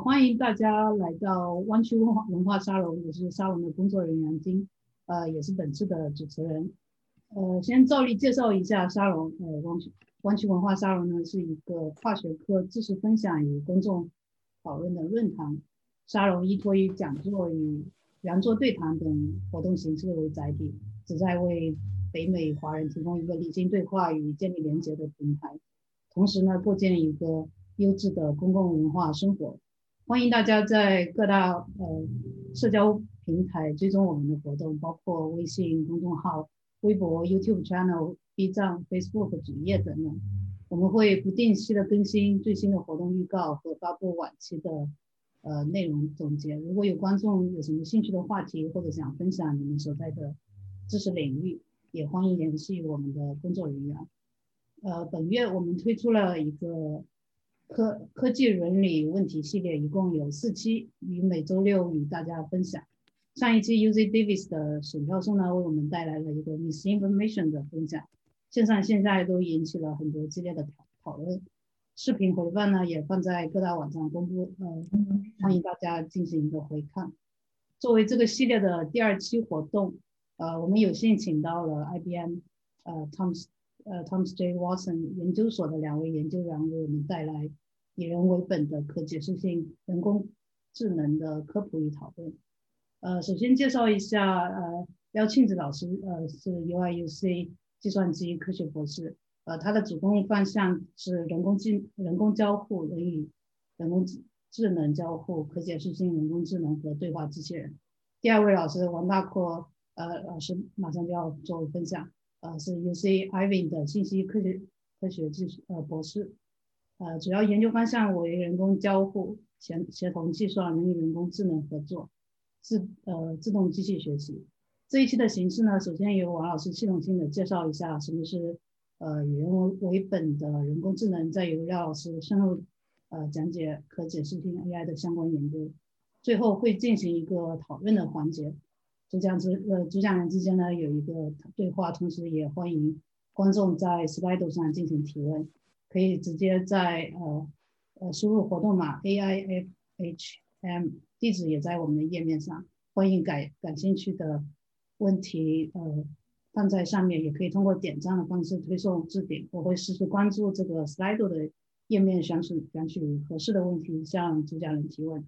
欢迎大家来到湾区文化文化沙龙，我是沙龙的工作人员金，呃，也是本次的主持人。呃，先照例介绍一下沙龙。呃，湾区湾区文化沙龙呢是一个跨学科知识分享与公众讨论的论坛。沙龙依托于讲座与圆桌对谈等活动形式为载体，旨在为北美华人提供一个理性对话与建立连接的平台，同时呢，构建一个优质的公共文化生活。欢迎大家在各大呃社交平台追踪我们的活动，包括微信公众号、微博、YouTube channel、B 站、Facebook 主页等等。我们会不定期的更新最新的活动预告和发布往期的呃内容总结。如果有观众有什么兴趣的话题，或者想分享你们所在的知识领域，也欢迎联系我们的工作人员。呃，本月我们推出了一个。科科技伦理问题系列一共有四期，于每周六与大家分享。上一期 UZ Davis 的沈教授呢，为我们带来了一个 misinformation 的分享，线上线下都引起了很多激烈的讨讨论。视频回放呢也放在各大网站公布，呃，欢迎大家进行一个回看。作为这个系列的第二期活动，呃，我们有幸请到了 IBM，呃，Tom。呃，Thomas J. Watson 研究所的两位研究员为我们带来以人为本的可解释性人工智能的科普与讨论。呃，首先介绍一下，呃，廖庆子老师，呃，是 UIUC 计算机科学博士，呃，他的主攻方向是人工智人工交互、人与人工智能交互、可解释性人工智能和对话机器人。第二位老师王大阔，呃，老师马上就要做分享。呃，是 UC Irving 的信息科学科学技术呃博士，呃，主要研究方向为人工交互、协协同计算、人与人工智能合作、自呃自动机器学习。这一期的形式呢，首先由王老师系统性的介绍一下什么是呃以人为为本的人工智能，再由廖老师深入呃讲解可解释性 AI 的相关研究，最后会进行一个讨论的环节。主讲之呃主讲人之间呢有一个对话，同时也欢迎观众在 Slido 上进行提问，可以直接在呃呃输入活动码 A I F H M，地址也在我们的页面上，欢迎感感兴趣的问题呃放在上面，也可以通过点赞的方式推送置顶，我会实时关注这个 Slido 的页面，选取选取合适的问题向主讲人提问。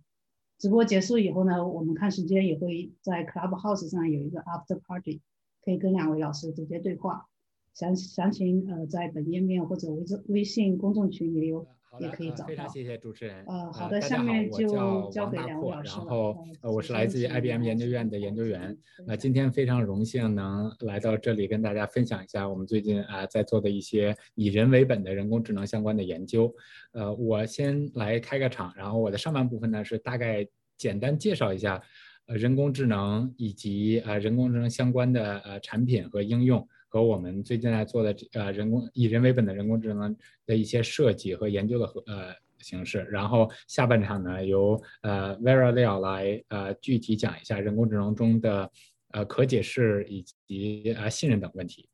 直播结束以后呢，我们看时间也会在 Clubhouse 上有一个 After Party，可以跟两位老师直接对话。详详情呃在本页面或者微微信公众群里有。也可以找到。非常谢谢主持人。呃，好的，下面就交给梁老师然后，呃，我是来自于 IBM 研究院的研究员。呃，今天非常荣幸能来到这里跟大家分享一下我们最近啊在做的一些以人为本的人工智能相关的研究。呃，我先来开个场，然后我的上半部分呢是大概简单介绍一下呃人工智能以及呃人工智能相关的呃产品和应用。和我们最近在做的这呃人工以人为本的人工智能的一些设计和研究的和呃形式，然后下半场呢由呃 Vera Leo 来呃具体讲一下人工智能中的呃可解释以及呃信任等问题。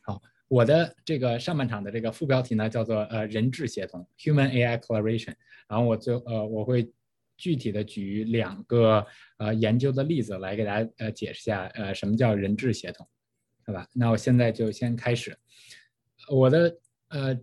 好，我的这个上半场的这个副标题呢叫做呃人智协同 Human AI Collaboration，然后我就呃我会具体的举两个呃研究的例子来给大家呃解释一下呃什么叫人智协同。好吧，那我现在就先开始。我的呃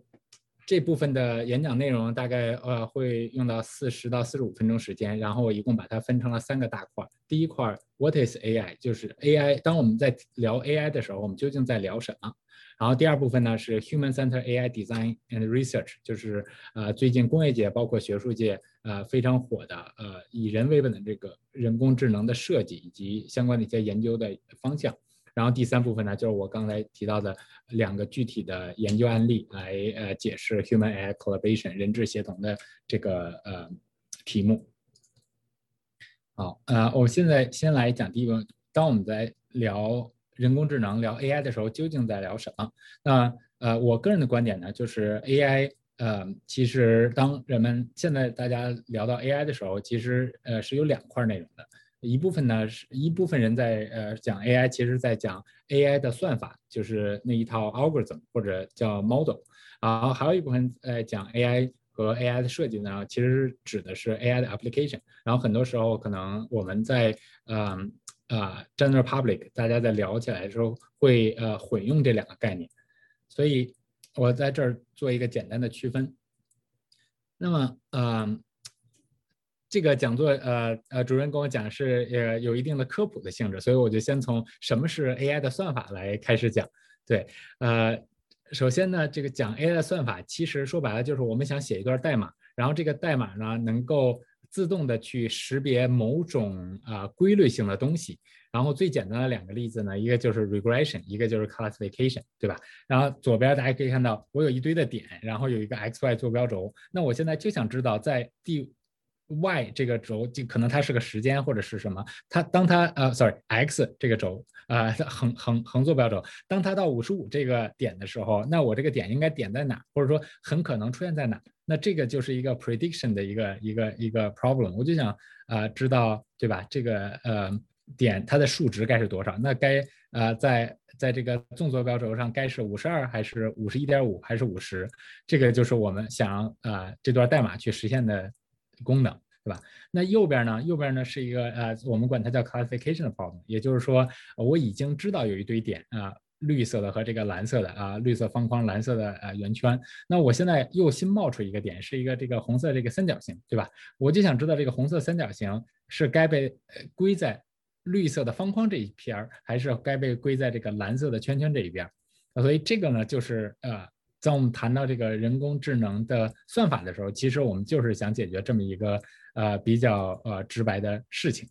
这部分的演讲内容大概呃会用到四十到四十五分钟时间，然后我一共把它分成了三个大块。第一块，What is AI？就是 AI。当我们在聊 AI 的时候，我们究竟在聊什么？然后第二部分呢是 Human Center AI Design and Research，就是呃最近工业界包括学术界呃非常火的呃以人为本的这个人工智能的设计以及相关的一些研究的方向。然后第三部分呢，就是我刚才提到的两个具体的研究案例，来呃解释 human AI collaboration 人智协同的这个呃题目。好，呃，我现在先来讲第一个，当我们在聊人工智能、聊 AI 的时候，究竟在聊什么？那呃，我个人的观点呢，就是 AI，呃，其实当人们现在大家聊到 AI 的时候，其实呃是有两块内容的。一部分呢是一部分人在呃讲 AI，其实在讲 AI 的算法，就是那一套 algorithm 或者叫 model，然后还有一部分在讲 AI 和 AI 的设计呢，其实指的是 AI 的 application。然后很多时候可能我们在嗯啊 general public 大家在聊起来的时候会呃混用这两个概念，所以我在这儿做一个简单的区分。那么嗯。这个讲座，呃呃，主任跟我讲是呃有一定的科普的性质，所以我就先从什么是 AI 的算法来开始讲。对，呃，首先呢，这个讲 AI 的算法，其实说白了就是我们想写一段代码，然后这个代码呢能够自动的去识别某种啊规律性的东西。然后最简单的两个例子呢，一个就是 regression，一个就是 classification，对吧？然后左边大家可以看到，我有一堆的点，然后有一个 x y 坐标轴，那我现在就想知道在第 y 这个轴就可能它是个时间或者是什么，它当它呃，sorry，x 这个轴啊横横横坐标轴，当它到五十五这个点的时候，那我这个点应该点在哪，或者说很可能出现在哪？那这个就是一个 prediction 的一个一个一个 problem。我就想啊知道对吧？这个呃点它的数值该是多少？那该呃在在这个纵坐标轴上该是五十二还是五十一点五还是五十？这个就是我们想啊这段代码去实现的。功能对吧？那右边呢？右边呢是一个呃，我们管它叫 classification problem，也就是说我已经知道有一堆点啊，绿色的和这个蓝色的啊，绿色方框，蓝色的呃圆圈。那我现在又新冒出一个点，是一个这个红色这个三角形，对吧？我就想知道这个红色三角形是该被归在绿色的方框这一边，还是该被归在这个蓝色的圈圈这一边？所以这个呢，就是呃。在我们谈到这个人工智能的算法的时候，其实我们就是想解决这么一个呃比较呃直白的事情。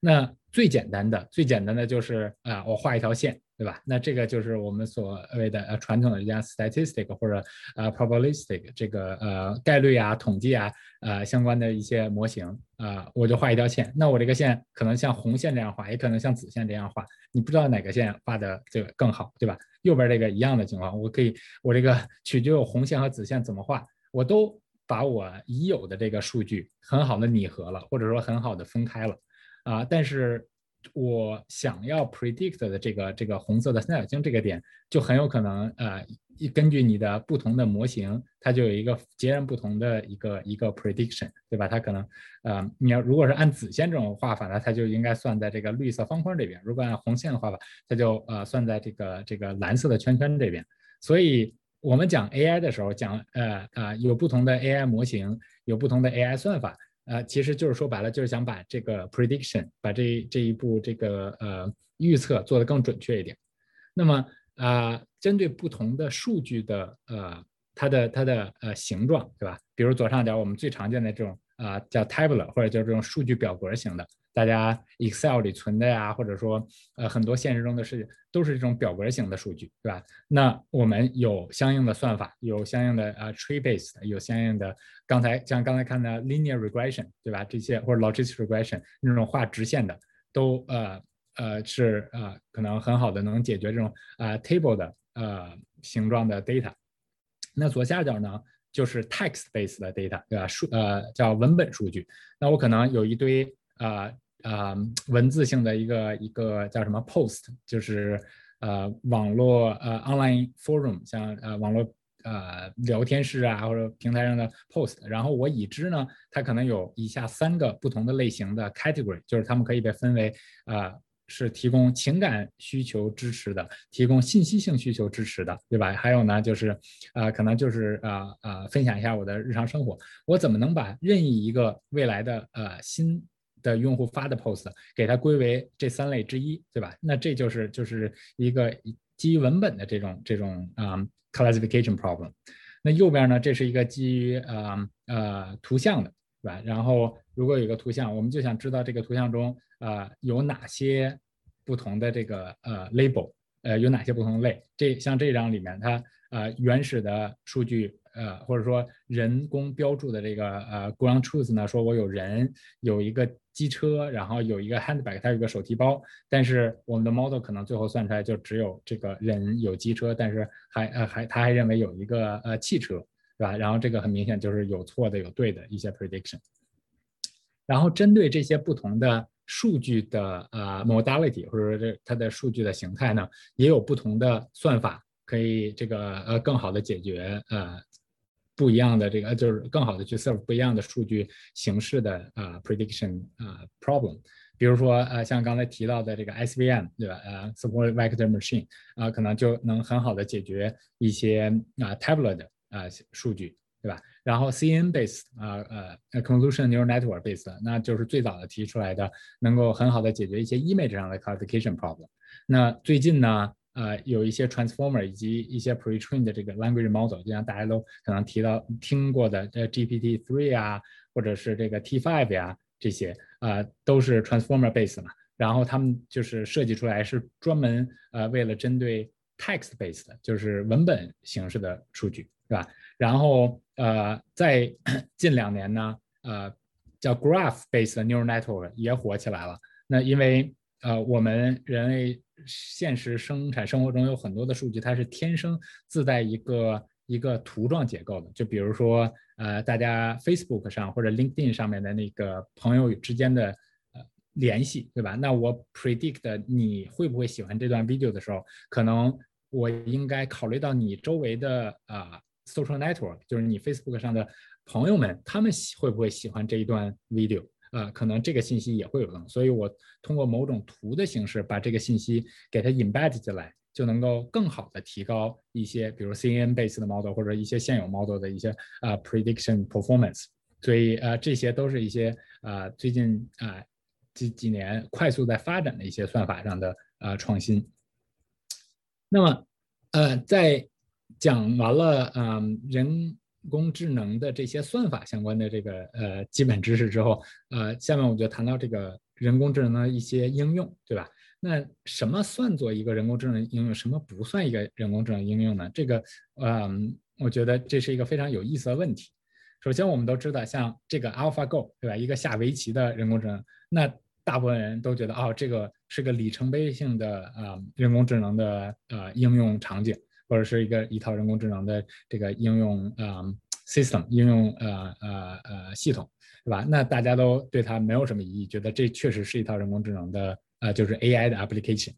那最简单的、最简单的就是啊，我画一条线。对吧？那这个就是我们所谓的呃传统的这样 statistic 或者呃 probabilistic 这个呃概率啊、统计啊呃相关的一些模型啊，我就画一条线。那我这个线可能像红线这样画，也可能像紫线这样画。你不知道哪个线画的这个更好，对吧？右边这个一样的情况，我可以我这个取决于红线和紫线怎么画，我都把我已有的这个数据很好的拟合了，或者说很好的分开了啊，但是。我想要 predict 的这个这个红色的三角形这个点，就很有可能呃，根据你的不同的模型，它就有一个截然不同的一个一个 prediction，对吧？它可能呃，你要如果是按紫线这种画法呢，它就应该算在这个绿色方框这边；如果按红线的画法，它就呃算在这个这个蓝色的圈圈这边。所以我们讲 AI 的时候，讲呃啊有不同的 AI 模型，有不同的 AI 算法。呃，其实就是说白了，就是想把这个 prediction，把这这一步这个呃预测做得更准确一点。那么啊，针对不同的数据的呃它的它的呃形状，对吧？比如左上角我们最常见的这种啊叫 table 或者叫这种数据表格型的。大家 Excel 里存的呀，或者说呃很多现实中的事情都是这种表格型的数据，对吧？那我们有相应的算法，有相应的呃 tree based，有相应的刚才像刚才看的 linear regression，对吧？这些或者 logistic regression 那种画直线的，都呃呃是呃可能很好的能解决这种啊 table 的呃形状的 data。那左下角呢就是 text based 的 data，对吧？数呃叫文本数据。那我可能有一堆啊。啊，文字性的一个一个叫什么 post，就是呃网络呃 online forum，像呃网络呃聊天室啊或者平台上的 post，然后我已知呢，它可能有以下三个不同的类型的 category，就是它们可以被分为啊是提供情感需求支持的，提供信息性需求支持的，对吧？还有呢就是啊可能就是啊啊分享一下我的日常生活，我怎么能把任意一个未来的呃新的用户发的 post 给它归为这三类之一，对吧？那这就是就是一个基于文本的这种这种啊 classification problem。那右边呢，这是一个基于啊呃图像的，对吧？然后如果有个图像，我们就想知道这个图像中啊有哪些不同的这个呃 label，呃有哪些不同类。这像这张里面，它呃原始的数据。呃，或者说人工标注的这个呃 ground truth 呢，说我有人有一个机车，然后有一个 handbag，它有一个手提包，但是我们的 model 可能最后算出来就只有这个人有机车，但是还呃还他还认为有一个呃汽车，对吧？然后这个很明显就是有错的有对的一些 prediction。然后针对这些不同的数据的呃 modality，或者说这它的数据的形态呢，也有不同的算法可以这个呃更好的解决呃。不一样的这个，就是更好的去 serve 不一样的数据形式的啊 prediction 啊 problem。比如说呃，像刚才提到的这个 SVM 对吧？呃，support vector machine 啊，可能就能很好的解决一些啊 tabular 的啊数据。对吧？然后 CNN based 啊呃 convolution neural network based，那就是最早的提出来的，能够很好的解决一些 image 上的 classification problem。那最近呢，呃，有一些 transformer 以及一些 pre-trained 的这个 language model，就像大家都可能提到听过的呃 GPT-3 啊，或者是这个 T5 呀，这些呃都是 transformer base 嘛。然后他们就是设计出来是专门呃为了针对 text based，就是文本形式的数据，对吧？然后呃，在近两年呢，呃，叫 graph-based neural network 也火起来了。那因为呃，我们人类现实生产生活中有很多的数据，它是天生自带一个一个图状结构的。就比如说呃，大家 Facebook 上或者 LinkedIn 上面的那个朋友之间的呃联系，对吧？那我 predict 你会不会喜欢这段 video 的时候，可能我应该考虑到你周围的啊。Social network 就是你 Facebook 上的朋友们，他们喜会不会喜欢这一段 video 呃？可能这个信息也会有用，所以我通过某种图的形式把这个信息给它 embed 进来，就能够更好的提高一些，比如 CNN based 的 model 或者一些现有 model 的一些呃 prediction performance。所以呃，这些都是一些啊最近啊几几年快速在发展的一些算法上的啊创新。那么呃在讲完了，嗯，人人工智能的这些算法相关的这个呃基本知识之后，呃，下面我们就谈到这个人工智能的一些应用，对吧？那什么算作一个人工智能应用，什么不算一个人工智能应用呢？这个，嗯，我觉得这是一个非常有意思的问题。首先，我们都知道，像这个 AlphaGo，对吧？一个下围棋的人工智能，那大部分人都觉得，哦，这个是个里程碑性的啊人工智能的呃应用场景。或者是一个一套人工智能的这个应用啊 system 应用呃呃呃系统，是吧？那大家都对它没有什么异议，觉得这确实是一套人工智能的呃就是 AI 的 application。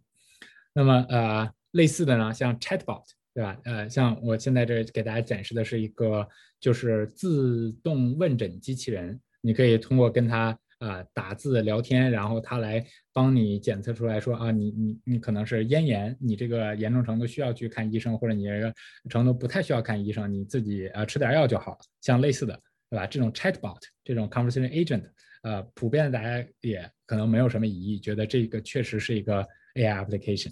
那么呃类似的呢，像 chatbot，对吧？呃，像我现在这给大家展示的是一个就是自动问诊机器人，你可以通过跟它。啊，打字聊天，然后他来帮你检测出来说啊，你你你可能是咽炎，你这个严重程度需要去看医生，或者你这个程度不太需要看医生，你自己呃吃点药就好了。像类似的，对吧？这种 chatbot，这种 conversation agent，呃，普遍大家也可能没有什么疑义，觉得这个确实是一个 AI application。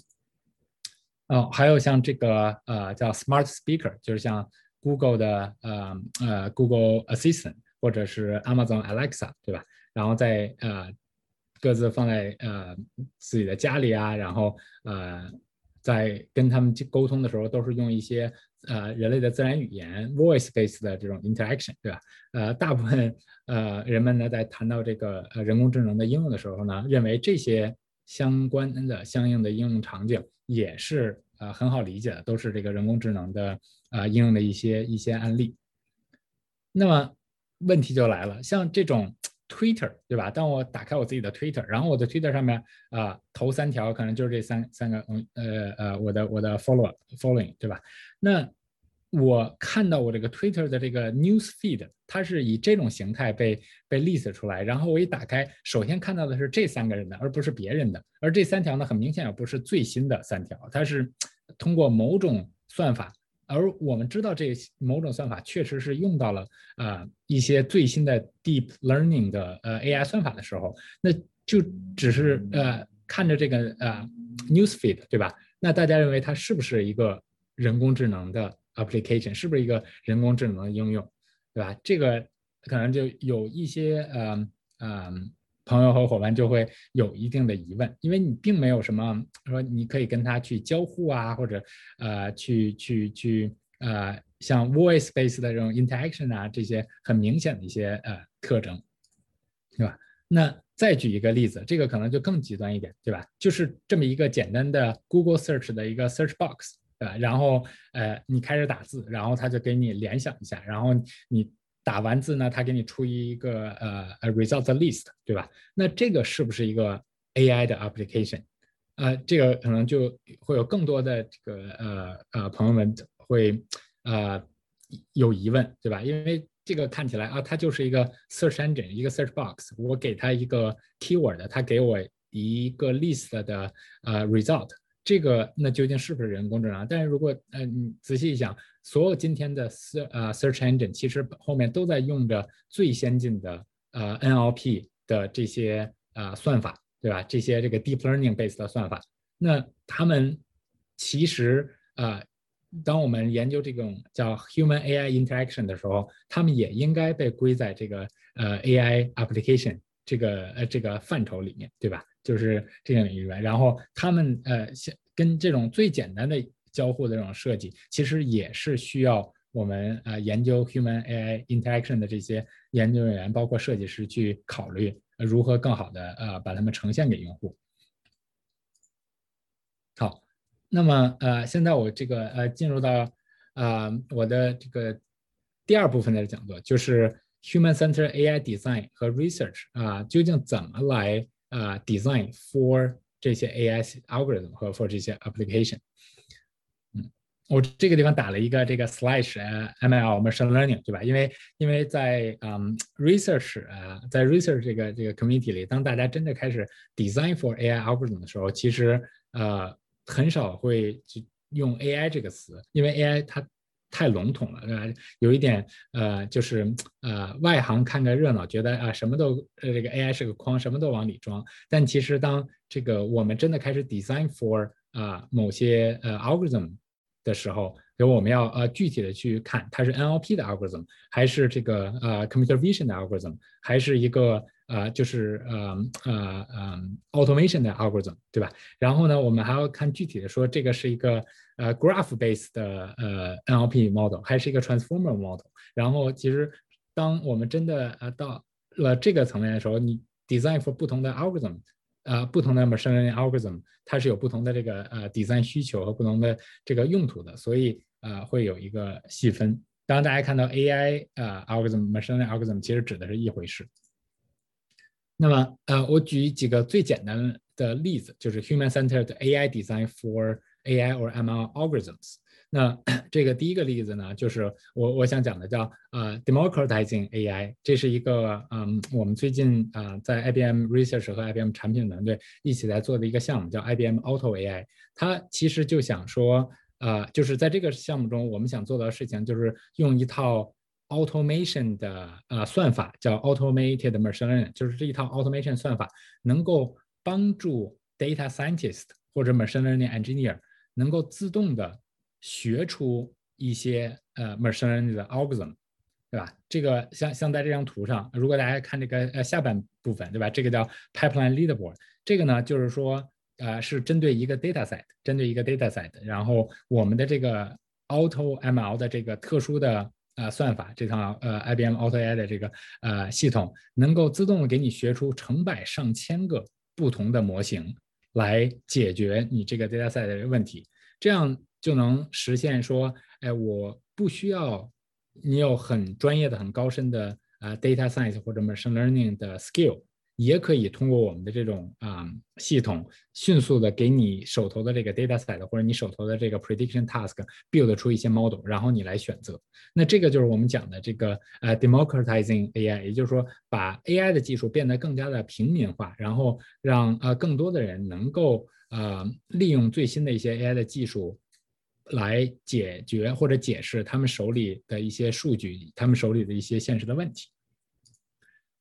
哦，还有像这个呃叫 smart speaker，就是像 Google 的呃呃 Google Assistant，或者是 Amazon Alexa，对吧？然后在呃各自放在呃自己的家里啊，然后呃在跟他们沟通的时候，都是用一些呃人类的自然语言 voice based 的这种 interaction，对吧？呃，大部分呃人们呢在谈到这个呃人工智能的应用的时候呢，认为这些相关的相应的应用场景也是呃很好理解的，都是这个人工智能的呃应用的一些一些案例。那么问题就来了，像这种。Twitter 对吧？当我打开我自己的 Twitter，然后我的 Twitter 上面啊，头三条可能就是这三三个嗯呃呃我的我的 follow following 对吧？那我看到我这个 Twitter 的这个 news feed，它是以这种形态被被 list 出来，然后我一打开，首先看到的是这三个人的，而不是别人的。而这三条呢，很明显也不是最新的三条，它是通过某种算法。而我们知道，这某种算法确实是用到了啊一些最新的 deep learning 的呃 AI 算法的时候，那就只是呃看着这个呃 news feed 对吧？那大家认为它是不是一个人工智能的 application？是不是一个人工智能的应用？对吧？这个可能就有一些呃嗯。朋友和伙伴就会有一定的疑问，因为你并没有什么说你可以跟他去交互啊，或者呃去去去呃像 voice base 的这种 interaction 啊这些很明显的一些呃特征，对吧？那再举一个例子，这个可能就更极端一点，对吧？就是这么一个简单的 Google Search 的一个 search box，对吧？然后呃你开始打字，然后他就给你联想一下，然后你。打完字呢，他给你出一个呃呃 result list，对吧？那这个是不是一个 AI 的 application？呃，这个可能就会有更多的这个呃呃朋友们会呃有疑问，对吧？因为这个看起来啊，它就是一个 search engine，一个 search box，我给它一个 keyword，它给我一个 list 的呃 result，这个那究竟是不是人工智能？但是如果呃你仔细一想，所有今天的 search 呃 search engine 其实后面都在用着最先进的呃 NLP 的这些呃算法，对吧？这些这个 deep learning base 的算法，那他们其实呃。当我们研究这种叫 human AI interaction 的时候，他们也应该被归在这个呃 AI application 这个呃这个范畴里面，对吧？就是这个领域。然后他们呃跟这种最简单的交互的这种设计，其实也是需要我们呃研究 human AI interaction 的这些研究人员，包括设计师去考虑如何更好的呃把它们呈现给用户。好。那么，呃，现在我这个呃进入到啊我的这个第二部分的讲座，就是 human center AI design 和 research 啊，究竟怎么来啊 design for 这些 AI algorithm 和 for 这些 application？我这个地方打了一个这个 slash ML machine learning，对吧？因为因为在嗯 research 啊，在 research 这个这个 community 里，当大家真的开始 design for AI algorithm 的时候，其实呃。很少会去用 AI 这个词，因为 AI 它太笼统了，对吧？有一点呃，就是呃，外行看个热闹，觉得啊，什么都呃，这个 AI 是个框，什么都往里装。但其实当这个我们真的开始 design for 啊某些呃 algorithm 的时候，比如我们要呃具体的去看它是 NLP 的 algorithm，还是这个呃 computer vision 的 algorithm，还是一个。呃，就是呃呃呃，automation 的 algorithm，对吧？然后呢，我们还要看具体的说，这个是一个呃 graph based 的呃 NLP model，还是一个 transformer model。然后其实当我们真的呃到了这个层面的时候，你 design for 不同的 algorithm，呃不同的 machine learning algorithm，它是有不同的这个呃 design 需求和不同的这个用途的，所以呃会有一个细分。当然大家看到 AI 呃 algorithm，machine learning algorithm，其实指的是一回事。那么，呃，我举几个最简单的例子，就是 human-centered AI design for AI or ML algorithms。那这个第一个例子呢，就是我我想讲的叫呃 democratizing AI。这是一个嗯，我们最近啊在 IBM Research 和 IBM 产品团队一起在做的一个项目，叫 IBM Auto AI。它其实就想说，呃，就是在这个项目中，我们想做的事情就是用一套。automation 的呃算法叫 automated machine learning，就是这一套 automation 算法能够帮助 data scientist 或者 machine learning engineer 能够自动的学出一些呃 machine learning 的 algorithm，对吧？这个像像在这张图上，如果大家看这个呃下半部分，对吧？这个叫 pipeline leaderboard，这个呢就是说呃是针对一个 data set，针对一个 data set，然后我们的这个 auto ML 的这个特殊的。呃，算法这套呃，IBM Auto AI 的这个呃系统，能够自动给你学出成百上千个不同的模型，来解决你这个 data set 的问题，这样就能实现说，哎，我不需要你有很专业的、很高深的啊 data science 或者 machine learning 的 skill。也可以通过我们的这种啊系统，迅速的给你手头的这个 data set 或者你手头的这个 prediction task build 出一些 model，然后你来选择。那这个就是我们讲的这个呃 democratizing AI，也就是说把 AI 的技术变得更加的平民化，然后让呃更多的人能够呃利用最新的一些 AI 的技术来解决或者解释他们手里的一些数据，他们手里的一些现实的问题，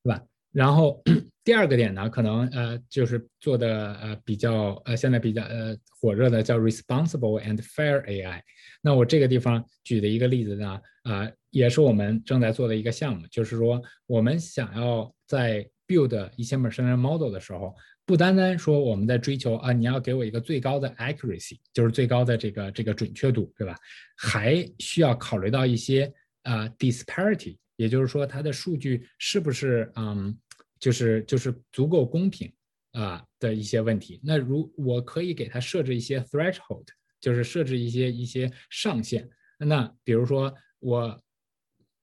对吧？然后 第二个点呢，可能呃就是做的呃比较呃现在比较呃火热的叫 responsible and fair AI。那我这个地方举的一个例子呢，啊也是我们正在做的一个项目，就是说我们想要在 build 一些 machine model 的时候，不单单说我们在追求啊你要给我一个最高的 accuracy，就是最高的这个这个准确度，对吧？还需要考虑到一些啊 disparity。也就是说，它的数据是不是嗯，就是就是足够公平啊的一些问题。那如我可以给它设置一些 threshold，就是设置一些一些上限。那比如说，我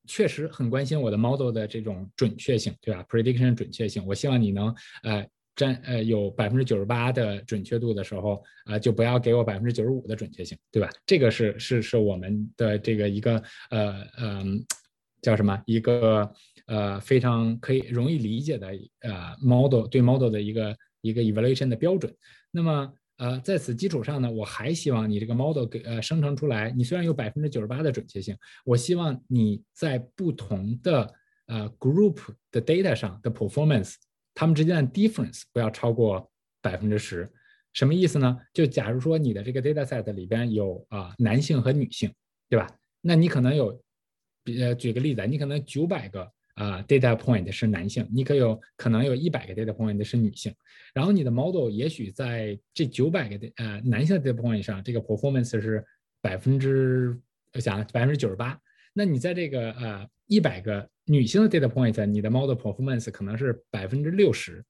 确实很关心我的 model 的这种准确性，对吧？prediction 准确性，我希望你能呃占呃有百分之九十八的准确度的时候，啊，就不要给我百分之九十五的准确性，对吧？这个是是是我们的这个一个呃呃叫什么一个呃非常可以容易理解的呃 model 对 model 的一个一个 evaluation 的标准。那么呃在此基础上呢，我还希望你这个 model 给呃生成出来，你虽然有百分之九十八的准确性，我希望你在不同的呃 group 的 data 上的 performance。它们之间的 difference 不要超过百分之十，什么意思呢？就假如说你的这个 data set 里边有啊男性和女性，对吧？那你可能有，呃，举个例子，你可能九百个啊 data point 是男性，你可有可能有一百个 data point 是女性，然后你的 model 也许在这九百个的呃男性的 data point 上，这个 performance 是百分之，我想百分之九十八，那你在这个呃一百个。女性的 data point，你的 model performance 可能是百分之六十，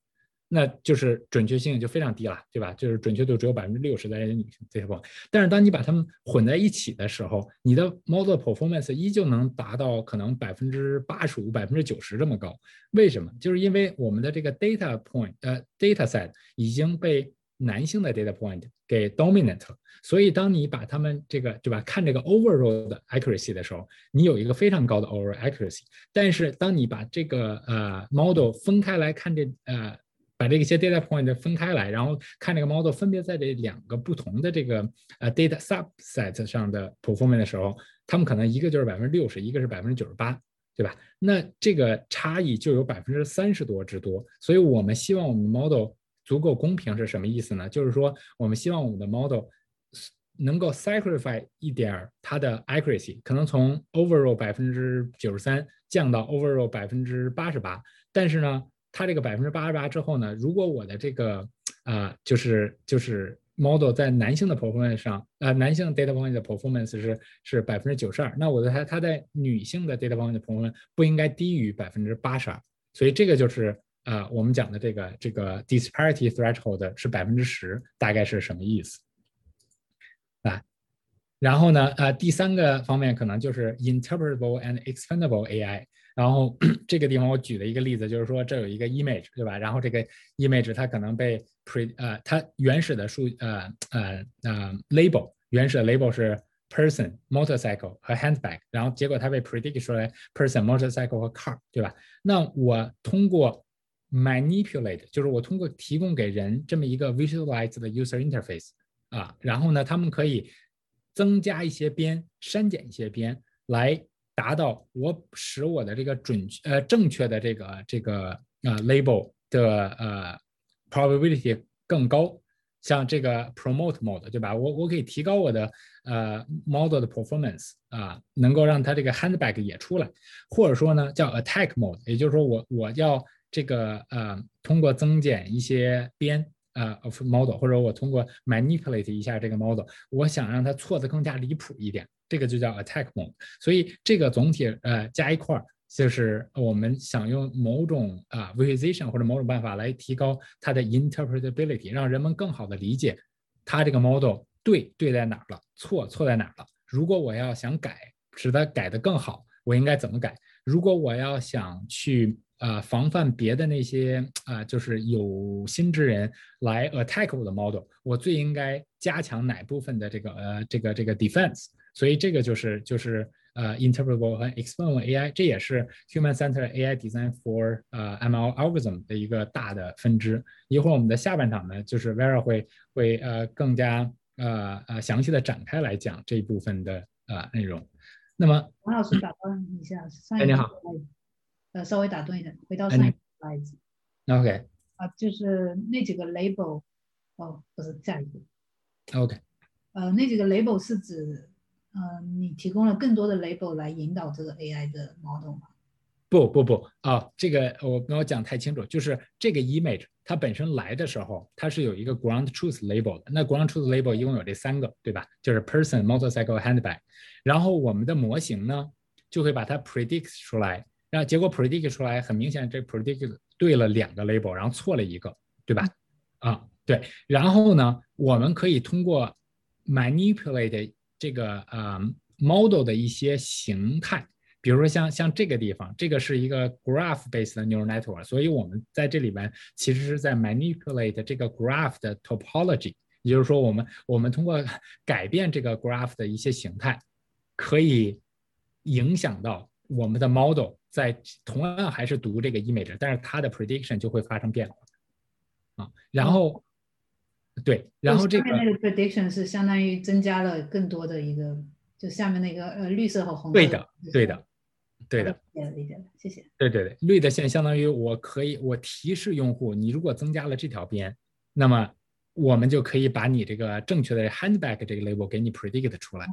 那就是准确性就非常低了，对吧？就是准确度只有百分之六十的女性 data point。但是当你把它们混在一起的时候，你的 model performance 依旧能达到可能百分之八十五、百分之九十这么高。为什么？就是因为我们的这个 data point，呃，data set 已经被男性的 data point 给 dominant 了，所以当你把他们这个对吧，看这个 overall 的 accuracy 的时候，你有一个非常高的 overall accuracy。但是当你把这个呃 model 分开来看这呃，把这些 data point 分开来，然后看这个 model 分别在这两个不同的这个呃 data subset 上的 performance 的时候，他们可能一个就是百分之六十，一个是百分之九十八，对吧？那这个差异就有百分之三十多之多。所以我们希望我们 model 足够公平是什么意思呢？就是说，我们希望我们的 model 能够 sacrifice 一点它的 accuracy，可能从 overall 百分之九十三降到 overall 百分之八十八。但是呢，它这个百分之八十八之后呢，如果我的这个啊，就是就是 model 在男性的 performance 上，呃，男性 data point 的 performance 是是百分之九十二，那我的它它在女性的 data point 的 performance 不应该低于百分之八十二。所以这个就是。啊，我们讲的这个这个 disparity threshold 是百分之十，大概是什么意思？啊，然后呢，呃，第三个方面可能就是 interpretable and expandable AI。然后这个地方我举了一个例子，就是说这有一个 image，对吧？然后这个 image 它可能被 pre 呃，它原始的数呃呃呃 label 原始的 label 是 person、motorcycle 和 handbag，然后结果它被 predict 出来 person、motorcycle 和 car，对吧？那我通过 manipulate 就是我通过提供给人这么一个 visualized 的 user interface 啊，然后呢，他们可以增加一些边，删减一些边，来达到我使我的这个准呃正确的这个这个呃 label 的呃 probability 更高。像这个 promote mode 对吧？我我可以提高我的呃 model 的 performance 啊，能够让它这个 handbag 也出来，或者说呢叫 attack mode，也就是说我我要。这个呃，通过增减一些边呃 of model，或者我通过 manipulate 一下这个 model，我想让它错的更加离谱一点，这个就叫 attack mode。所以这个总体呃加一块儿，就是我们想用某种啊 visualization 或者某种办法来提高它的 interpretability，让人们更好的理解它这个 model 对对在哪儿了，错错在哪儿了。如果我要想改，使它改得更好，我应该怎么改？如果我要想去啊，防范别的那些啊，就是有心之人来 attack 我的 model，我最应该加强哪部分的这个呃这个这个 defense？所以这个就是就是呃 interpretable 和 explainable AI，这也是 human-centered AI design for 呃 ML algorithm 的一个大的分支。一会儿我们的下半场呢，就是 Vera 会会呃更加呃呃详细的展开来讲这一部分的呃内容。那么王老师打断一下，哎你好。呃，稍微打断一下，回到上一个 OK。啊，就是那几个 label，哦，不是下一个。OK。呃，那几个 label 是指，呃，你提供了更多的 label 来引导这个 AI 的 model 吗？不不不，啊，这个我没有讲太清楚，就是这个 image 它本身来的时候，它是有一个 ground truth label 的。那 ground truth label 一共有这三个，对吧？就是 person、motorcycle、handbag。然后我们的模型呢，就会把它 predict 出来。然后结果 predict 出来，很明显，这 predict 对了两个 label，然后错了一个，对吧？啊，对。然后呢，我们可以通过 manipulate 这个呃 model 的一些形态，比如说像像这个地方，这个是一个 graph-based neural network，所以我们在这里边其实是在 manipulate 这个 graph 的 topology，也就是说，我们我们通过改变这个 graph 的一些形态，可以影响到我们的 model 在同样还是读这个 image，但是它的 prediction 就会发生变化啊。然后，对，然后这个那个 prediction 是相当于增加了更多的一个，就下面那个呃绿色和红色。对的，对的。对的，理解理解了，谢谢。对对对，绿的线相当于我可以我提示用户，你如果增加了这条边，那么我们就可以把你这个正确的 handbag 这个 label 给你 predict 出来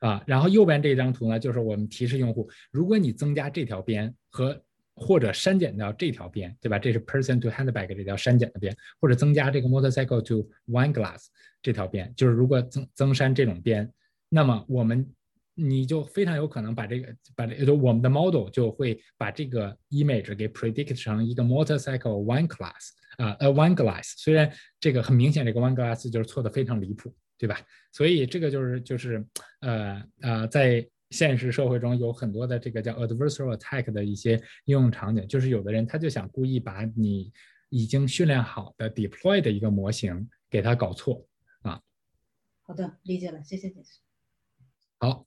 啊。然后右边这张图呢，就是我们提示用户，如果你增加这条边和或者删减掉这条边，对吧？这是 person to handbag 这条删减的边，或者增加这个 motorcycle to wine glass 这条边，就是如果增增删这种边，那么我们。你就非常有可能把这个把这就我们的 model 就会把这个 image 给 predict 成一个 motorcycle wine glass 啊呃 wine glass，虽然这个很明显这个 wine glass 就是错的非常离谱，对吧？所以这个就是就是呃呃在现实社会中有很多的这个叫 adversarial attack 的一些应用场景，就是有的人他就想故意把你已经训练好的 deploy 的一个模型给它搞错啊。好的，理解了，谢谢解释。好。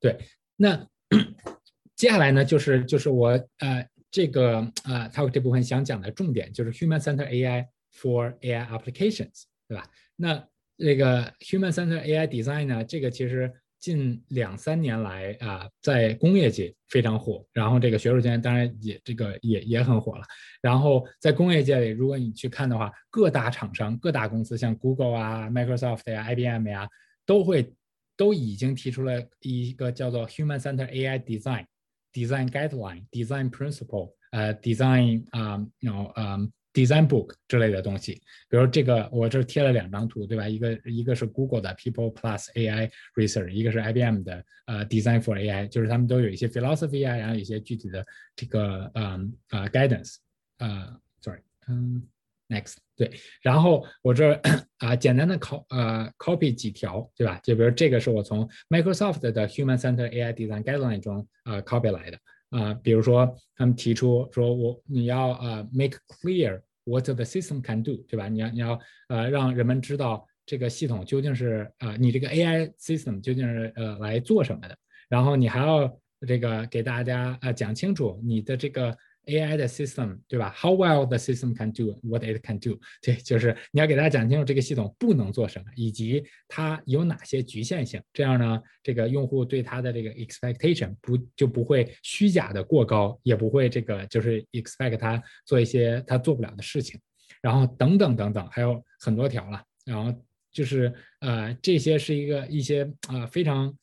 对，那 接下来呢，就是就是我呃这个呃 talk 这部分想讲的重点就是 human center AI for AI applications，对吧？那那个 human center AI design 呢，这个其实近两三年来啊，在工业界非常火，然后这个学术界当然也这个也也很火了。然后在工业界里，如果你去看的话，各大厂商、各大公司，像 Google 啊、Microsoft 呀、IBM 呀，都会。都已经提出了一个叫做 Human Center AI Design Design Guideline Design Principle 呃 Design 啊，no 呃 Design Book 之类的东西。比如这个，我这贴了两张图，对吧？一个一个是 Google 的 People Plus AI Research，一个是 IBM 的呃 Design for AI，就是他们都有一些 philosophy 啊，然后一些具体的这个嗯啊 guidance 啊，sorry，嗯。Next，对，然后我这啊简单的 co 呃 copy 几条，对吧？就比如这个是我从 Microsoft 的 Human Center AI Design Guideline 中啊 copy 来的啊，比如说他们提出说我你要呃 make clear what the system can do，对吧？你要你要呃让人们知道这个系统究竟是啊你这个 AI system 究竟是呃来做什么的，然后你还要这个给大家啊讲清楚你的这个。AI 的 system 对吧？How well the system can do what it can do？对，就是你要给大家讲清楚这个系统不能做什么，以及它有哪些局限性。这样呢，这个用户对它的这个 expectation 不就不会虚假的过高，也不会这个就是 expect 它做一些它做不了的事情。然后等等等等，还有很多条了。然后就是呃，这些是一个一些啊非常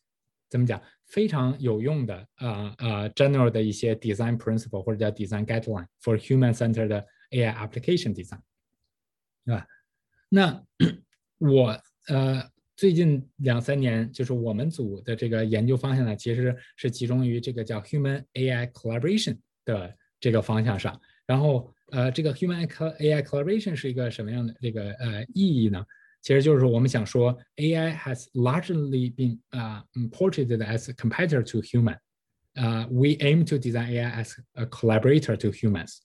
怎么讲？非常有用的啊啊，general 的一些 design principle 或者叫 design guideline for human-centered AI application design，对吧？那我呃最近两三年，就是我们组的这个研究方向呢，其实是集中于这个叫 human AI collaboration 的这个方向上。然后呃，这个 human AI collaboration 是一个什么样的这个呃意义呢？其实就是我们想说，AI has largely been uh portrayed as a competitor to human. Uh, we aim to design AI as a collaborator to humans，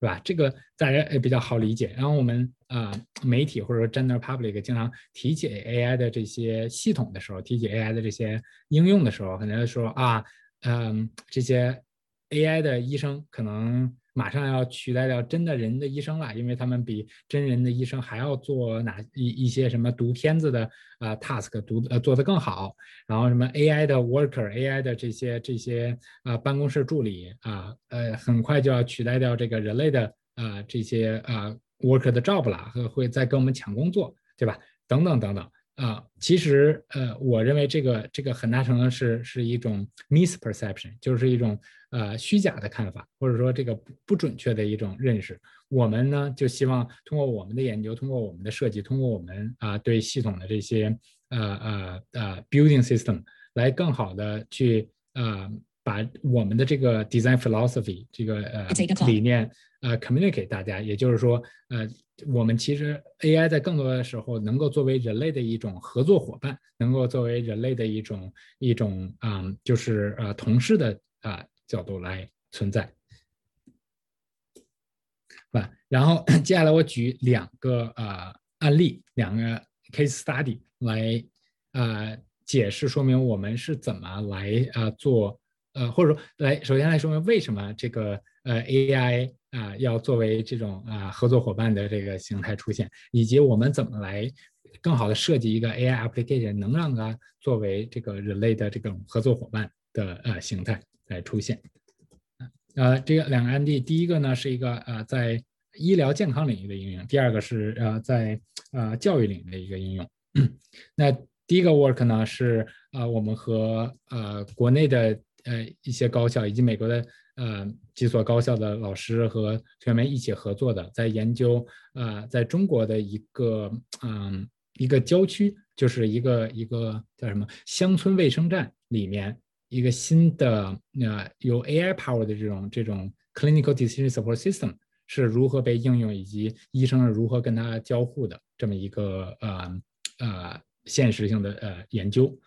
对吧？这个大家也比较好理解。然后我们啊，媒体或者说 general public 经常提起 AI 的这些系统的时候，提起 AI 的这些应用的时候，可能说啊，嗯，这些 AI 的医生可能。马上要取代掉真的人的医生了，因为他们比真人的医生还要做哪一一些什么读片子的啊 task 读呃做得更好，然后什么 AI 的 worker，AI 的这些这些啊办公室助理啊呃很快就要取代掉这个人类的啊这些啊 worker 的 job 了，会会再跟我们抢工作，对吧？等等等等。啊，其实呃，我认为这个这个很大程度是是一种 misperception，就是一种呃虚假的看法，或者说这个不不准确的一种认识。我们呢就希望通过我们的研究，通过我们的设计，通过我们啊对系统的这些呃呃呃 building system 来更好的去呃把我们的这个 design philosophy 这个呃理念呃 communicate 大家，也就是说呃。我们其实 AI 在更多的时候能够作为人类的一种合作伙伴，能够作为人类的一种一种啊，就是呃同事的啊角度来存在，是吧？然后 接下来我举两个呃案例，两个 case study 来呃解释说明我们是怎么来啊做呃或者说来首先来说明为什么这个呃 AI 啊要作为这种啊合作伙伴的这个形态出现，以及我们怎么来。更好的设计一个 AI application，能让它作为这个人类的这种合作伙伴的呃形态来出现。呃，这个两个案例，第一个呢是一个呃在医疗健康领域的应用，第二个是呃在呃教育领域的一个应用。那第一个 work 呢是呃我们和呃国内的呃一些高校以及美国的呃几所高校的老师和同学们一起合作的，在研究呃在中国的一个嗯。一个郊区就是一个一个叫什么乡村卫生站里面一个新的呃有 AI power 的这种这种 clinical decision support system 是如何被应用以及医生是如何跟它交互的这么一个呃呃现实性的呃研究。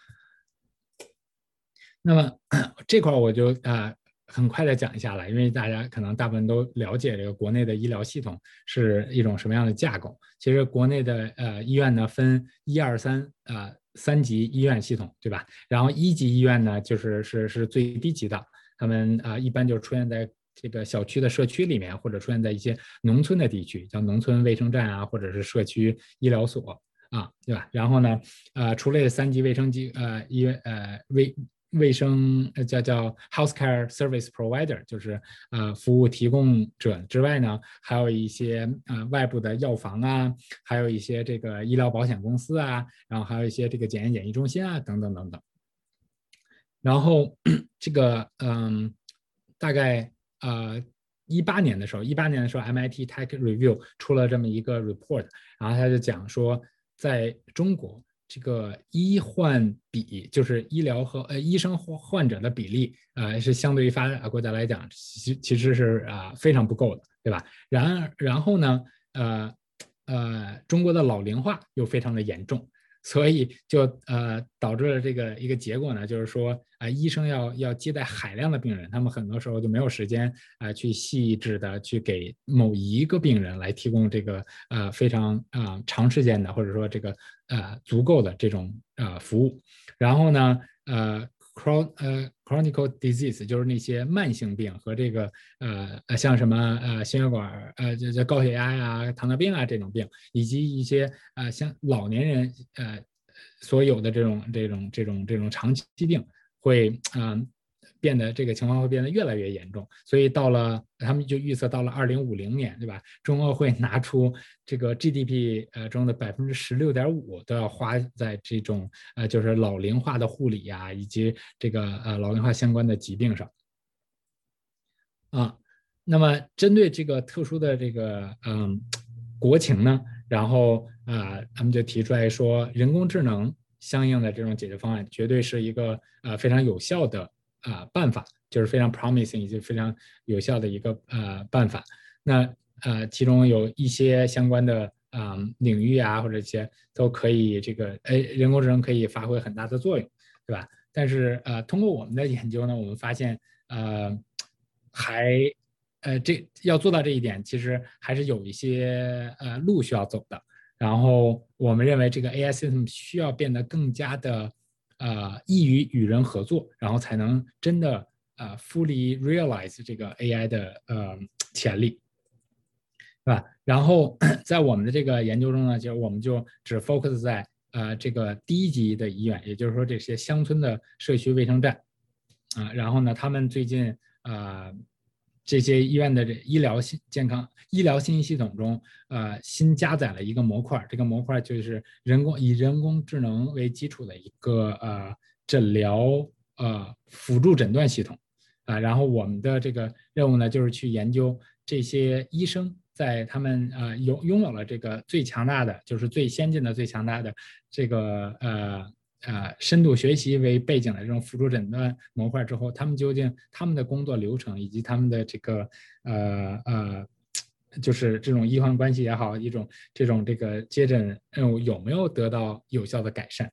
那么 这块我就啊。很快的讲一下了，因为大家可能大部分都了解这个国内的医疗系统是一种什么样的架构。其实国内的呃医院呢分一二三啊三级医院系统，对吧？然后一级医院呢就是是是最低级的，他们啊一般就出现在这个小区的社区里面，或者出现在一些农村的地区，叫农村卫生站啊，或者是社区医疗所啊，对吧？然后呢，呃，除了三级卫生机呃医院呃卫。卫生呃叫叫 healthcare service provider，就是呃服务提供者之外呢，还有一些呃外部的药房啊，还有一些这个医疗保险公司啊，然后还有一些这个检验检疫中心啊等等等等。然后 这个嗯，大概呃一八年的时候，一八年的时候，MIT Tech Review 出了这么一个 report，然后他就讲说，在中国。这个医患比就是医疗和呃医生患患者的比例呃，是相对于发达国家来讲，其其实是啊非常不够的，对吧？然而然后呢，呃呃，中国的老龄化又非常的严重。所以就呃导致了这个一个结果呢，就是说啊，医生要要接待海量的病人，他们很多时候就没有时间啊去细致的去给某一个病人来提供这个呃非常啊长时间的或者说这个呃足够的这种呃服务，然后呢呃。Chron 呃 chronic disease 就是那些慢性病和这个呃呃像什么呃心血管呃这这高血压呀糖尿病啊这种病，以及一些呃像老年人呃所有的这种这种这种这种长期病会嗯。变得这个情况会变得越来越严重，所以到了他们就预测到了二零五零年，对吧？中国会拿出这个 GDP 呃中的百分之十六点五都要花在这种呃就是老龄化的护理呀，以及这个呃老龄化相关的疾病上。啊，那么针对这个特殊的这个嗯国情呢，然后啊他们就提出来说，人工智能相应的这种解决方案绝对是一个呃非常有效的。啊，办法就是非常 promising，以及非常有效的一个呃办法。那呃，其中有一些相关的啊领域啊，或者一些都可以这个哎，人工智能可以发挥很大的作用，对吧？但是呃，通过我们的研究呢，我们发现呃，还呃这要做到这一点，其实还是有一些呃路需要走的。然后我们认为这个 AI system 需要变得更加的。呃，易于与人合作，然后才能真的呃 fully realize 这个 AI 的呃潜力，是吧？然后 在我们的这个研究中呢，就我们就只 focus 在呃这个低级的医院，也就是说这些乡村的社区卫生站啊，然后呢，他们最近呃。这些医院的这医疗信健康医疗信息系统中，呃，新加载了一个模块，这个模块就是人工以人工智能为基础的一个呃诊疗呃辅助诊断系统，啊，然后我们的这个任务呢，就是去研究这些医生在他们呃拥拥有了这个最强大的，就是最先进的、最强大的这个呃。啊，深度学习为背景的这种辅助诊断模块之后，他们究竟他们的工作流程以及他们的这个呃呃，就是这种医患关系也好，一种这种这个接诊任务有没有得到有效的改善？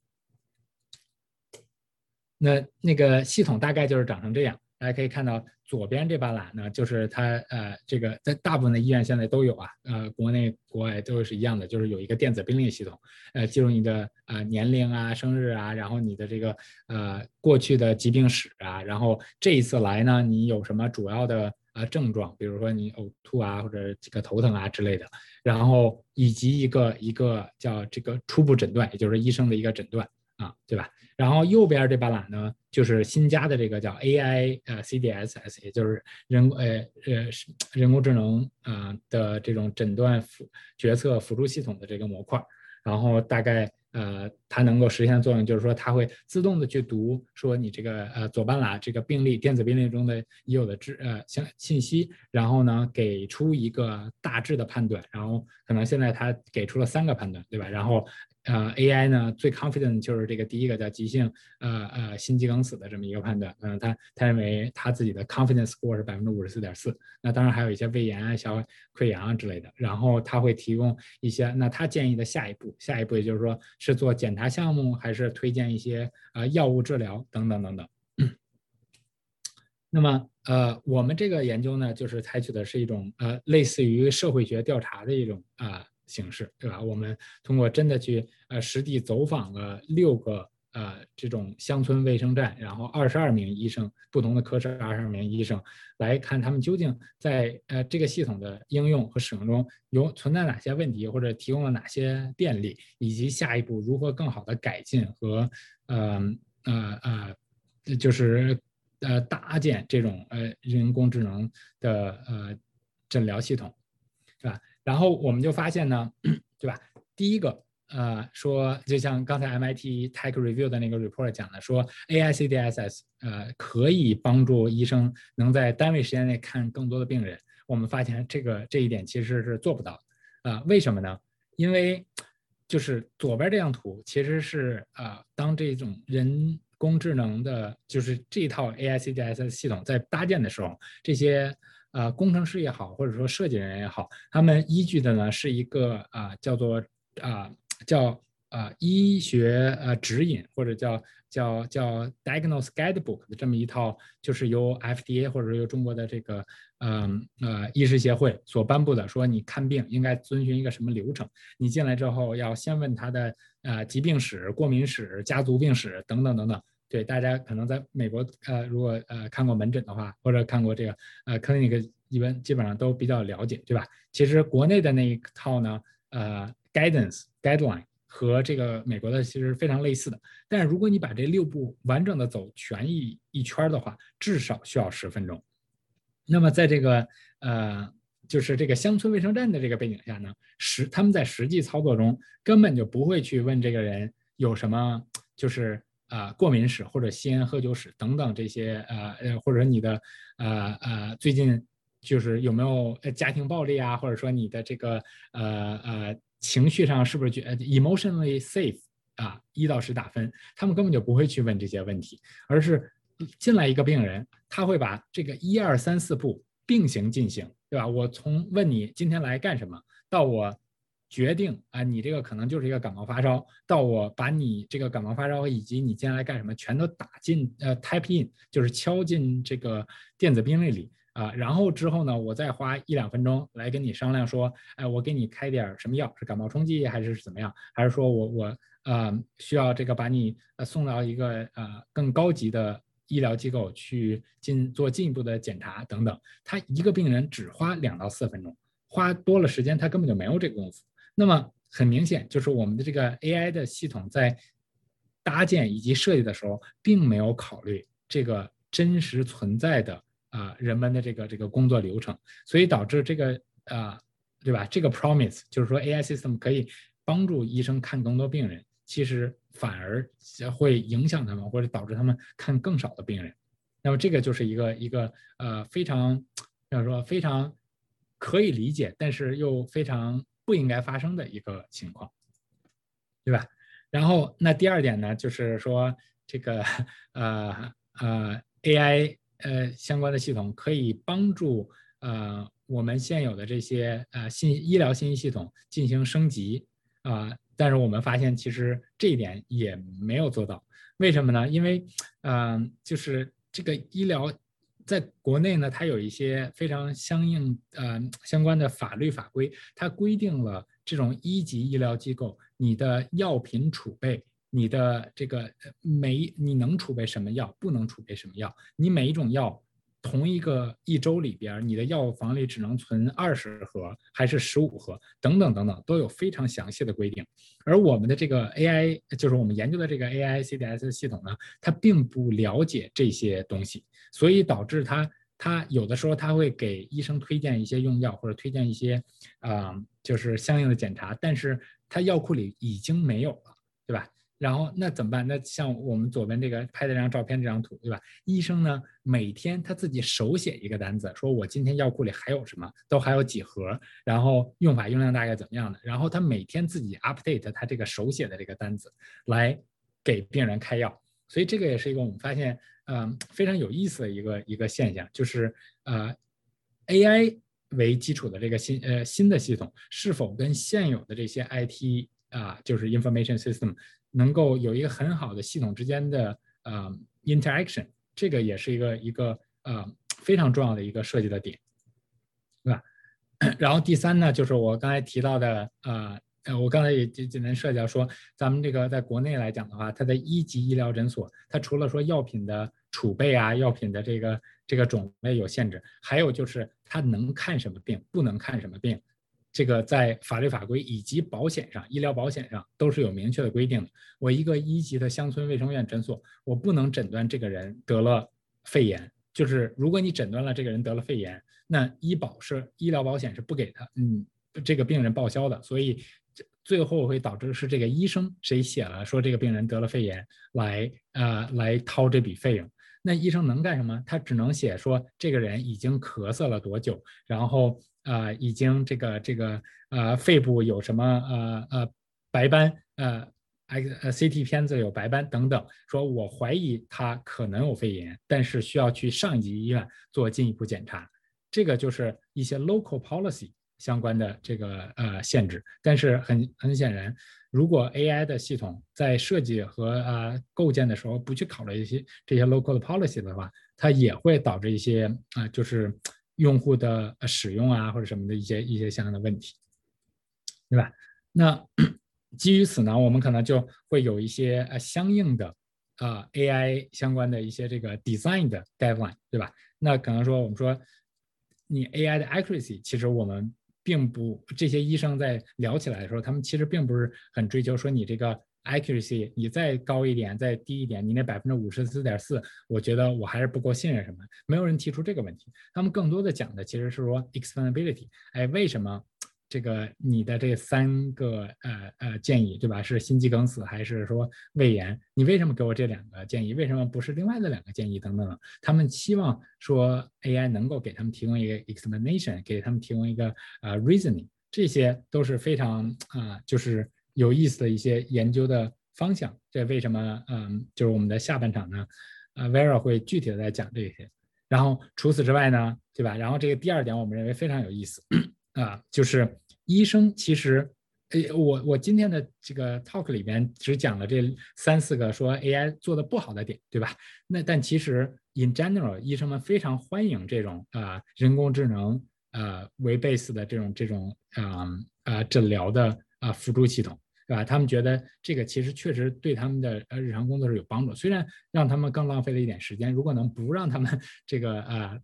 那那个系统大概就是长成这样大家可以看到左边这半栏呢，就是它呃这个在大部分的医院现在都有啊，呃国内国外都是一样的，就是有一个电子病历系统，呃记录你的呃年龄啊、生日啊，然后你的这个呃过去的疾病史啊，然后这一次来呢，你有什么主要的呃症状，比如说你呕吐啊或者这个头疼啊之类的，然后以及一个一个叫这个初步诊断，也就是医生的一个诊断啊，对吧？然后右边这半栏呢，就是新加的这个叫 AI 呃 CDSS，也就是人呃呃人工智能啊的这种诊断辅决策辅助系统的这个模块。然后大概呃它能够实现的作用就是说，它会自动的去读说你这个呃左半栏这个病例电子病例中的已有的知呃相信息，然后呢给出一个大致的判断。然后可能现在它给出了三个判断，对吧？然后。呃，AI 呢最 confident 就是这个第一个叫急性呃呃心肌梗死的这么一个判断，嗯，他他认为他自己的 confidence score 是百分之五十四点四。那当然还有一些胃炎啊、小溃疡啊之类的。然后他会提供一些，那他建议的下一步，下一步也就是说是做检查项目，还是推荐一些啊药物治疗等等等等。那么呃，我们这个研究呢，就是采取的是一种呃类似于社会学调查的一种啊。形式对吧？我们通过真的去呃实地走访了六个呃这种乡村卫生站，然后二十二名医生，不同的科室二十二名医生来看他们究竟在呃这个系统的应用和使用中有存在哪些问题，或者提供了哪些便利，以及下一步如何更好的改进和呃呃呃就是呃搭建这种呃人工智能的呃诊疗系统，是吧？然后我们就发现呢，对吧？第一个，呃，说就像刚才 MIT Tech Review 的那个 report 讲的，说 AI CDSS 呃可以帮助医生能在单位时间内看更多的病人。我们发现这个这一点其实是做不到，啊，为什么呢？因为就是左边这张图其实是啊，当这种人工智能的，就是这套 AI CDSS 系统在搭建的时候，这些。呃，工程师也好，或者说设计人员也好，他们依据的呢是一个啊叫做啊叫啊医学呃指引，或者叫叫叫 Diagnose Guidebook 的这么一套，就是由 FDA 或者由中国的这个嗯呃医师协会所颁布的，说你看病应该遵循一个什么流程？你进来之后要先问他的呃疾病史、过敏史、家族病史等等等等。对大家可能在美国，呃，如果呃看过门诊的话，或者看过这个呃 clinic，一般基本上都比较了解，对吧？其实国内的那一套呢，呃，guidance guideline 和这个美国的其实非常类似的。但是如果你把这六步完整的走全一一圈的话，至少需要十分钟。那么在这个呃，就是这个乡村卫生站的这个背景下呢，实他们在实际操作中根本就不会去问这个人有什么，就是。啊，过敏史或者吸烟喝酒史等等这些，呃呃，或者你的，呃呃，最近就是有没有家庭暴力啊，或者说你的这个，呃呃，情绪上是不是觉 emotionally safe 啊？一到十打分，他们根本就不会去问这些问题，而是进来一个病人，他会把这个一二三四步并行进行，对吧？我从问你今天来干什么，到我。决定啊，你这个可能就是一个感冒发烧，到我把你这个感冒发烧以及你接下来干什么全都打进呃 type in，就是敲进这个电子病历里啊，然后之后呢，我再花一两分钟来跟你商量说，哎，我给你开点什么药，是感冒冲剂还是怎么样？还是说我我呃需要这个把你呃送到一个呃更高级的医疗机构去进做进一步的检查等等？他一个病人只花两到四分钟，花多了时间他根本就没有这个功夫。那么很明显，就是我们的这个 AI 的系统在搭建以及设计的时候，并没有考虑这个真实存在的啊人们的这个这个工作流程，所以导致这个啊对吧？这个 promise 就是说 AI system 可以帮助医生看更多病人，其实反而会影响他们，或者导致他们看更少的病人。那么这个就是一个一个呃非常要说非常可以理解，但是又非常。不应该发生的一个情况，对吧？然后那第二点呢，就是说这个呃呃 AI 呃相关的系统可以帮助呃我们现有的这些呃信医疗信息系统进行升级啊，但是我们发现其实这一点也没有做到，为什么呢？因为嗯就是这个医疗在国内呢，它有一些非常相应呃相关的法律法规，它规定了这种一级医疗机构你的药品储备，你的这个每你能储备什么药，不能储备什么药，你每一种药。同一个一周里边，你的药房里只能存二十盒还是十五盒，等等等等，都有非常详细的规定。而我们的这个 AI，就是我们研究的这个 AI CDS 系统呢，它并不了解这些东西，所以导致它它有的时候它会给医生推荐一些用药或者推荐一些啊，就是相应的检查，但是它药库里已经没有了，然后那怎么办？那像我们左边这个拍的这张照片这张图，对吧？医生呢每天他自己手写一个单子，说我今天药库里还有什么，都还有几盒，然后用法用量大概怎么样的？然后他每天自己 update 他这个手写的这个单子，来给病人开药。所以这个也是一个我们发现，嗯，非常有意思的一个一个现象，就是呃，AI 为基础的这个新呃新的系统是否跟现有的这些 IT 啊，就是 information system。能够有一个很好的系统之间的呃 interaction，这个也是一个一个呃非常重要的一个设计的点，对吧？然后第三呢，就是我刚才提到的呃呃，我刚才也简简单涉及到说，咱们这个在国内来讲的话，它的一级医疗诊所，它除了说药品的储备啊，药品的这个这个种类有限制，还有就是它能看什么病，不能看什么病。这个在法律法规以及保险上，医疗保险上都是有明确的规定的。我一个一级的乡村卫生院诊所，我不能诊断这个人得了肺炎。就是如果你诊断了这个人得了肺炎，那医保是医疗保险是不给他，嗯，这个病人报销的。所以最后会导致是这个医生谁写了说这个病人得了肺炎，来啊来掏这笔费用。那医生能干什么？他只能写说这个人已经咳嗽了多久，然后。啊，已经这个这个呃，肺部有什么呃呃白斑呃，X 呃 CT 片子有白斑等等，说我怀疑他可能有肺炎，但是需要去上级医院做进一步检查。这个就是一些 local policy 相关的这个呃限制。但是很很显然，如果 AI 的系统在设计和啊构建的时候不去考虑一些这些 local 的 policy 的话，它也会导致一些啊就是。用户的使用啊，或者什么的一些一些相应的问题，对吧？那 基于此呢，我们可能就会有一些呃相应的啊 AI 相关的一些这个 design 的 deadline，对吧？那可能说我们说你 AI 的 accuracy，其实我们并不这些医生在聊起来的时候，他们其实并不是很追求说你这个。Accuracy 你再高一点，再低一点，你那百分之五十四点四，我觉得我还是不够信任什么？没有人提出这个问题。他们更多的讲的其实是说 explainability，哎，为什么这个你的这三个呃呃建议，对吧？是心肌梗死还是说胃炎？你为什么给我这两个建议？为什么不是另外的两个建议？等等。他们希望说 AI 能够给他们提供一个 explanation，给他们提供一个呃 reasoning，这些都是非常啊，就是。有意思的一些研究的方向，这为什么？嗯，就是我们的下半场呢，呃，Vera 会具体的在讲这些。然后除此之外呢，对吧？然后这个第二点，我们认为非常有意思啊，就是医生其实，呃，我我今天的这个 talk 里边只讲了这三四个说 AI 做的不好的点，对吧？那但其实 in general，医生们非常欢迎这种啊人工智能呃为 base 的这种这种啊啊诊疗的啊辅助系统。对吧？他们觉得这个其实确实对他们的呃日常工作是有帮助，虽然让他们更浪费了一点时间。如果能不让他们这个呃，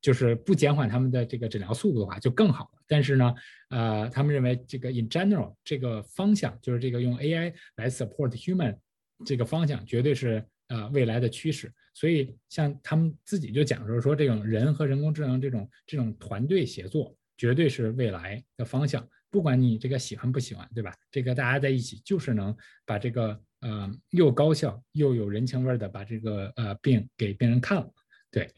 就是不减缓他们的这个诊疗速度的话，就更好了。但是呢，呃，他们认为这个 in general 这个方向，就是这个用 AI 来 support human 这个方向，绝对是呃未来的趋势。所以像他们自己就讲说，说这种人和人工智能这种这种团队协作，绝对是未来的方向。不管你这个喜欢不喜欢，对吧？这个大家在一起就是能把这个呃又高效又有人情味的把这个呃病给病人看了，对。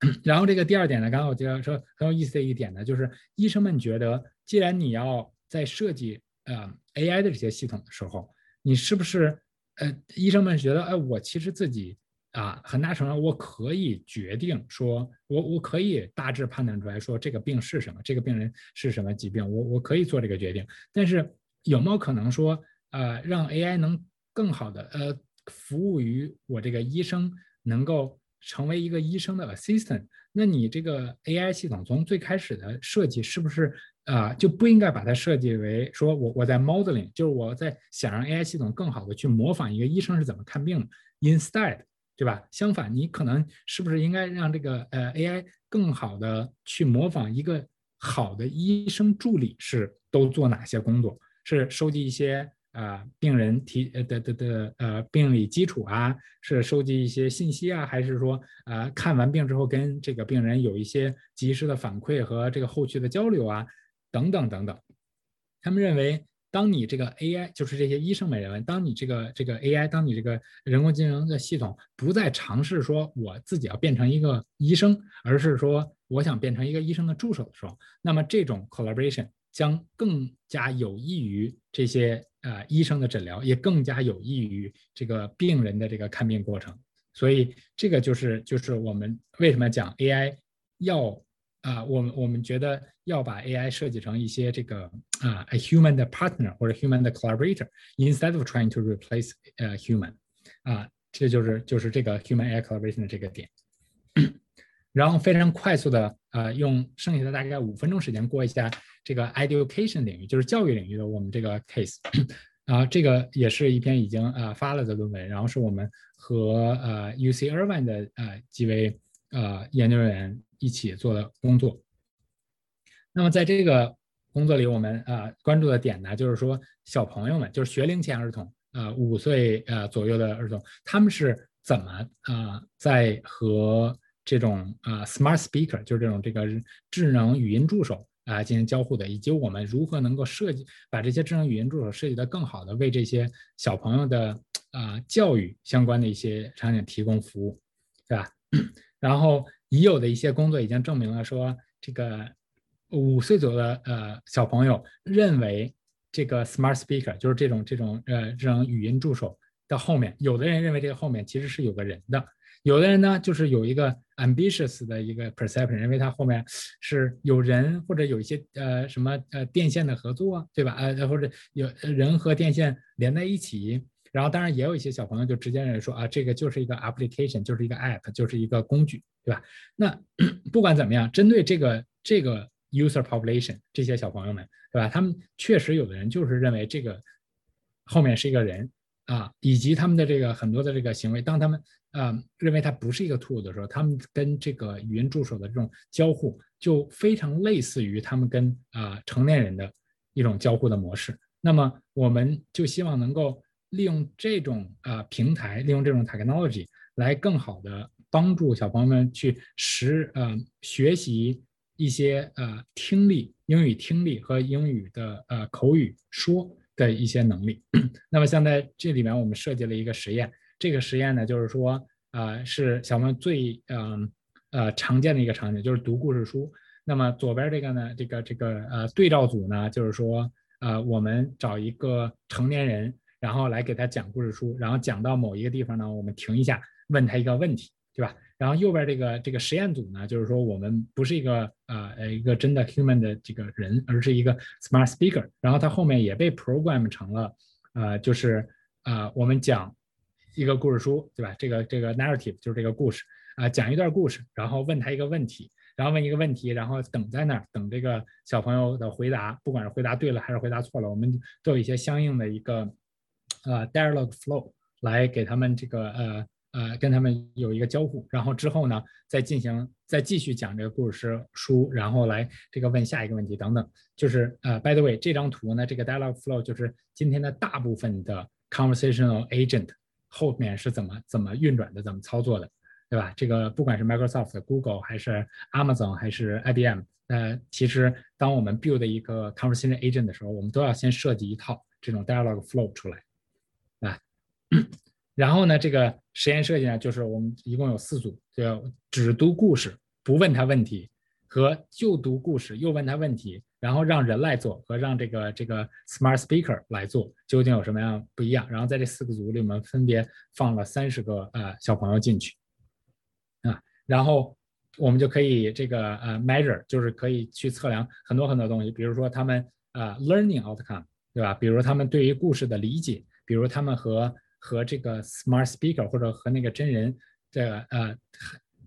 然后这个第二点呢，刚刚我提到说很有意思的一点呢，就是医生们觉得，既然你要在设计呃 AI 的这些系统的时候，你是不是呃医生们觉得，哎，我其实自己。啊，很大程度上我可以决定说，我我可以大致判断出来说这个病是什么，这个病人是什么疾病，我我可以做这个决定。但是有没有可能说，呃，让 AI 能更好的呃服务于我这个医生，能够成为一个医生的 assistant，那你这个 AI 系统从最开始的设计是不是啊就不应该把它设计为说我我在 modeling，就是我在想让 AI 系统更好的去模仿一个医生是怎么看病的，instead，对吧？相反，你可能是不是应该让这个呃 AI 更好的去模仿一个好的医生助理是都做哪些工作？是收集一些。啊，病人提呃的的的呃病理基础啊，是收集一些信息啊，还是说啊看完病之后跟这个病人有一些及时的反馈和这个后续的交流啊，等等等等。他们认为，当你这个 AI 就是这些医生们认为，当你这个这个 AI，当你这个人工智能的系统不再尝试说我自己要变成一个医生，而是说我想变成一个医生的助手的时候，那么这种 collaboration 将更加有益于这些。呃，医生的诊疗也更加有益于这个病人的这个看病过程，所以这个就是就是我们为什么讲 AI 要啊，我们我们觉得要把 AI 设计成一些这个啊 a human 的 partner 或者 human 的 collaborator，instead of trying to replace 呃 human，啊，这就是就是这个 human AI collaboration 的这个点。然后非常快速的呃，用剩下的大概五分钟时间过一下。这个 education 领域就是教育领域的我们这个 case，啊，这个也是一篇已经啊发了的论文，然后是我们和呃 UC Irvine 的呃几位呃研究人员一起做的工作。那么在这个工作里，我们啊关注的点呢，就是说小朋友们，就是学龄前儿童，呃五岁呃左右的儿童，他们是怎么啊在和这种啊 smart speaker，就是这种这个智能语音助手。啊，进行交互的，以及我们如何能够设计，把这些智能语音助手设计的更好的，为这些小朋友的啊教育相关的一些场景提供服务，对吧？然后已有的一些工作已经证明了说，这个五岁左右的呃小朋友认为这个 smart speaker 就是这种这种呃这种语音助手的后面，有的人认为这个后面其实是有个人的。有的人呢，就是有一个 ambitious 的一个 perception，认为它后面是有人或者有一些呃什么呃电线的合作，对吧？呃，或者有人和电线连在一起。然后当然也有一些小朋友就直接认为说啊，这个就是一个 application，就是一个 app，就是一个工具，对吧？那 不管怎么样，针对这个这个 user population 这些小朋友们，对吧？他们确实有的人就是认为这个后面是一个人啊，以及他们的这个很多的这个行为，当他们啊，认为它不是一个 tool 的时候，他们跟这个语音助手的这种交互就非常类似于他们跟啊成年人的一种交互的模式。那么，我们就希望能够利用这种呃平台，利用这种 technology 来更好的帮助小朋友们去实呃学习一些呃听力、英语听力和英语的呃口语说的一些能力。那么，像在这里面，我们设计了一个实验。这个实验呢，就是说，呃，是小朋友最嗯呃常见的一个场景，就是读故事书。那么左边这个呢，这个这个呃对照组呢，就是说，呃，我们找一个成年人，然后来给他讲故事书，然后讲到某一个地方呢，我们停一下，问他一个问题，对吧？然后右边这个这个实验组呢，就是说我们不是一个呃一个真的 human 的这个人，而是一个 smart speaker，然后它后面也被 program 成了，呃，就是呃我们讲。一个故事书，对吧？这个这个 narrative 就是这个故事啊，讲一段故事，然后问他一个问题，然后问一个问题，然后等在那儿等这个小朋友的回答，不管是回答对了还是回答错了，我们都有一些相应的一个呃 dialogue flow 来给他们这个呃呃跟他们有一个交互，然后之后呢再进行再继续讲这个故事书，然后来这个问下一个问题等等，就是呃 by the way 这张图呢这个 dialogue flow 就是今天的大部分的 conversational agent。后面是怎么怎么运转的，怎么操作的，对吧？这个不管是 Microsoft、Google 还是 Amazon 还是 IBM，呃，其实当我们 build 一个 conversation agent 的时候，我们都要先设计一套这种 dialog flow 出来，然后呢，这个实验设计呢，就是我们一共有四组，就只读故事不问他问题，和就读故事又问他问题。然后让人来做和让这个这个 smart speaker 来做，究竟有什么样不一样？然后在这四个组里，我们分别放了三十个呃小朋友进去，啊，然后我们就可以这个呃 measure，就是可以去测量很多很多东西，比如说他们啊 learning outcome，对吧？比如他们对于故事的理解，比如他们和和这个 smart speaker 或者和那个真人这个呃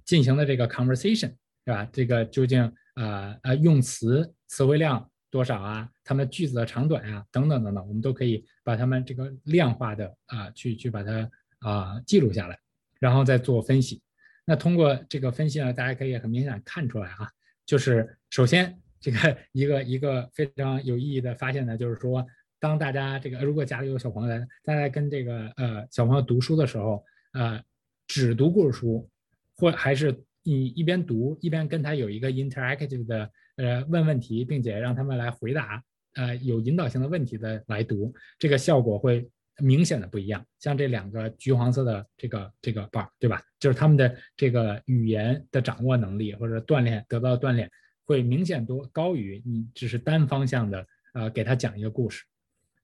进行的这个 conversation 是吧？这个究竟啊啊用词词汇量多少啊？它们句子的长短呀，等等等等，我们都可以把它们这个量化的啊去去把它啊记录下来，然后再做分析。那通过这个分析呢，大家可以很明显看出来啊，就是首先这个一个一个非常有意义的发现呢，就是说。当大家这个如果家里有小朋友，大家跟这个呃小朋友读书的时候，呃，只读故事书，或还是你一边读一边跟他有一个 interactive 的呃问问题，并且让他们来回答呃有引导性的问题的来读，这个效果会明显的不一样。像这两个橘黄色的这个这个 bar，对吧？就是他们的这个语言的掌握能力或者锻炼得到锻炼会明显多高于你只是单方向的呃给他讲一个故事。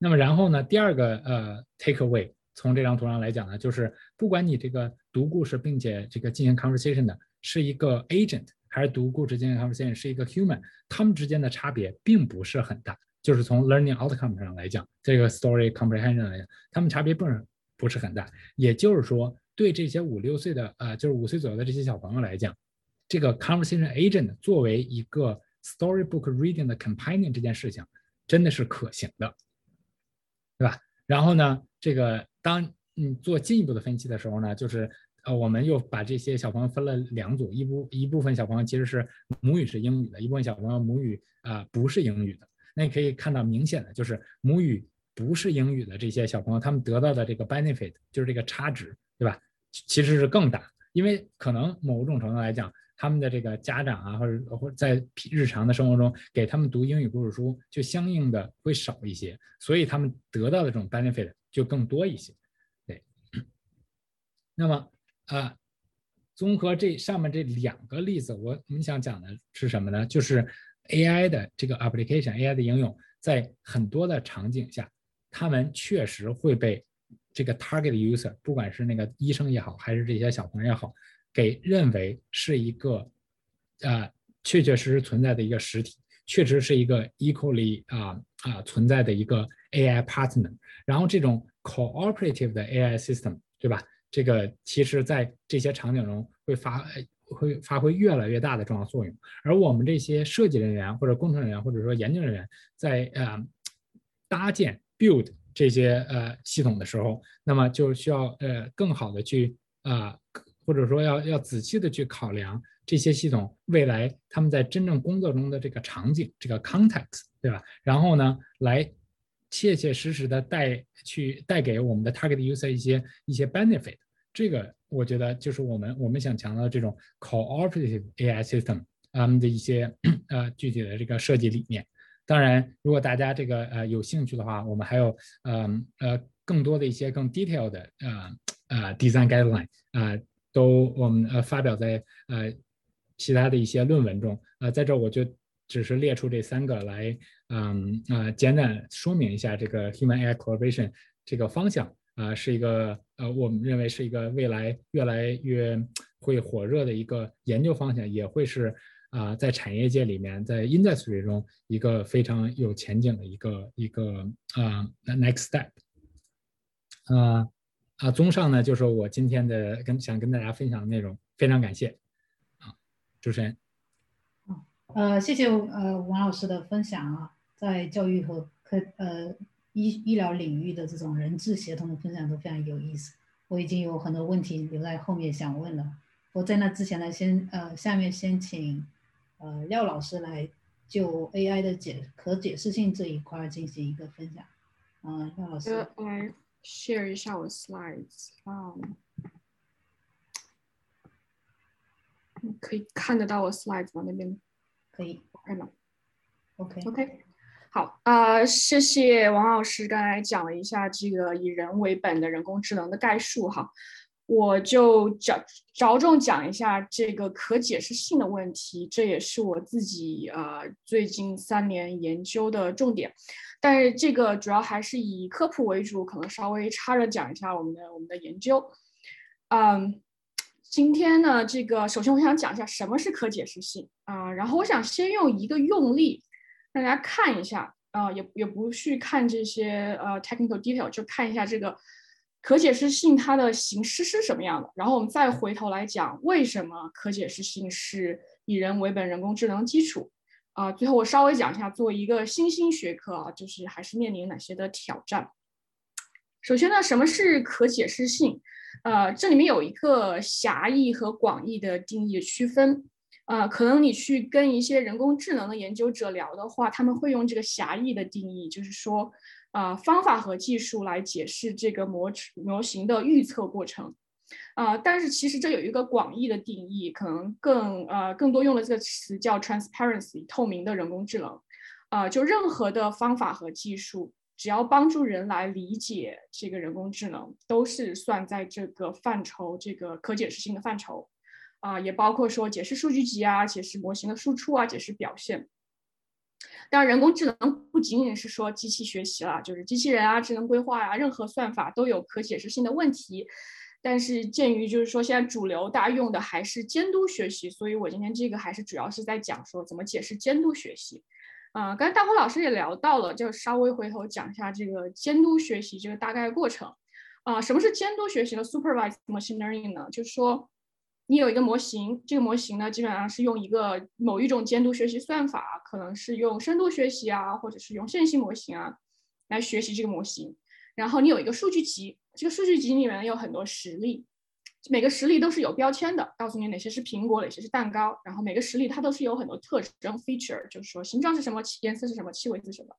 那么然后呢？第二个呃，take away，从这张图上来讲呢，就是不管你这个读故事并且这个进行 conversation 的是一个 agent，还是读故事进行 conversation 是一个 human，他们之间的差别并不是很大。就是从 learning outcome 上来讲，这个 story comprehension 来讲，他们差别不是不是很大。也就是说，对这些五六岁的呃，就是五岁左右的这些小朋友来讲，这个 conversation agent 作为一个 storybook reading 的 companion 这件事情，真的是可行的。对吧？然后呢，这个当你做进一步的分析的时候呢，就是呃，我们又把这些小朋友分了两组，一部一部分小朋友其实是母语是英语的，一部分小朋友母语啊不是英语的。那你可以看到明显的就是母语不是英语的这些小朋友，他们得到的这个 benefit 就是这个差值，对吧？其实是更大，因为可能某种程度来讲。他们的这个家长啊，或者或者在日常的生活中给他们读英语故事书，就相应的会少一些，所以他们得到的这种 benefit 就更多一些。对，那么啊，综合这上面这两个例子，我们想讲的是什么呢？就是 AI 的这个 application，AI 的应用在很多的场景下，他们确实会被这个 target user，不管是那个医生也好，还是这些小朋友也好。给认为是一个，呃，确确实实存在的一个实体，确实是一个 equally 啊啊存在的一个 AI partner。然后这种 cooperative 的 AI system，对吧？这个其实在这些场景中会发会发挥越来越大的重要作用。而我们这些设计人员或者工程人员或者说研究人员在呃搭建 build 这些呃系统的时候，那么就需要呃更好的去啊。或者说要要仔细的去考量这些系统未来他们在真正工作中的这个场景，这个 context，对吧？然后呢，来切切实实的带去带给我们的 target user 一些一些 benefit。这个我觉得就是我们我们想强调这种 cooperative AI system 他们的一些呃具体的这个设计理念。当然，如果大家这个呃有兴趣的话，我们还有呃呃更多的一些更 detail 的呃呃 design guideline 啊。都我们呃发表在呃其他的一些论文中呃，在这我就只是列出这三个来，嗯啊简短说明一下这个 human AI collaboration 这个方向啊是一个呃我们认为是一个未来越来越会火热的一个研究方向，也会是啊在产业界里面在 industry 中一个非常有前景的一个一个啊 next step 啊。啊，综上呢，就是我今天的跟想跟大家分享的内容，非常感谢。啊，主持人。呃，谢谢呃王老师的分享啊，在教育和科呃医医疗领域的这种人智协同的分享都非常有意思。我已经有很多问题留在后面想问了。我在那之前呢，先呃下面先请呃廖老师来就 AI 的解可解释性这一块进行一个分享。嗯，廖老师。Share 一下我 slides 嗯，可以看得到我 slides 吗？那边。可以。看到。OK OK，好啊，谢谢王老师刚才讲了一下这个以人为本的人工智能的概述哈，我就着着重讲一下这个可解释性的问题，这也是我自己啊最近三年研究的重点。但是这个主要还是以科普为主，可能稍微插着讲一下我们的我们的研究。嗯，今天呢，这个首先我想讲一下什么是可解释性啊，然后我想先用一个用例让大家看一下啊，也也不去看这些呃 technical detail，就看一下这个可解释性它的形式是什么样的，然后我们再回头来讲为什么可解释性是以人为本人工智能基础。啊，最后我稍微讲一下，作为一个新兴学科啊，就是还是面临哪些的挑战。首先呢，什么是可解释性？呃，这里面有一个狭义和广义的定义区分。呃，可能你去跟一些人工智能的研究者聊的话，他们会用这个狭义的定义，就是说，啊，方法和技术来解释这个模模型的预测过程。啊，但是其实这有一个广义的定义，可能更呃更多用的这个词叫 transparency，透明的人工智能。啊，就任何的方法和技术。只要帮助人来理解这个人工智能，都是算在这个范畴，这个可解释性的范畴，啊，也包括说解释数据集啊，解释模型的输出啊，解释表现。当然，人工智能不仅仅是说机器学习了，就是机器人啊、智能规划啊，任何算法都有可解释性的问题。但是鉴于就是说现在主流大家用的还是监督学习，所以我今天这个还是主要是在讲说怎么解释监督学习。啊，刚才大辉老师也聊到了，就稍微回头讲一下这个监督学习这个大概过程。啊，什么是监督学习的 supervised machine learning 呢？就是说，你有一个模型，这个模型呢基本上是用一个某一种监督学习算法，可能是用深度学习啊，或者是用线性模型啊来学习这个模型。然后你有一个数据集，这个数据集里面有很多实例。每个实例都是有标签的，告诉你哪些是苹果，哪些是蛋糕。然后每个实例它都是有很多特征 feature，就是说形状是什么，颜色是什么，气味是什么。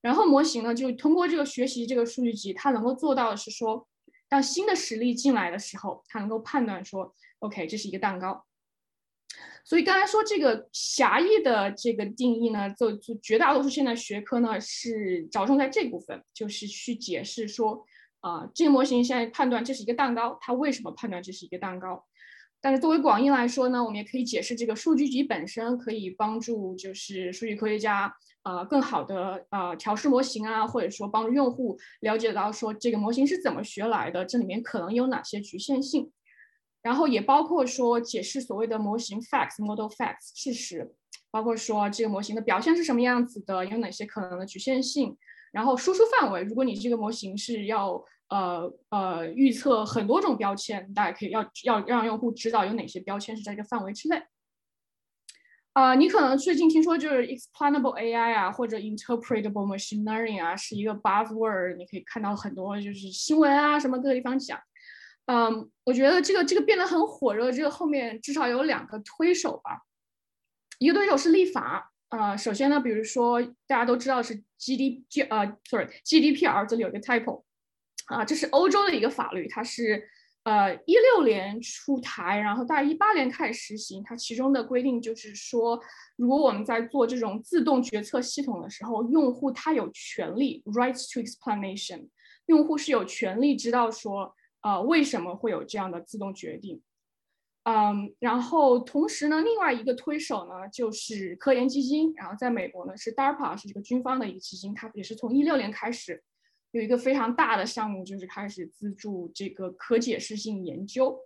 然后模型呢，就通过这个学习这个数据集，它能够做到的是说，当新的实例进来的时候，它能够判断说，OK，这是一个蛋糕。所以刚才说这个狭义的这个定义呢，就就绝大多数现在学科呢是着重在这部分，就是去解释说。啊，这个模型现在判断这是一个蛋糕，它为什么判断这是一个蛋糕？但是作为广义来说呢，我们也可以解释这个数据集本身可以帮助就是数据科学家啊更好的啊调试模型啊，或者说帮助用户了解到说这个模型是怎么学来的，这里面可能有哪些局限性。然后也包括说解释所谓的模型 facts model facts 事实，包括说这个模型的表现是什么样子的，有哪些可能的局限性。然后输出范围，如果你这个模型是要呃呃预测很多种标签，大家可以要要让用户知道有哪些标签是在这个范围之内。啊，你可能最近听说就是 explainable AI 啊，或者 interpretable machine learning 啊，是一个 buzzword，你可以看到很多就是新闻啊什么各个地方讲。嗯，我觉得这个这个变得很火热，这个后面至少有两个推手吧，一个推手是立法。呃，首先呢，比如说大家都知道是 G D P 呃，sorry G D P R 这里有个 typo，啊，这是欧洲的一个法律，它是呃一六年出台，然后大概一八年开始实行。它其中的规定就是说，如果我们在做这种自动决策系统的时候，用户他有权利 rights to explanation，用户是有权利知道说，呃，为什么会有这样的自动决定。嗯，然后同时呢，另外一个推手呢就是科研基金，然后在美国呢是 DARPA，是这个军方的一个基金，它也是从一六年开始有一个非常大的项目，就是开始资助这个可解释性研究。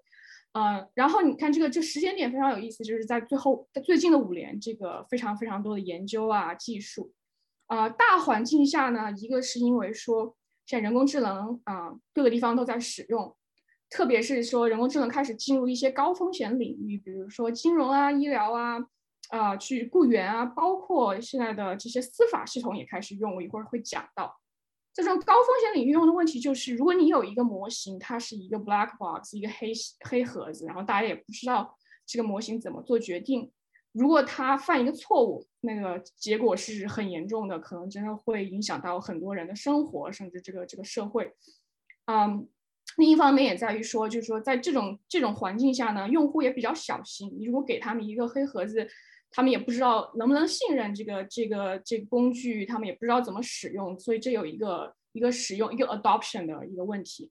嗯，然后你看这个这时间点非常有意思，就是在最后在最近的五年，这个非常非常多的研究啊技术，啊大环境下呢，一个是因为说现在人工智能啊各个地方都在使用。特别是说人工智能开始进入一些高风险领域，比如说金融啊、医疗啊、啊去雇员啊，包括现在的这些司法系统也开始用。我一会儿会讲到，这种高风险领域用的问题就是，如果你有一个模型，它是一个 black box，一个黑黑盒子，然后大家也不知道这个模型怎么做决定，如果他犯一个错误，那个结果是很严重的，可能真的会影响到很多人的生活，甚至这个这个社会，嗯。另一方面也在于说，就是说，在这种这种环境下呢，用户也比较小心。你如果给他们一个黑盒子，他们也不知道能不能信任这个这个这个工具，他们也不知道怎么使用，所以这有一个一个使用一个 adoption 的一个问题。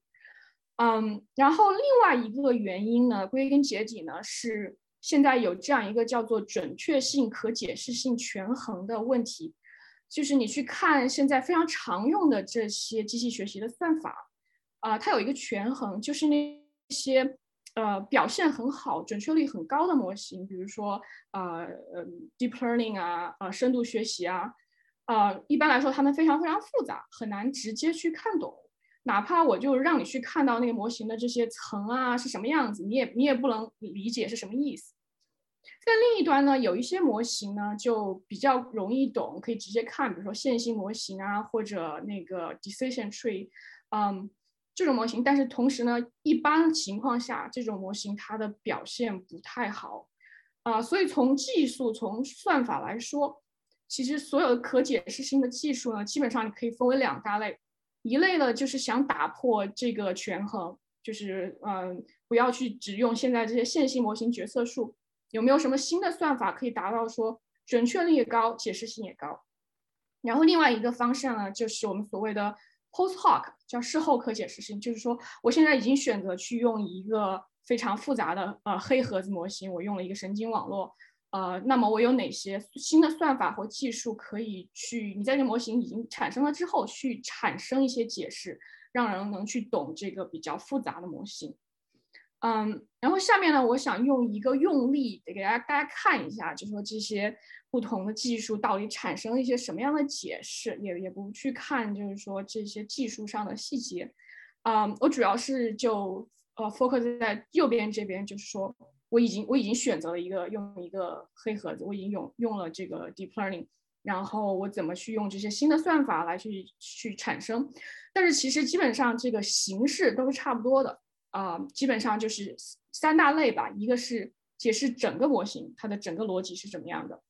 嗯，然后另外一个原因呢，归根结底呢，是现在有这样一个叫做准确性可解释性权衡的问题，就是你去看现在非常常用的这些机器学习的算法。啊，它有一个权衡，就是那些呃表现很好、准确率很高的模型，比如说呃呃 deep learning 啊，呃深度学习啊，呃一般来说它们非常非常复杂，很难直接去看懂。哪怕我就让你去看到那个模型的这些层啊是什么样子，你也你也不能理解是什么意思。在另一端呢，有一些模型呢就比较容易懂，可以直接看，比如说线性模型啊，或者那个 decision tree，嗯，这种模型。但是同时呢，一般情况下，这种模型它的表现不太好，啊，所以从技术、从算法来说，其实所有的可解释性的技术呢，基本上你可以分为两大类，一类呢就是想打破这个权衡，就是嗯，不要去只用现在这些线性模型决策树。有没有什么新的算法可以达到说准确率也高、解释性也高？然后另外一个方向呢，就是我们所谓的 post hoc，叫事后可解释性，就是说我现在已经选择去用一个非常复杂的呃黑盒子模型，我用了一个神经网络，呃，那么我有哪些新的算法或技术可以去？你在这模型已经产生了之后，去产生一些解释，让人能去懂这个比较复杂的模型。嗯，然后下面呢，我想用一个用例给大家大家看一下，就说这些不同的技术到底产生了一些什么样的解释，也也不去看，就是说这些技术上的细节。嗯，我主要是就呃 focus 在右边这边，就是说我已经我已经选择了一个用一个黑盒子，我已经用用了这个 deep learning，然后我怎么去用这些新的算法来去去产生，但是其实基本上这个形式都是差不多的。啊，基本上就是三大类吧。一个是解释整个模型它的整个逻辑是怎么样的，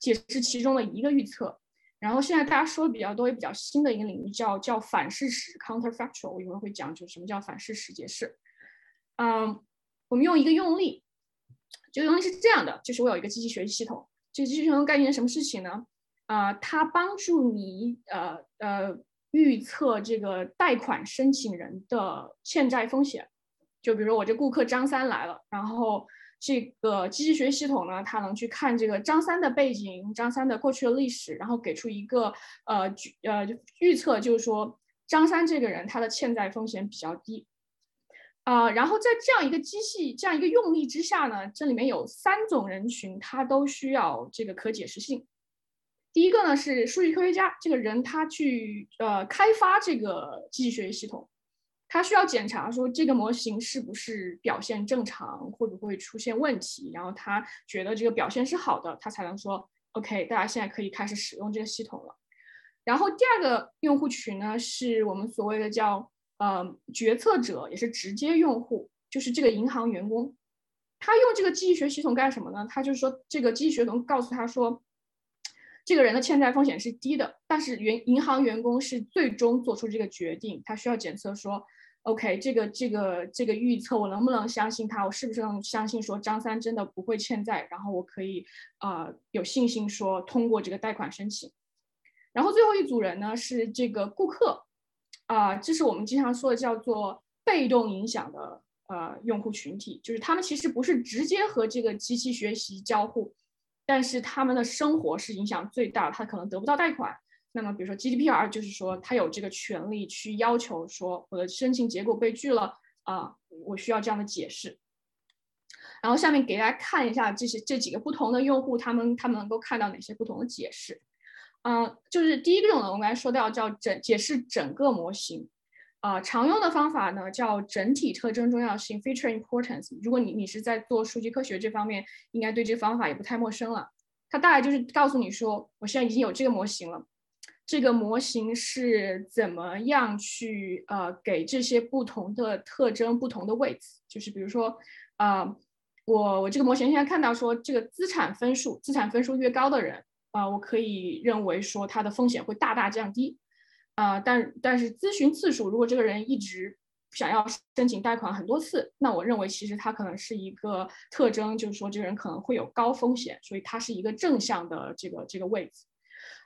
解释其中的一个预测。然后现在大家说的比较多也比较新的一个领域叫叫反事实 （counterfactual）。我一会儿会讲，就什么叫反事实解释。嗯，我们用一个用例，这个用例是这样的：就是我有一个机器学习系统，这个机器学习系统干一件什么事情呢？啊，它帮助你呃呃预测这个贷款申请人的欠债风险。就比如说我这顾客张三来了，然后这个机器学习系统呢，它能去看这个张三的背景、张三的过去的历史，然后给出一个呃呃预测，就是说张三这个人他的欠债风险比较低，啊，然后在这样一个机器这样一个用力之下呢，这里面有三种人群，他都需要这个可解释性。第一个呢是数据科学家，这个人他去呃开发这个机器学习系统。他需要检查说这个模型是不是表现正常，会不会出现问题，然后他觉得这个表现是好的，他才能说 OK，大家现在可以开始使用这个系统了。然后第二个用户群呢，是我们所谓的叫呃决策者，也是直接用户，就是这个银行员工。他用这个机器学系统干什么呢？他就是说这个机器学习系统告诉他说，这个人的欠债风险是低的，但是原银行员工是最终做出这个决定，他需要检测说。OK，这个这个这个预测我能不能相信他？我是不是能相信说张三真的不会欠债？然后我可以啊有信心说通过这个贷款申请。然后最后一组人呢是这个顾客啊，这是我们经常说的叫做被动影响的呃用户群体，就是他们其实不是直接和这个机器学习交互，但是他们的生活是影响最大，他可能得不到贷款。那么，比如说 GDPR，就是说他有这个权利去要求说我的申请结果被拒了啊，我需要这样的解释。然后下面给大家看一下这些这几个不同的用户，他们他们能够看到哪些不同的解释？嗯，就是第一个种呢，我们刚才说到叫整解释整个模型啊，常用的方法呢叫整体特征重要性 （feature importance）。如果你你是在做数据科学这方面，应该对这方法也不太陌生了。它大概就是告诉你说，我现在已经有这个模型了。这个模型是怎么样去呃给这些不同的特征不同的位置？就是比如说，啊，我我这个模型现在看到说，这个资产分数资产分数越高的人，啊，我可以认为说他的风险会大大降低，啊，但但是咨询次数，如果这个人一直想要申请贷款很多次，那我认为其实他可能是一个特征，就是说这个人可能会有高风险，所以它是一个正向的这个这个位置。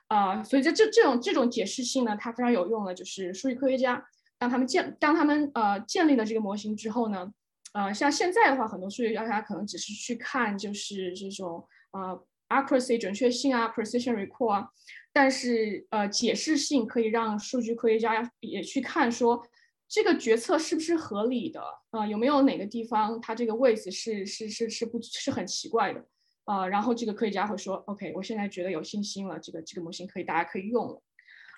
啊，所以这这这种这种解释性呢，它非常有用的，就是数据科学家当他们建当他们呃建立了这个模型之后呢，呃，像现在的话，很多数据科学家可能只是去看就是这种呃 accuracy 准确性啊，precision recall 啊，但是呃解释性可以让数据科学家也去看说这个决策是不是合理的啊，有没有哪个地方它这个位置是是是是不是很奇怪的。啊，然后这个科学家会说，OK，我现在觉得有信心了，这个这个模型可以，大家可以用了。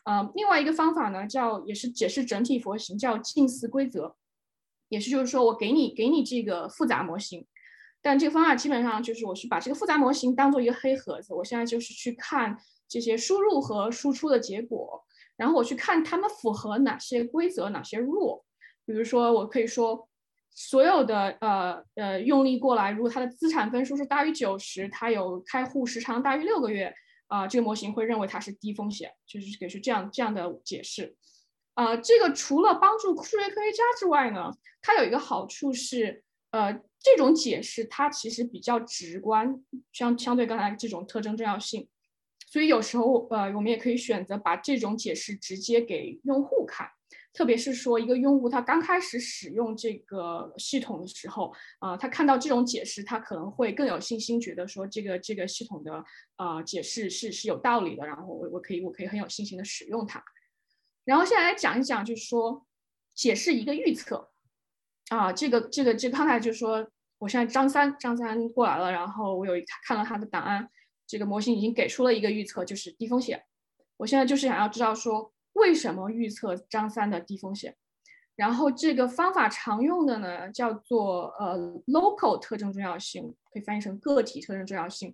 呃，另外一个方法呢，叫也是解释整体模型，叫近似规则，也是就是说我给你给你这个复杂模型，但这个方法基本上就是我是把这个复杂模型当做一个黑盒子，我现在就是去看这些输入和输出的结果，然后我去看它们符合哪些规则，哪些 rule，比如说我可以说。所有的呃呃用力过来，如果它的资产分数是大于九十，它有开户时长大于六个月，啊，这个模型会认为它是低风险，就是给出这样这样的解释。啊，这个除了帮助数学科学家之外呢，它有一个好处是，呃，这种解释它其实比较直观，相相对刚才这种特征重要性，所以有时候呃我们也可以选择把这种解释直接给用户看。特别是说，一个用户他刚开始使用这个系统的时候，啊，他看到这种解释，他可能会更有信心，觉得说这个这个系统的啊解释是是有道理的，然后我我可以我可以很有信心的使用它。然后现在来讲一讲，就是说解释一个预测，啊，这个这个这刚才就说，我现在张三张三过来了，然后我有一看到他的档案，这个模型已经给出了一个预测，就是低风险。我现在就是想要知道说。为什么预测张三的低风险？然后这个方法常用的呢，叫做呃 local 特征重要性，可以翻译成个体特征重要性。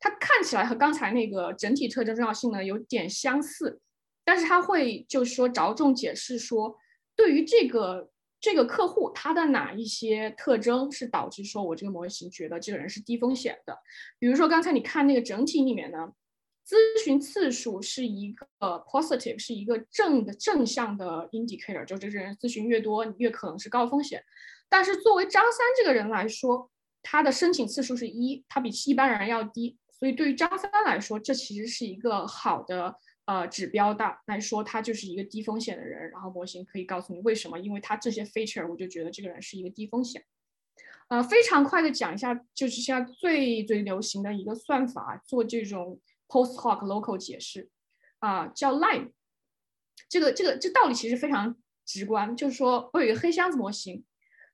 它看起来和刚才那个整体特征重要性呢有点相似，但是它会就是说着重解释说，对于这个这个客户他的哪一些特征是导致说我这个模型觉得这个人是低风险的。比如说刚才你看那个整体里面呢。咨询次数是一个 positive，是一个正的正向的 indicator，就这个人咨询越多，越可能是高风险。但是作为张三这个人来说，他的申请次数是一，他比一般人要低，所以对于张三来说，这其实是一个好的呃指标的来说，他就是一个低风险的人。然后模型可以告诉你为什么，因为他这些 feature，我就觉得这个人是一个低风险。呃，非常快的讲一下，就是现在最最流行的一个算法，做这种。Post hoc local 解释啊，叫 line。这个这个这道理其实非常直观，就是说我有一个黑箱子模型，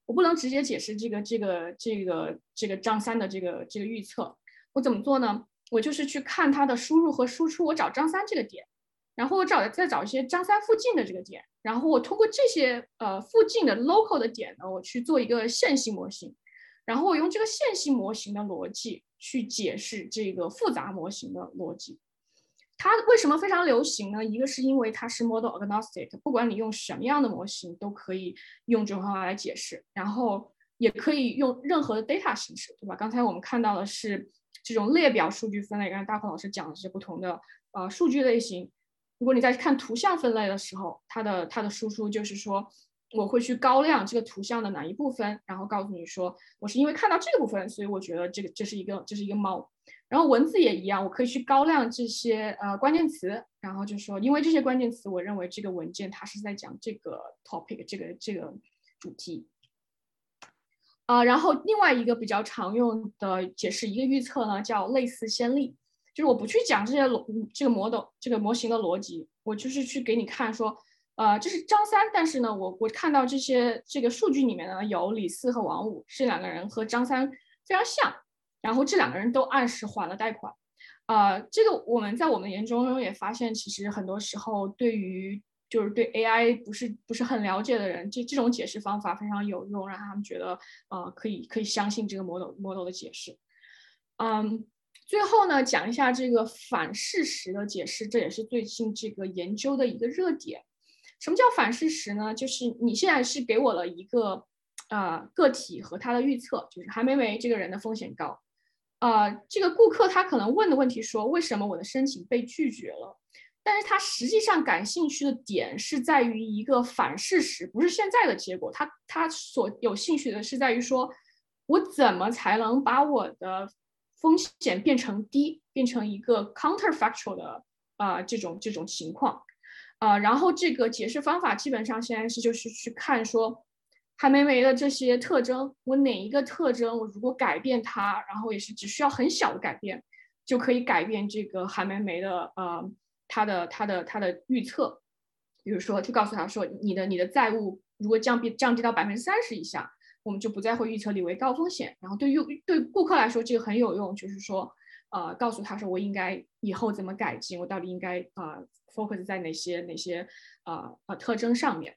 我不能直接解释这个这个这个这个张三的这个这个预测。我怎么做呢？我就是去看它的输入和输出，我找张三这个点，然后我找再找一些张三附近的这个点，然后我通过这些呃附近的 local 的点呢，我去做一个线性模型，然后我用这个线性模型的逻辑。去解释这个复杂模型的逻辑，它为什么非常流行呢？一个是因为它是 model agnostic，不管你用什么样的模型都可以用这种方法来解释，然后也可以用任何的 data 形式，对吧？刚才我们看到的是这种列表数据分类，刚才大孔老师讲的是不同的呃数据类型。如果你在看图像分类的时候，它的它的输出就是说。我会去高亮这个图像的哪一部分，然后告诉你说，我是因为看到这个部分，所以我觉得这个这是一个这是一个猫。然后文字也一样，我可以去高亮这些呃关键词，然后就说，因为这些关键词，我认为这个文件它是在讲这个 topic 这个这个主题。啊，然后另外一个比较常用的解释一个预测呢，叫类似先例，就是我不去讲这些逻这个 model 这个模型的逻辑，我就是去给你看说。呃，这是张三，但是呢，我我看到这些这个数据里面呢，有李四和王五这两个人和张三非常像，然后这两个人都按时还了贷款。呃，这个我们在我们研究中也发现，其实很多时候对于就是对 AI 不是不是很了解的人，这这种解释方法非常有用，让他们觉得呃可以可以相信这个 model model 的解释。嗯，最后呢，讲一下这个反事实的解释，这也是最近这个研究的一个热点。什么叫反事实呢？就是你现在是给我了一个，呃，个体和他的预测，就是韩梅梅这个人的风险高，呃，这个顾客他可能问的问题说，为什么我的申请被拒绝了？但是他实际上感兴趣的点是在于一个反事实，不是现在的结果，他他所有兴趣的是在于说，我怎么才能把我的风险变成低，变成一个 counterfactual 的啊这种这种情况。啊，然后这个解释方法基本上现在是就是去看说韩梅梅的这些特征，我哪一个特征我如果改变它，然后也是只需要很小的改变，就可以改变这个韩梅梅的呃她的她的她的预测。比如说，就告诉他说，你的你的债务如果降低降低到百分之三十以下，我们就不再会预测你为高风险。然后对于对顾客来说，这个很有用，就是说。呃，告诉他说我应该以后怎么改进，我到底应该呃 focus 在哪些哪些呃呃特征上面。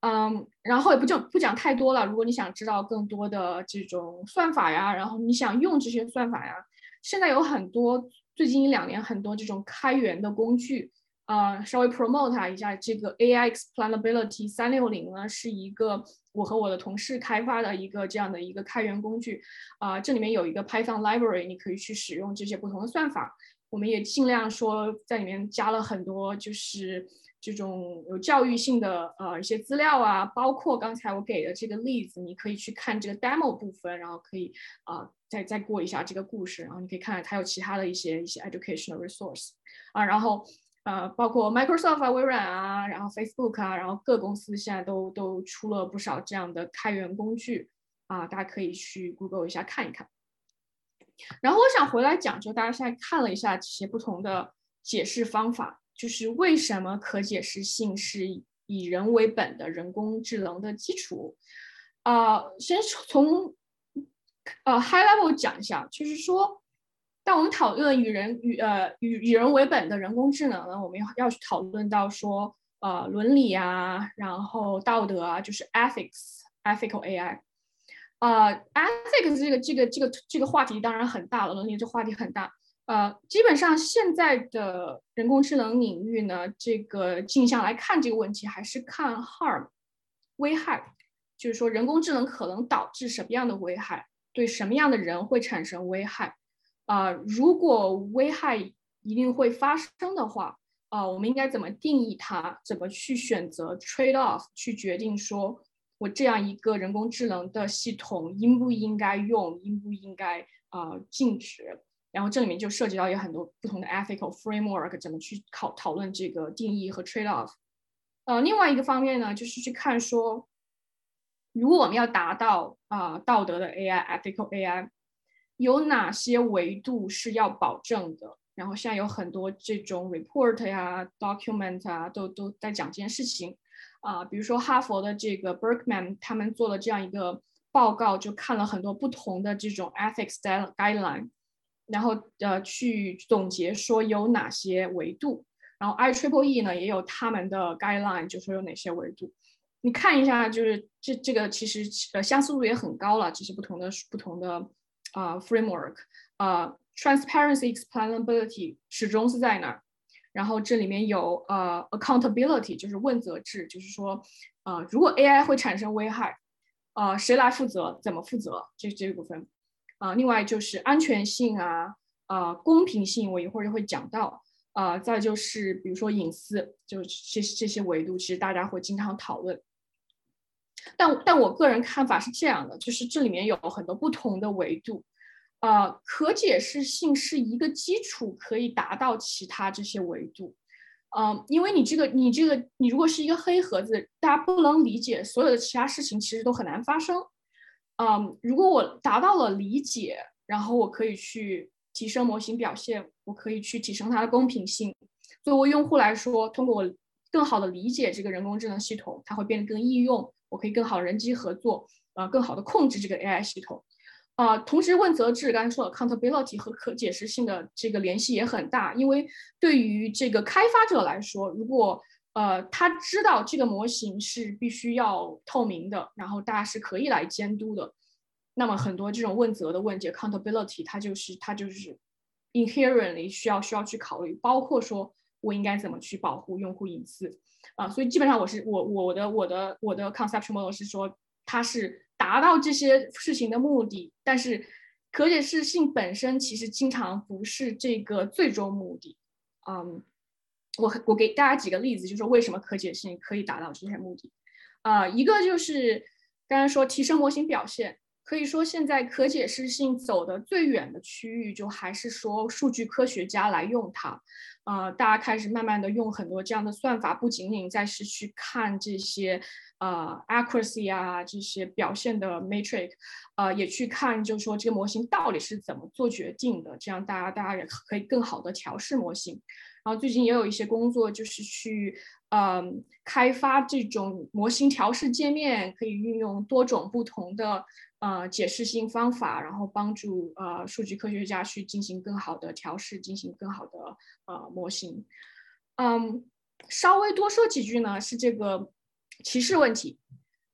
嗯，然后也不就不讲太多了。如果你想知道更多的这种算法呀，然后你想用这些算法呀，现在有很多最近一两年很多这种开源的工具。呃，稍微 promote 一下这个 AI Explainability 三六零呢，是一个我和我的同事开发的一个这样的一个开源工具。啊，这里面有一个 Python library，你可以去使用这些不同的算法。我们也尽量说在里面加了很多就是这种有教育性的呃一些资料啊，包括刚才我给的这个例子，你可以去看这个 demo 部分，然后可以啊再再过一下这个故事，然后你可以看它有其他的一些一些 educational resource 啊，然后。呃，包括 Microsoft 啊、微软啊，然后 Facebook 啊，然后各公司现在都都出了不少这样的开源工具啊，大家可以去 Google 一下看一看。然后我想回来讲，就大家现在看了一下这些不同的解释方法，就是为什么可解释性是以人为本的人工智能的基础。啊，先从呃 high level 讲一下，就是说。但我们讨论与人与呃与以人为本的人工智能呢，我们要要去讨论到说呃伦理啊，然后道德啊，就是 ethics，ethical AI，呃 ethics 这个这个这个这个话题当然很大了，伦理这话题很大，呃，基本上现在的人工智能领域呢，这个镜像来看这个问题，还是看 harm 危害，就是说人工智能可能导致什么样的危害，对什么样的人会产生危害。啊，如果危害一定会发生的话，啊，我们应该怎么定义它？怎么去选择 trade off？去决定说我这样一个人工智能的系统应不应该用，应不应该啊禁止？然后这里面就涉及到有很多不同的 ethical framework，怎么去考讨论这个定义和 trade off？呃，另外一个方面呢，就是去看说，如果我们要达到啊道德的 AI，ethical AI。有哪些维度是要保证的？然后现在有很多这种 report 呀、document 啊，都都在讲这件事情啊。比如说哈佛的这个 Berkman，他们做了这样一个报告，就看了很多不同的这种 ethics guideline，然后呃去总结说有哪些维度。然后 I Triple E 呢也有他们的 guideline，就说有哪些维度。你看一下，就是这这个其实呃相似度也很高了，这些不同的不同的。啊，framework，啊，transparency explainability 始终是在那儿，然后这里面有呃 accountability，就是问责制，就是说，呃，如果 AI 会产生危害，呃，谁来负责，怎么负责，这这个部分，啊，另外就是安全性啊，啊，公平性，我一会儿就会讲到，啊，再就是比如说隐私，就这这些维度，其实大家会经常讨论。但但我个人看法是这样的，就是这里面有很多不同的维度，呃，可解释性是一个基础，可以达到其他这些维度，嗯，因为你这个你这个你如果是一个黑盒子，大家不能理解所有的其他事情，其实都很难发生，嗯，如果我达到了理解，然后我可以去提升模型表现，我可以去提升它的公平性，作为用户来说，通过我更好的理解这个人工智能系统，它会变得更易用。我可以更好人机合作，呃，更好的控制这个 AI 系统，啊，同时问责制，刚才说了 accountability 和可解释性的这个联系也很大，因为对于这个开发者来说，如果呃他知道这个模型是必须要透明的，然后大家是可以来监督的，那么很多这种问责的问题 accountability 它就是它就是 inherently 需要需要去考虑，包括说我应该怎么去保护用户隐私。啊，所以基本上我是我我的我的我的 conceptual model 是说，它是达到这些事情的目的，但是可解释性本身其实经常不是这个最终目的。嗯，我我给大家几个例子，就是说为什么可解释性可以达到这些目的。啊，一个就是刚才说提升模型表现。可以说，现在可解释性走的最远的区域，就还是说数据科学家来用它。呃，大家开始慢慢的用很多这样的算法，不仅仅在是去看这些呃 accuracy 啊这些表现的 matrix，呃，也去看就是说这个模型到底是怎么做决定的，这样大家大家也可以更好的调试模型。然后最近也有一些工作，就是去嗯开发这种模型调试界面，可以运用多种不同的。呃解释性方法，然后帮助呃数据科学家去进行更好的调试，进行更好的呃模型。嗯，稍微多说几句呢，是这个歧视问题。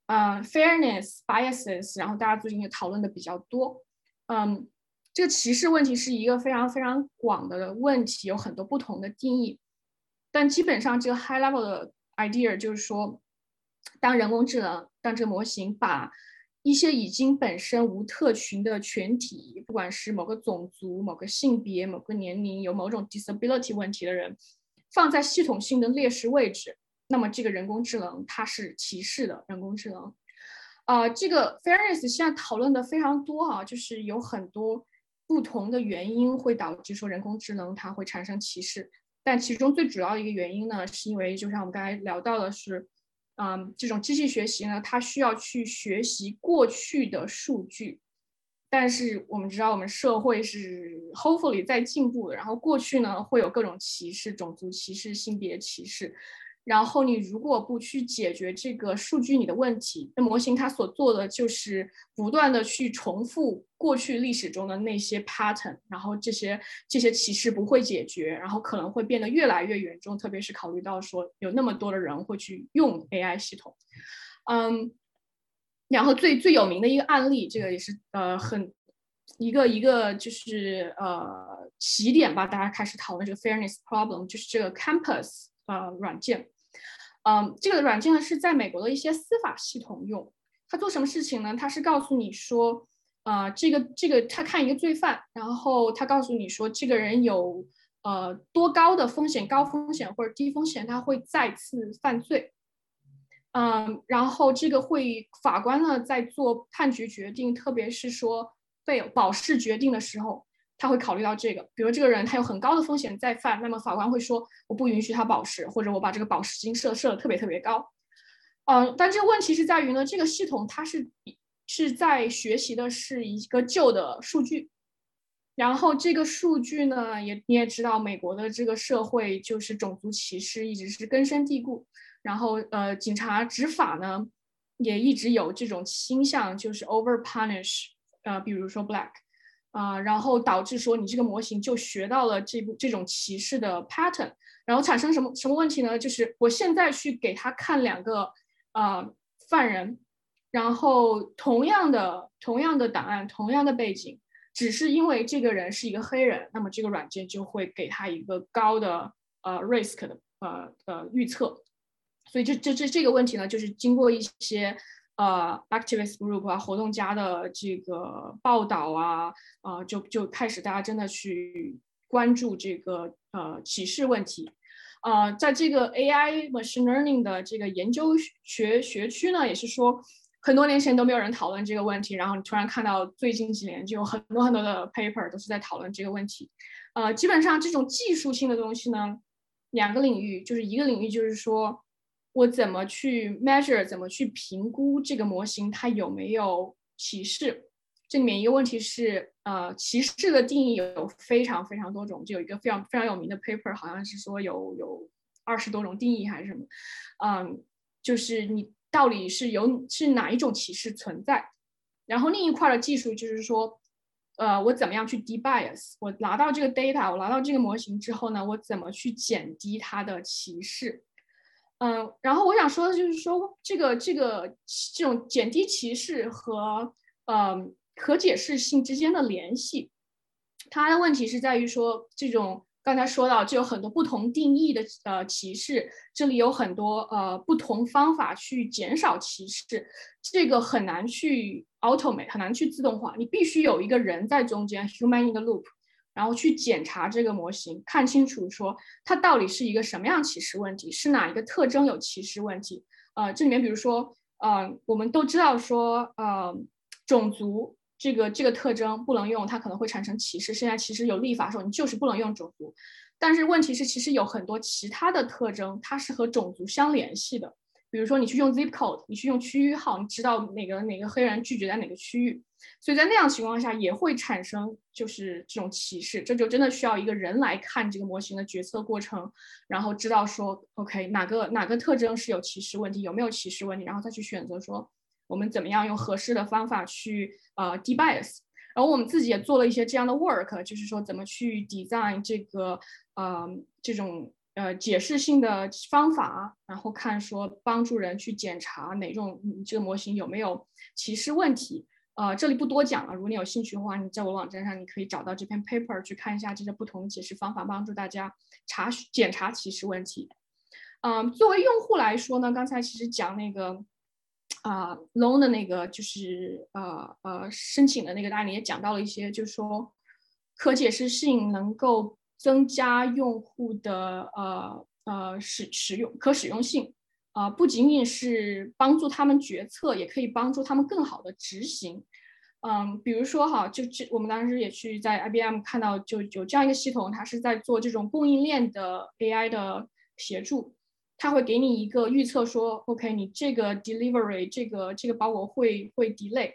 嗯，fairness biases，然后大家最近也讨论的比较多。嗯，这个歧视问题是一个非常非常广的问题，有很多不同的定义。但基本上这个 high level 的 idea 就是说，当人工智能，当这个模型把一些已经本身无特群的群体，不管是某个种族、某个性别、某个年龄、有某种 disability 问题的人，放在系统性的劣势位置。那么这个人工智能它是歧视的人工智能，啊，这个 fairness 现在讨论的非常多啊，就是有很多不同的原因会导致说人工智能它会产生歧视，但其中最主要的一个原因呢，是因为就像我们刚才聊到的是，嗯，这种机器学习呢，它需要去学习过去的数据，但是我们知道我们社会是 hopefully 在进步的，然后过去呢会有各种歧视，种族歧视、性别歧视。然后你如果不去解决这个数据里的问题，那模型它所做的就是不断的去重复过去历史中的那些 pattern，然后这些这些歧视不会解决，然后可能会变得越来越严重，特别是考虑到说有那么多的人会去用 AI 系统，嗯，然后最最有名的一个案例，这个也是呃很一个一个就是呃起点吧，大家开始讨论这个 fairness problem，就是这个 Campus 呃软件。嗯，这个软件呢是在美国的一些司法系统用。它做什么事情呢？它是告诉你说，呃，这个这个，他看一个罪犯，然后他告诉你说，这个人有呃多高的风险，高风险或者低风险，他会再次犯罪。嗯，然后这个会法官呢在做判决决定，特别是说被保释决定的时候。他会考虑到这个，比如这个人他有很高的风险再犯，那么法官会说我不允许他保释，或者我把这个保释金设设的特别特别高。嗯，但这个问题是在于呢，这个系统它是是在学习的是一个旧的数据，然后这个数据呢，也你也知道，美国的这个社会就是种族歧视一直是根深蒂固，然后呃，警察执法呢也一直有这种倾向，就是 over punish，呃，比如说 black。啊，然后导致说你这个模型就学到了这部这种歧视的 pattern，然后产生什么什么问题呢？就是我现在去给他看两个呃犯人，然后同样的同样的档案，同样的背景，只是因为这个人是一个黑人，那么这个软件就会给他一个高的呃 risk 的呃呃预测，所以这这这这个问题呢，就是经过一些。呃，activist group 啊，活动家的这个报道啊，啊，就就开始大家真的去关注这个呃歧视问题。呃，在这个 AI machine learning 的这个研究学学区呢，也是说很多年前都没有人讨论这个问题，然后你突然看到最近几年就有很多很多的 paper 都是在讨论这个问题。呃，基本上这种技术性的东西呢，两个领域，就是一个领域就是说。我怎么去 measure？怎么去评估这个模型它有没有歧视？这里面一个问题是，呃，歧视的定义有非常非常多种，就有一个非常非常有名的 paper，好像是说有有二十多种定义还是什么？嗯，就是你到底是有是哪一种歧视存在？然后另一块的技术就是说，呃，我怎么样去 debias？我拿到这个 data，我拿到这个模型之后呢，我怎么去减低它的歧视？嗯，然后我想说的就是说，这个这个这种减低歧视和嗯可解释性之间的联系，它的问题是在于说，这种刚才说到就有很多不同定义的呃歧视，这里有很多呃不同方法去减少歧视，这个很难去 automate，很难去自动化，你必须有一个人在中间，human in the loop。然后去检查这个模型，看清楚说它到底是一个什么样歧视问题，是哪一个特征有歧视问题？呃，这里面比如说，呃，我们都知道说，呃，种族这个这个特征不能用，它可能会产生歧视。现在其实有立法说你就是不能用种族，但是问题是，其实有很多其他的特征，它是和种族相联系的。比如说你去用 zip code，你去用区域号，你知道哪个哪个黑人聚集在哪个区域，所以在那样情况下也会产生就是这种歧视，这就真的需要一个人来看这个模型的决策过程，然后知道说 OK 哪个哪个特征是有歧视问题，有没有歧视问题，然后再去选择说我们怎么样用合适的方法去呃 debias。然后我们自己也做了一些这样的 work，就是说怎么去 design 这个呃这种呃解释性的方法，然后看说帮助人去检查哪种这个模型有没有歧视问题。呃，这里不多讲了。如果你有兴趣的话，你在我网站上你可以找到这篇 paper 去看一下这些不同解释方法，帮助大家查检查歧视问题。嗯，作为用户来说呢，刚才其实讲那个啊 loan 的那个就是呃呃申请的那个案例也讲到了一些，就是说可解释性能够增加用户的呃呃使使用可使用性。啊，不仅仅是帮助他们决策，也可以帮助他们更好的执行。嗯，比如说哈，就这我们当时也去在 IBM 看到，就有这样一个系统，它是在做这种供应链的 AI 的协助，它会给你一个预测说，OK，你这个 delivery 这个这个包裹会会 delay，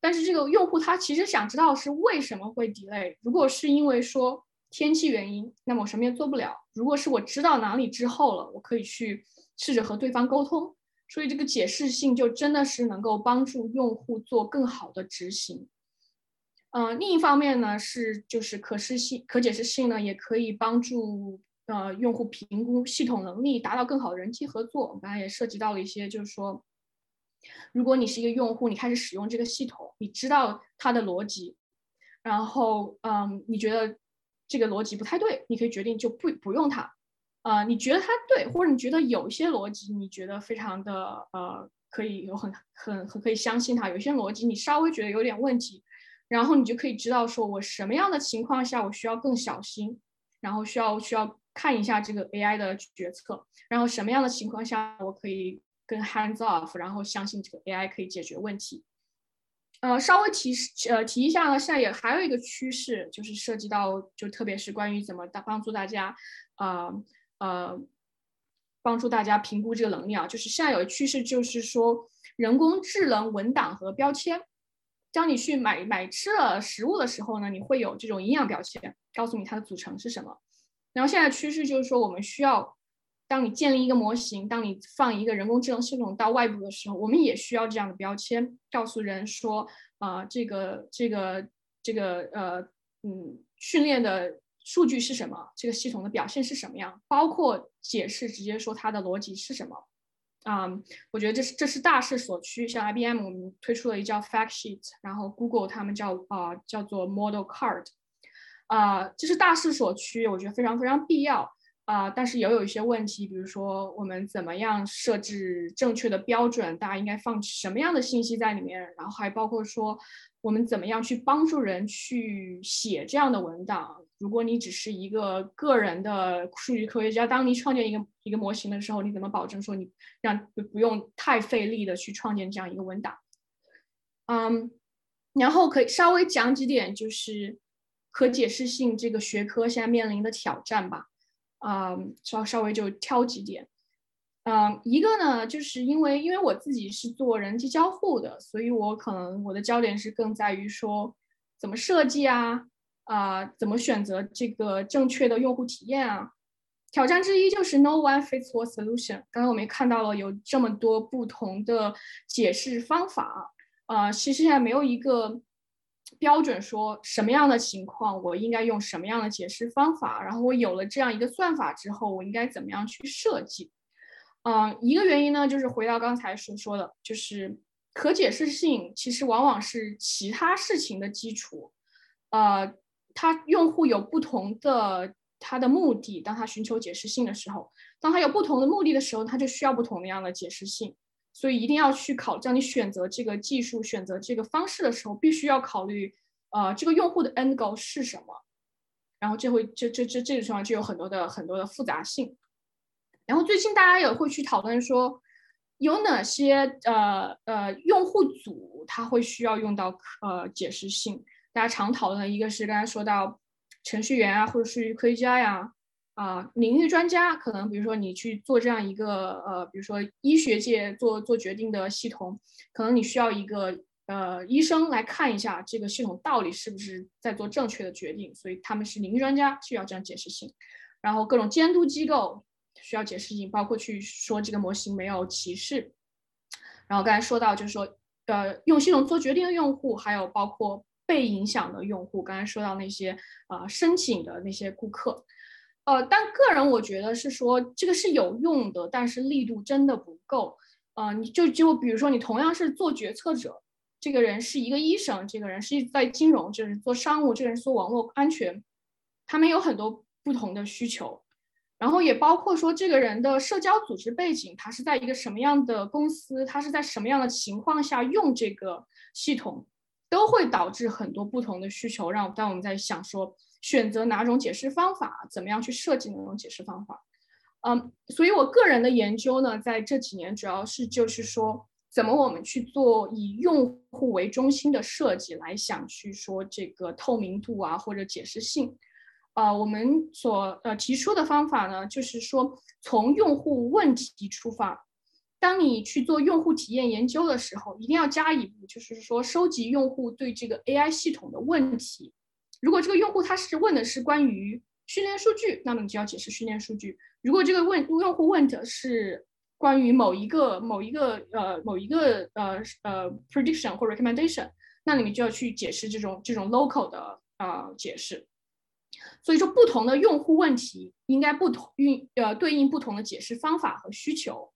但是这个用户他其实想知道是为什么会 delay。如果是因为说天气原因，那么我什么也做不了。如果是我知道哪里之后了，我可以去。试着和对方沟通，所以这个解释性就真的是能够帮助用户做更好的执行。嗯，另一方面呢，是就是可视性、可解释性呢，也可以帮助呃用户评估系统能力，达到更好的人机合作。我们刚才也涉及到了一些，就是说，如果你是一个用户，你开始使用这个系统，你知道它的逻辑，然后嗯，你觉得这个逻辑不太对，你可以决定就不不用它。呃，你觉得它对，或者你觉得有一些逻辑，你觉得非常的呃，可以有很很很可以相信它。有些逻辑你稍微觉得有点问题，然后你就可以知道说我什么样的情况下我需要更小心，然后需要需要看一下这个 AI 的决策，然后什么样的情况下我可以更 hands off，然后相信这个 AI 可以解决问题。呃，稍微提示呃提一下呢，现在也还有一个趋势，就是涉及到就特别是关于怎么帮助大家呃。呃，帮助大家评估这个能力啊，就是现在有个趋势，就是说人工智能文档和标签。当你去买买吃了食物的时候呢，你会有这种营养标签，告诉你它的组成是什么。然后现在趋势就是说，我们需要，当你建立一个模型，当你放一个人工智能系统到外部的时候，我们也需要这样的标签，告诉人说，啊，这个这个这个呃嗯训练的。数据是什么？这个系统的表现是什么样？包括解释，直接说它的逻辑是什么？啊，我觉得这是这是大势所趋。像 IBM 我们推出了一叫 Fact Sheet，然后 Google 他们叫啊叫做 Model Card，啊，这是大势所趋，我觉得非常非常必要啊。但是也有一些问题，比如说我们怎么样设置正确的标准？大家应该放什么样的信息在里面？然后还包括说我们怎么样去帮助人去写这样的文档？如果你只是一个个人的数据科学家，当你创建一个一个模型的时候，你怎么保证说你让不用太费力的去创建这样一个文档？嗯，然后可以稍微讲几点，就是可解释性这个学科现在面临的挑战吧。嗯，稍稍微就挑几点。嗯，一个呢，就是因为因为我自己是做人机交互的，所以我可能我的焦点是更在于说怎么设计啊。啊，怎么选择这个正确的用户体验啊？挑战之一就是 no one fits all solution。刚刚我们也看到了有这么多不同的解释方法啊，其实现在没有一个标准说什么样的情况我应该用什么样的解释方法。然后我有了这样一个算法之后，我应该怎么样去设计？嗯，一个原因呢，就是回到刚才所说的，就是可解释性其实往往是其他事情的基础，呃。他用户有不同的他的目的，当他寻求解释性的时候，当他有不同的目的的时候，他就需要不同的样的解释性。所以一定要去考，叫你选择这个技术、选择这个方式的时候，必须要考虑，呃，这个用户的 end goal 是什么。然后这会这这这这个地方就有很多的很多的复杂性。然后最近大家也会去讨论说，有哪些呃呃用户组他会需要用到呃解释性。大家常讨论的一个是刚才说到程序员啊，或者数据科学家呀，啊，啊领域专家，可能比如说你去做这样一个呃，比如说医学界做做决定的系统，可能你需要一个呃医生来看一下这个系统到底是不是在做正确的决定，所以他们是领域专家，需要这样解释性。然后各种监督机构需要解释性，包括去说这个模型没有歧视。然后刚才说到就是说，呃，用系统做决定的用户，还有包括被影响的用户，刚才说到那些呃申请的那些顾客，呃，但个人我觉得是说这个是有用的，但是力度真的不够。呃，你就就比如说你同样是做决策者，这个人是一个医生，这个人是在金融，就是做商务，这个人做网络安全，他们有很多不同的需求。然后也包括说这个人的社交组织背景，他是在一个什么样的公司，他是在什么样的情况下用这个系统，都会导致很多不同的需求。让当我们在想说选择哪种解释方法，怎么样去设计那种解释方法，嗯，所以我个人的研究呢，在这几年主要是就是说，怎么我们去做以用户为中心的设计来想去说这个透明度啊或者解释性。呃，我们所呃提出的方法呢，就是说从用户问题出发。当你去做用户体验研究的时候，一定要加一步，就是说收集用户对这个 AI 系统的问题。如果这个用户他是问的是关于训练数据，那么你就要解释训练数据。如果这个问用户问的是关于某一个某一个呃某一个呃呃 prediction 或 recommendation，那你们就要去解释这种这种 local 的呃解释。所以说，不同的用户问题应该不同运呃对应不同的解释方法和需求，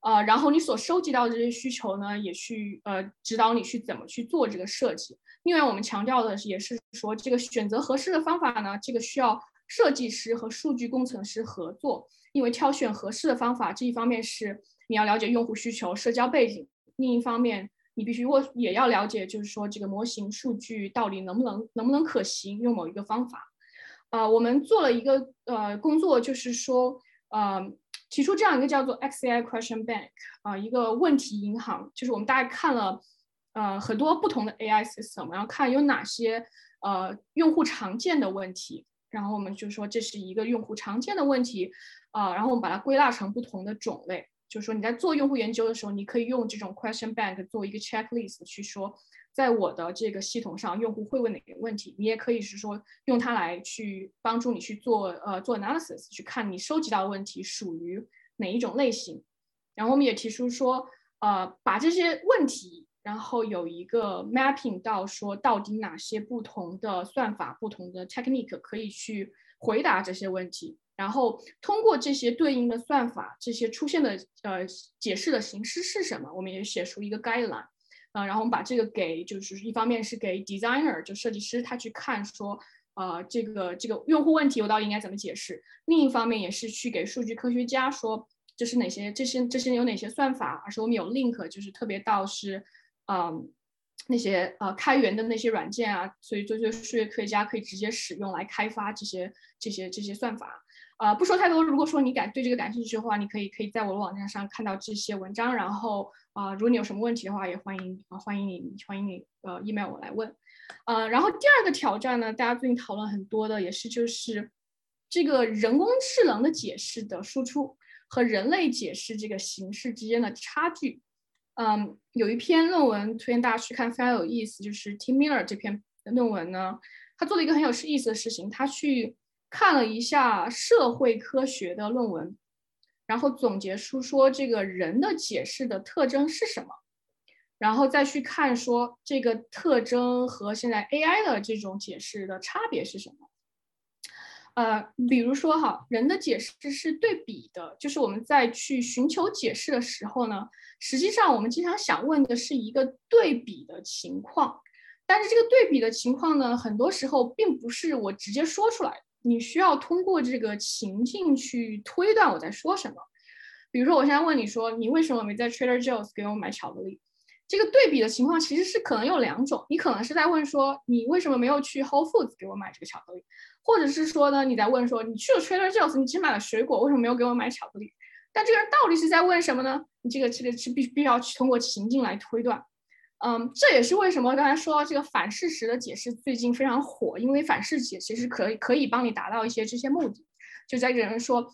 呃，然后你所收集到的这些需求呢，也去呃指导你去怎么去做这个设计。另外，我们强调的也是说，这个选择合适的方法呢，这个需要设计师和数据工程师合作，因为挑选合适的方法，这一方面是你要了解用户需求、社交背景，另一方面你必须我也要了解，就是说这个模型数据到底能不能能不能可行，用某一个方法。啊，我们做了一个呃工作，就是说，呃，提出这样一个叫做 XAI Question Bank 啊，一个问题银行，就是我们大概看了呃很多不同的 AI system，然后看有哪些呃用户常见的问题，然后我们就说这是一个用户常见的问题啊，然后我们把它归纳成不同的种类，就是说你在做用户研究的时候，你可以用这种 Question Bank 做一个 checklist 去说。在我的这个系统上，用户会问哪个问题？你也可以是说用它来去帮助你去做呃做 analysis，去看你收集到的问题属于哪一种类型。然后我们也提出说，呃，把这些问题，然后有一个 mapping 到说到底哪些不同的算法、不同的 technique 可以去回答这些问题。然后通过这些对应的算法，这些出现的呃解释的形式是什么？我们也写出一个 guideline。啊，然后我们把这个给，就是一方面是给 designer，就设计师他去看说，呃，这个这个用户问题我到底应该怎么解释；另一方面也是去给数据科学家说，这是哪些这些这些有哪些算法，而且我们有 link，就是特别到是，嗯，那些呃开源的那些软件啊，所以就就数学科学家可以直接使用来开发这些这些这些算法。啊，不说太多。如果说你感对这个感兴趣的话，你可以可以在我的网站上看到这些文章。然后啊，如果你有什么问题的话，也欢迎啊，欢迎你，欢迎你呃，email 我来问。呃，然后第二个挑战呢，大家最近讨论很多的，也是就是这个人工智能的解释的输出和人类解释这个形式之间的差距。嗯，有一篇论文推荐大家去看，非常有意思，就是 Tim Miller 这篇论文呢，他做了一个很有意思的事情，他去。看了一下社会科学的论文，然后总结出说这个人的解释的特征是什么，然后再去看说这个特征和现在 AI 的这种解释的差别是什么。呃，比如说哈，人的解释是对比的，就是我们在去寻求解释的时候呢，实际上我们经常想问的是一个对比的情况，但是这个对比的情况呢，很多时候并不是我直接说出来的。你需要通过这个情境去推断我在说什么。比如说，我现在问你说，你为什么没在 Trader Joe's 给我买巧克力？这个对比的情况其实是可能有两种。你可能是在问说，你为什么没有去 Whole Foods 给我买这个巧克力？或者是说呢，你在问说，你去了 Trader Joe's，你只买了水果，为什么没有给我买巧克力？但这个人到底是在问什么呢？你这个这个是必必须要去通过情境来推断。嗯，这也是为什么刚才说到这个反事实的解释最近非常火，因为反事解其实可以可以帮你达到一些这些目的。就在这人说，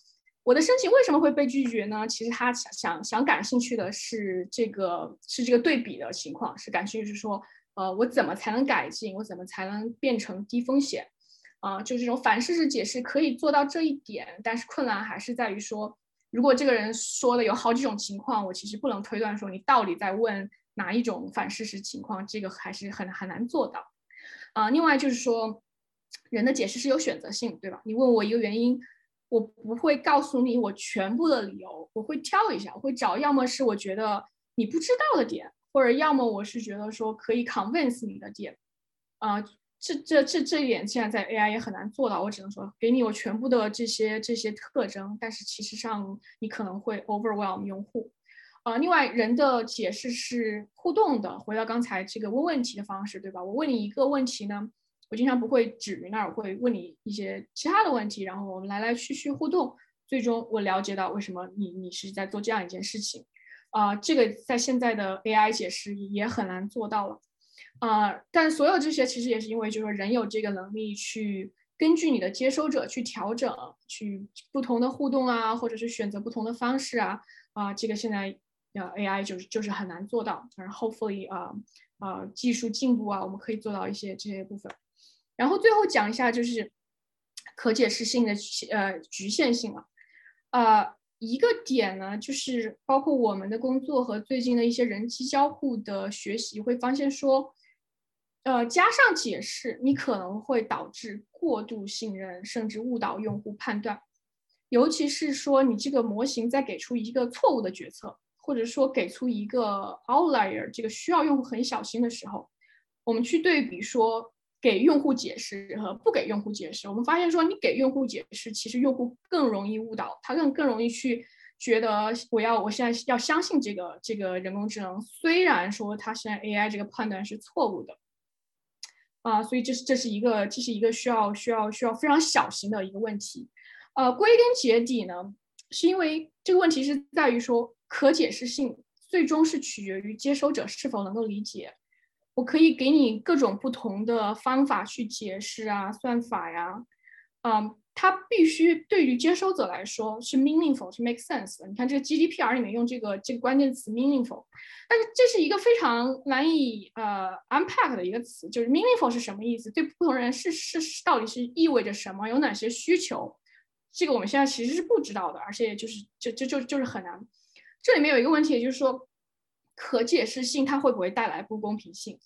我的申请为什么会被拒绝呢？其实他想想想感兴趣的是这个是这个对比的情况，是感兴趣是说，呃，我怎么才能改进？我怎么才能变成低风险？啊，就这种反事实解释可以做到这一点，但是困难还是在于说，如果这个人说的有好几种情况，我其实不能推断说你到底在问哪一种反事实情况，这个还是很很难做到。啊，另外就是说，人的解释是有选择性，对吧？你问我一个原因，我不会告诉你我全部的理由，我会挑一下，我会找要么是我觉得你不知道的点，或者要么我是觉得说可以 convince 你的点。啊，这这这这一点现在在 AI 也很难做到，我只能说给你我全部的这些这些特征，但是其实上你可能会 overwhelm 用户。呃，另外，人的解释是互动的。回到刚才这个问问题的方式，对吧？我问你一个问题呢，我经常不会止于那儿，我会问你一些其他的问题，然后我们来来去去互动，最终我了解到为什么你你是在做这样一件事情。啊，这个在现在的 AI 解释也很难做到了。啊，但所有这些其实也是因为就是说人有这个能力去根据你的接收者去调整，去不同的互动啊，或者是选择不同的方式啊。啊，这个现在。呃，AI 就是就是很难做到，但是 hopefully 啊啊技术进步啊，我们可以做到一些这些部分。然后最后讲一下就是可解释性的呃局限性了。呃，一个点呢，就是包括我们的工作和最近的一些人机交互的学习，会发现说，呃，加上解释，你可能会导致过度信任，甚至误导用户判断，尤其是说你这个模型在给出一个错误的决策。或者说给出一个 outlier，这个需要用户很小心的时候，我们去对比说给用户解释和不给用户解释，我们发现说你给用户解释，其实用户更容易误导，他更更容易去觉得我要我现在要相信这个这个人工智能，虽然说它现在 AI 这个判断是错误的，啊，所以这是这是一个这是一个需要需要需要非常小心的一个问题，呃，归根结底呢，是因为这个问题是在于说。可解释性最终是取决于接收者是否能够理解。我可以给你各种不同的方法去解释啊，算法呀，嗯，它必须对于接收者来说是 meaningful，是 make sense 的。你看这个 GDPR 里面用这个这个关键词 meaningful，但是这是一个非常难以呃 unpack 的一个词，就是 meaningful 是什么意思？对不同人是是到底是意味着什么？有哪些需求？这个我们现在其实是不知道的，而且就是就就就就是很难。这里面有一个问题，也就是说，可解释性它会不会带来不公平性？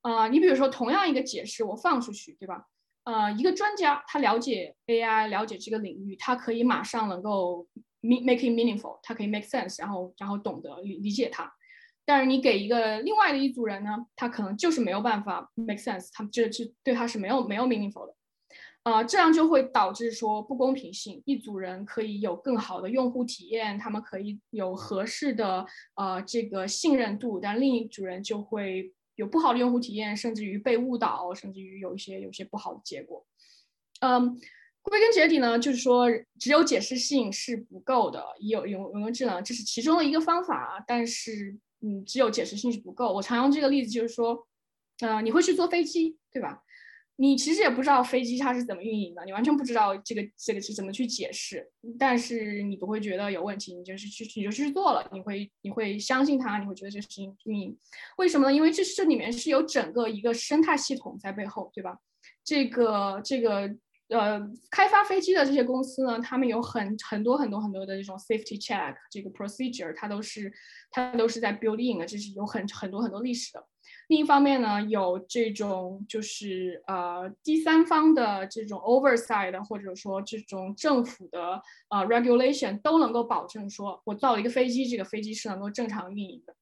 啊，你比如说同样一个解释我放出去，对吧？呃，一个专家他了解 AI，了解这个领域，他可以马上能够 make it meaningful，他可以 make sense，然后然后懂得理理解它。但是你给一个另外的一组人呢，他可能就是没有办法 make sense，他这这对他是没有没有 meaningful 的。呃，这样就会导致说不公平性。一组人可以有更好的用户体验，他们可以有合适的呃这个信任度，但另一组人就会有不好的用户体验，甚至于被误导，甚至于有一些有些不好的结果。嗯，归根结底呢，就是说只有解释性是不够的，有有人工智能这是其中的一个方法，但是嗯，只有解释性是不够。我常用这个例子就是说，呃，你会去坐飞机，对吧？你其实也不知道飞机它是怎么运营的，你完全不知道这个这个是怎么去解释，但是你不会觉得有问题，你就是去你就去做了，你会你会相信它，你会觉得这个事情运营，为什么呢？因为这这里面是有整个一个生态系统在背后，对吧？这个这个呃开发飞机的这些公司呢，他们有很很多很多很多的这种 safety check 这个 procedure，它都是它都是在 building 的，这是有很很多很多历史的。另一方面呢，有这种就是呃第三方的这种 oversight，或者说这种政府的呃 regulation 都能够保证说，我造了一个飞机，这个飞机是能够正常运营的。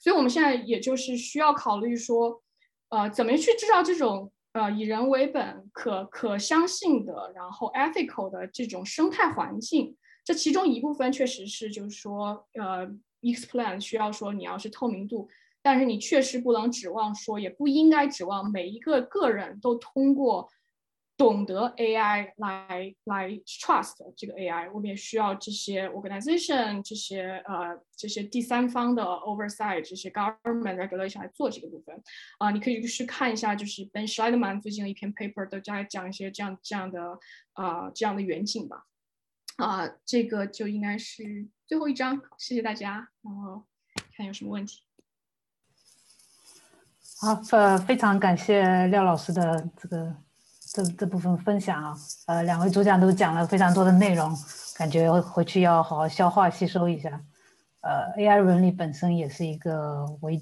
所以我们现在也就是需要考虑说，呃，怎么去制造这种呃以人为本、可可相信的，然后 ethical 的这种生态环境。这其中一部分确实是就是说，呃，explain 需要说你要是透明度。但是你确实不能指望说，也不应该指望每一个个人都通过懂得 AI 来来 trust 这个 AI。我们也需要这些 organization、这些呃这些第三方的 oversight、这些 government regulation 来做这个部分。啊，你可以去看一下，就是 Ben Schleidman 最近的一篇 paper 都在讲一些这样这样的啊这样的远景吧。啊，这个就应该是最后一章，谢谢大家。然后看有什么问题。好，呃，非常感谢廖老师的这个这这部分分享啊，呃，两位主讲都讲了非常多的内容，感觉回去要好好消化吸收一下。呃，AI 伦理本身也是一个维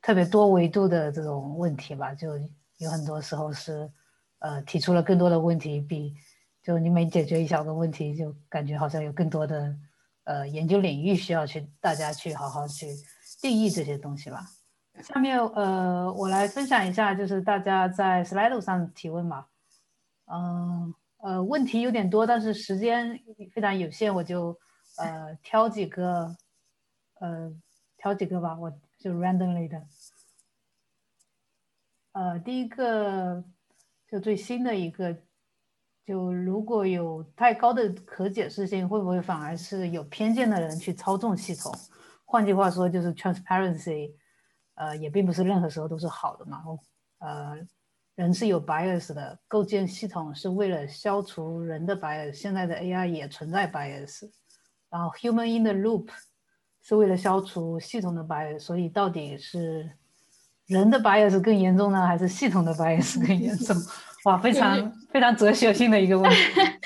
特别多维度的这种问题吧，就有很多时候是呃提出了更多的问题，比就你每解决一小个问题，就感觉好像有更多的呃研究领域需要去大家去好好去定义这些东西吧。下面呃，我来分享一下，就是大家在 Slido 上提问嘛，嗯呃，问题有点多，但是时间非常有限，我就呃挑几个，呃挑几个吧，我就 randomly 的，呃，第一个就最新的一个，就如果有太高的可解释性，会不会反而是有偏见的人去操纵系统？换句话说，就是 transparency。呃，也并不是任何时候都是好的嘛。呃，人是有 bias 的，构建系统是为了消除人的 bias。现在的 AI 也存在 bias，然后 human in the loop 是为了消除系统的 bias。所以到底是人的 bias 更严重呢，还是系统的 bias 更严重？哇，非常 非常哲学性的一个问题。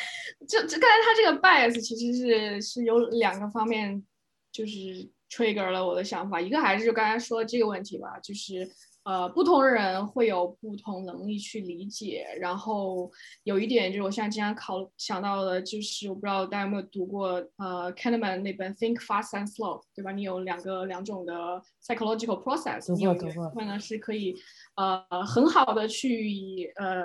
就就刚才他这个 bias 其实是是有两个方面，就是。Trigger 了我的想法，一个还是就刚才说的这个问题吧，就是呃，不同人会有不同能力去理解，然后有一点就是我现在经常考想到的，就是我不知道大家有没有读过呃 Kahneman 那本 Think Fast and Slow，对吧？你有两个两种的 psychological process，你有一部分呢是可以呃很好的去呃。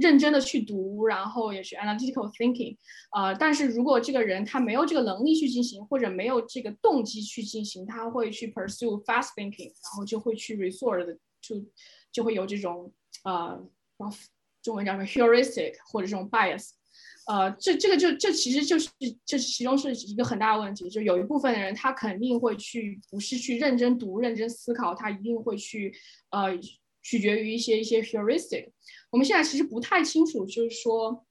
认真的去读，然后也是 analytical thinking，呃，但是如果这个人他没有这个能力去进行，或者没有这个动机去进行，他会去 pursue fast thinking，然后就会去 resort to，就会有这种呃，中文叫什么 heuristic 或者这种 bias，呃，这这个就这其实就是这其中是一个很大的问题，就有一部分的人他肯定会去不是去认真读、认真思考，他一定会去呃。取决于一些一些 heuristic，我们现在其实不太清楚，就是说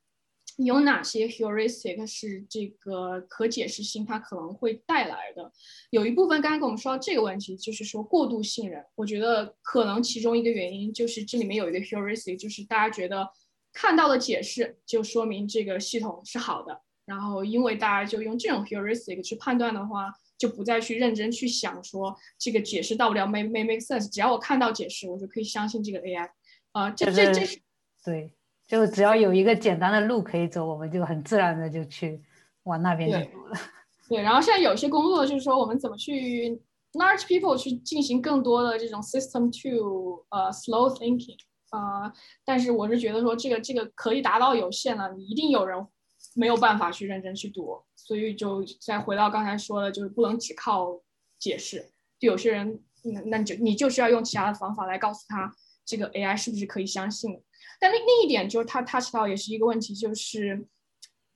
有哪些 heuristic 是这个可解释性它可能会带来的。有一部分刚刚跟我们说到这个问题，就是说过度信任。我觉得可能其中一个原因就是这里面有一个 heuristic，就是大家觉得看到的解释就说明这个系统是好的，然后因为大家就用这种 heuristic 去判断的话。就不再去认真去想说这个解释到不了 make make make sense，只要我看到解释，我就可以相信这个 AI。啊，这这这是对，就只要有一个简单的路可以走，我们就很自然的就去往那边去走了。对，然后现在有些工作就是说我们怎么去 large people 去进行更多的这种 system to 呃 slow thinking 啊，但是我是觉得说这个这个可以达到有限了，你一定有人没有办法去认真去读。所以就再回到刚才说的，就是不能只靠解释。就有些人，那那就你就是要用其他的方法来告诉他这个 AI 是不是可以相信。但另另一点就是他 touch 到也是一个问题，就是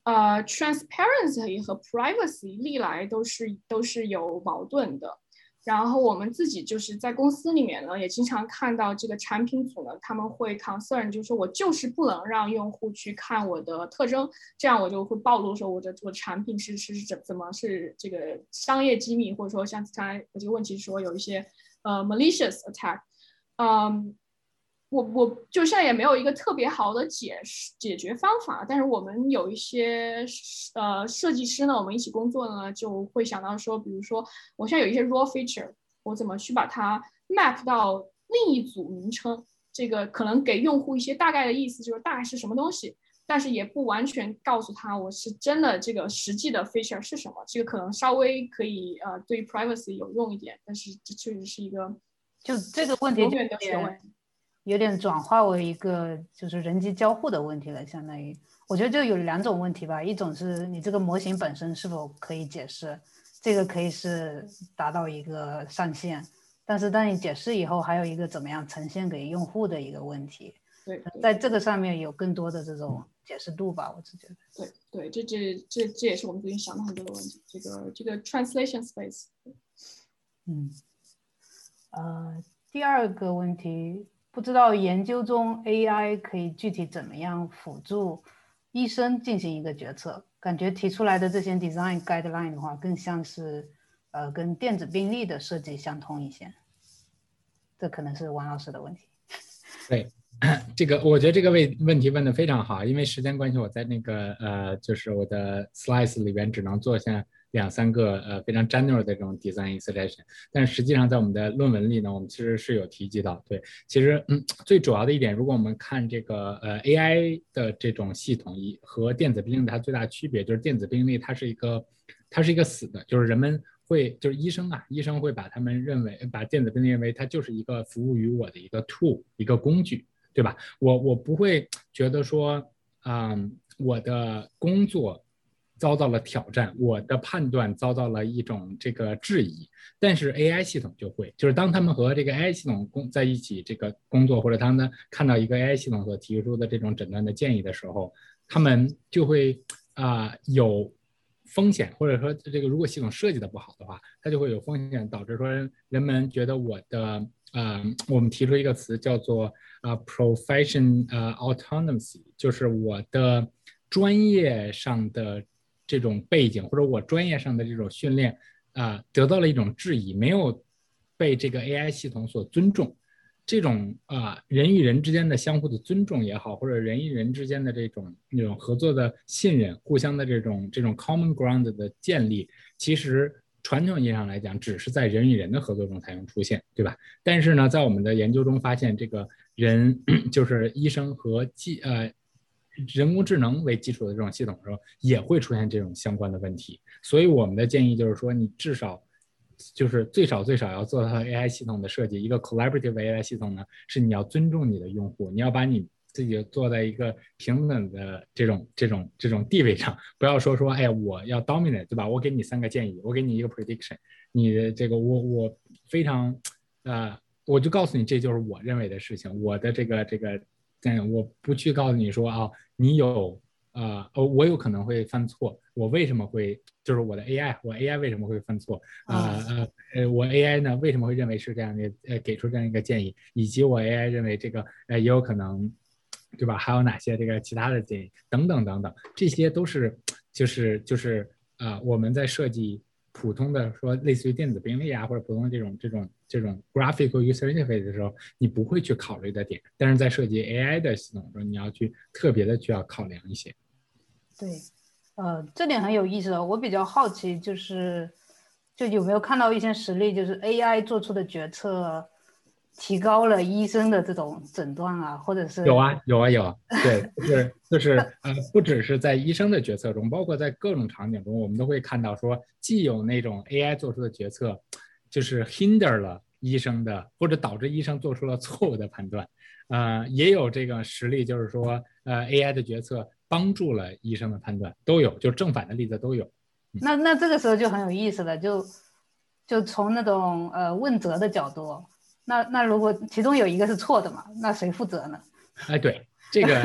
呃，transparency 和 privacy 历来都是都是有矛盾的。然后我们自己就是在公司里面呢，也经常看到这个产品组呢，他们会 concern，就是说我就是不能让用户去看我的特征，这样我就会暴露说我的我的产品是是是怎怎么是这个商业机密，或者说像刚才这个问题说有一些呃 malicious attack，嗯。我我就现在也没有一个特别好的解释解决方法，但是我们有一些呃设计师呢，我们一起工作呢，就会想到说，比如说我现在有一些 raw feature，我怎么去把它 map 到另一组名称？这个可能给用户一些大概的意思，就是大概是什么东西，但是也不完全告诉他我是真的这个实际的 feature 是什么。这个可能稍微可以呃对 privacy 有用一点，但是这确实是一个就这个问题就有有点转化为一个就是人机交互的问题了，相当于我觉得就有两种问题吧，一种是你这个模型本身是否可以解释，这个可以是达到一个上限，但是当你解释以后，还有一个怎么样呈现给用户的一个问题。对，在这个上面有更多的这种解释度吧，我只觉得。对对，这这这这也是我们最近想了很多的问题，这个这个 translation space。嗯，呃，第二个问题。不知道研究中 AI 可以具体怎么样辅助医生进行一个决策？感觉提出来的这些 design guideline 的话，更像是呃跟电子病历的设计相通一些。这可能是王老师的问题。对，这个我觉得这个问问题问的非常好，因为时间关系，我在那个呃，就是我的 slide 里边只能做下两三个呃非常 general 的这种 design installation，但实际上在我们的论文里呢，我们其实是有提及到，对，其实嗯最主要的一点，如果我们看这个呃 AI 的这种系统一和电子病历它最大区别就是电子病历它是一个它是一个死的，就是人们会就是医生啊，医生会把他们认为把电子病历认为它就是一个服务于我的一个 tool 一个工具。对吧？我我不会觉得说，嗯，我的工作遭到了挑战，我的判断遭到了一种这个质疑。但是 AI 系统就会，就是当他们和这个 AI 系统工在一起这个工作，或者他们看到一个 AI 系统所提出的这种诊断的建议的时候，他们就会啊有风险，或者说这个如果系统设计的不好的话，它就会有风险，导致说人们觉得我的。啊，我们提出一个词叫做啊，profession 呃 autonomy，就是我的专业上的这种背景或者我专业上的这种训练啊，得到了一种质疑，没有被这个 AI 系统所尊重。这种啊，人与人之间的相互的尊重也好，或者人与人之间的这种那种合作的信任，互相的这种这种 common ground 的建立，其实。传统意义上来讲，只是在人与人的合作中才能出现，对吧？但是呢，在我们的研究中发现，这个人 就是医生和技呃人工智能为基础的这种系统时候，也会出现这种相关的问题。所以我们的建议就是说，你至少就是最少最少要做到 AI 系统的设计，一个 collaborative AI 系统呢，是你要尊重你的用户，你要把你。自己坐在一个平等的这种这种这种地位上，不要说说，哎，我要 dominate，对吧？我给你三个建议，我给你一个 prediction，你的这个我我非常，呃，我就告诉你这就是我认为的事情，我的这个这个，嗯，我不去告诉你说啊，你有啊，哦，我有可能会犯错，我为什么会，就是我的 AI，我 AI 为什么会犯错啊？呃呃，我 AI 呢为什么会认为是这样的？呃，给出这样一个建议，以及我 AI 认为这个，呃，也有可能。对吧？还有哪些这个其他的建议等等等等，这些都是就是就是啊，我们在设计普通的说类似于电子病历啊，或者普通的这种这种这种 graphical user interface 的时候，你不会去考虑的点。但是在设计 AI 的系统的时候，你要去特别的去要考量一些。对，呃，这点很有意思的。我比较好奇，就是就有没有看到一些实例，就是 AI 做出的决策。提高了医生的这种诊断啊，或者是有啊有啊有，对，就是就是呃，不只是在医生的决策中，包括在各种场景中，我们都会看到说，既有那种 AI 做出的决策，就是 hinder 了医生的，或者导致医生做出了错误的判断，呃，也有这个实例，就是说呃 AI 的决策帮助了医生的判断，都有，就正反的例子都有。那那这个时候就很有意思了，就就从那种呃问责的角度。那那如果其中有一个是错的嘛，那谁负责呢？哎，对，这个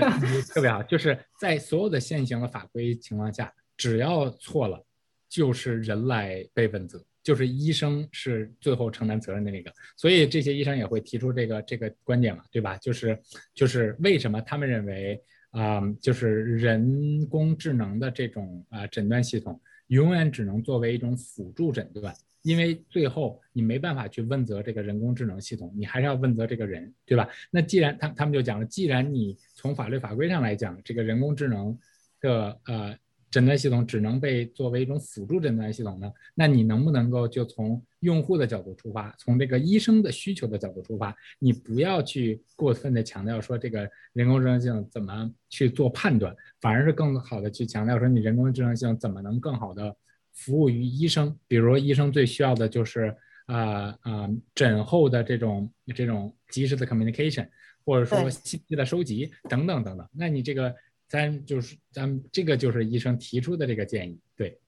特别好，就是在所有的现行的法规情况下，只要错了，就是人来被问责，就是医生是最后承担责任的那个。所以这些医生也会提出这个这个观点嘛，对吧？就是就是为什么他们认为啊，就是人工智能的这种啊诊断系统永远只能作为一种辅助诊断。因为最后你没办法去问责这个人工智能系统，你还是要问责这个人，对吧？那既然他他们就讲了，既然你从法律法规上来讲，这个人工智能的呃诊断系统只能被作为一种辅助诊断系统呢，那你能不能够就从用户的角度出发，从这个医生的需求的角度出发，你不要去过分的强调说这个人工智能系统怎么去做判断，反而是更好的去强调说你人工智能系统怎么能更好的。服务于医生，比如医生最需要的就是啊啊诊后的这种这种及时的 communication，或者说信息的收集等等等等。那你这个咱就是咱这个就是医生提出的这个建议，对。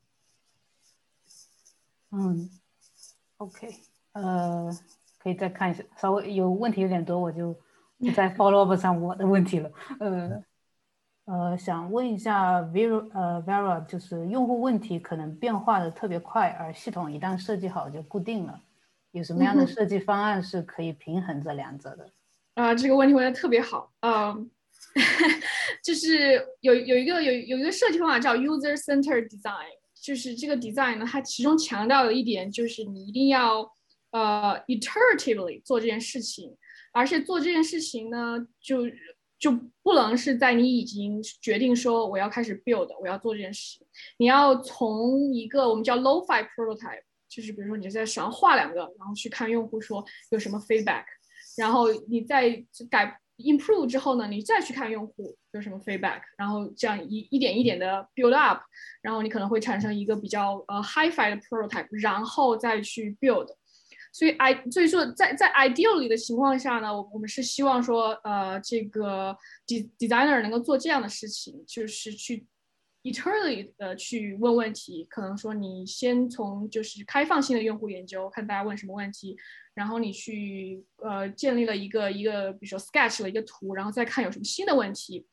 嗯，OK，呃，可以再看一下，稍微有问题有点多，我就不 再 follow up 上我的问题了，呃。呃，想问一下，Vera，呃，Vera，就是用户问题可能变化的特别快，而系统一旦设计好就固定了，有什么样的设计方案是可以平衡这两者的？啊，这个问题问的特别好，嗯，就是有有一个有有一个设计方法叫 User Center Design，就是这个 design 呢，它其中强调的一点就是你一定要呃 iteratively 做这件事情。而且做这件事情呢，就就不能是在你已经决定说我要开始 build，我要做这件事，你要从一个我们叫 low-fi prototype，就是比如说你在手上画两个，然后去看用户说有什么 feedback，然后你再改 improve 之后呢，你再去看用户有什么 feedback，然后这样一一点一点的 build up，然后你可能会产生一个比较呃 high fi 的 prototype，然后再去 build。所以，i 所以说，在在 ideally 的情况下呢，我我们是希望说，呃，这个 de designer 能够做这样的事情，就是去 eternally 的去问问题。可能说，你先从就是开放性的用户研究，看大家问什么问题，然后你去呃建立了一个一个，比如说 sketch 了一个图，然后再看有什么新的问题。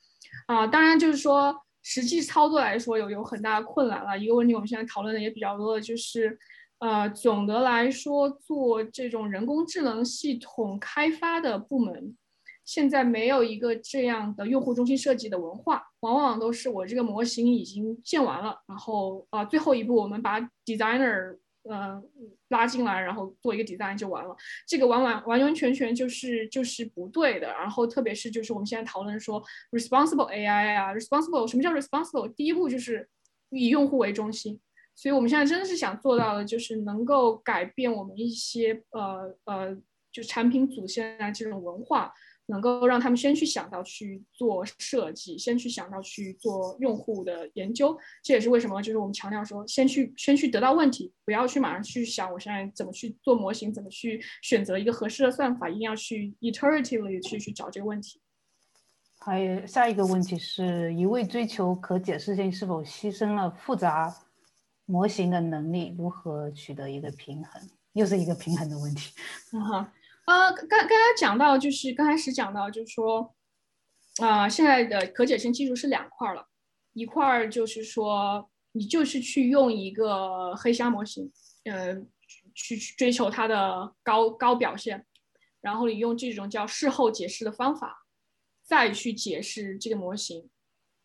啊，当然就是说，实际操作来说有有很大的困难了。一个问题，我们现在讨论的也比较多的就是。呃，总的来说，做这种人工智能系统开发的部门，现在没有一个这样的用户中心设计的文化，往往都是我这个模型已经建完了，然后啊，最后一步我们把 designer 呃拉进来，然后做一个 design 就完了。这个完完完完全全就是就是不对的。然后特别是就是我们现在讨论说 responsible AI 啊，responsible 什么叫 responsible？第一步就是以用户为中心。所以，我们现在真的是想做到的，就是能够改变我们一些呃呃，就产品组现在这种文化，能够让他们先去想到去做设计，先去想到去做用户的研究。这也是为什么，就是我们强调说，先去先去得到问题，不要去马上去想我现在怎么去做模型，怎么去选择一个合适的算法，一定要去 iteratively 去去找这个问题。还有下一个问题是一味追求可解释性，是否牺牲了复杂？模型的能力如何取得一个平衡，又是一个平衡的问题。嗯哈，呃，刚刚才讲到，就是刚开始讲到，就是说，啊，现在的可解释性技术是两块了，一块儿就是说，你就是去用一个黑箱模型，呃，去去追求它的高高表现，然后你用这种叫事后解释的方法，再去解释这个模型。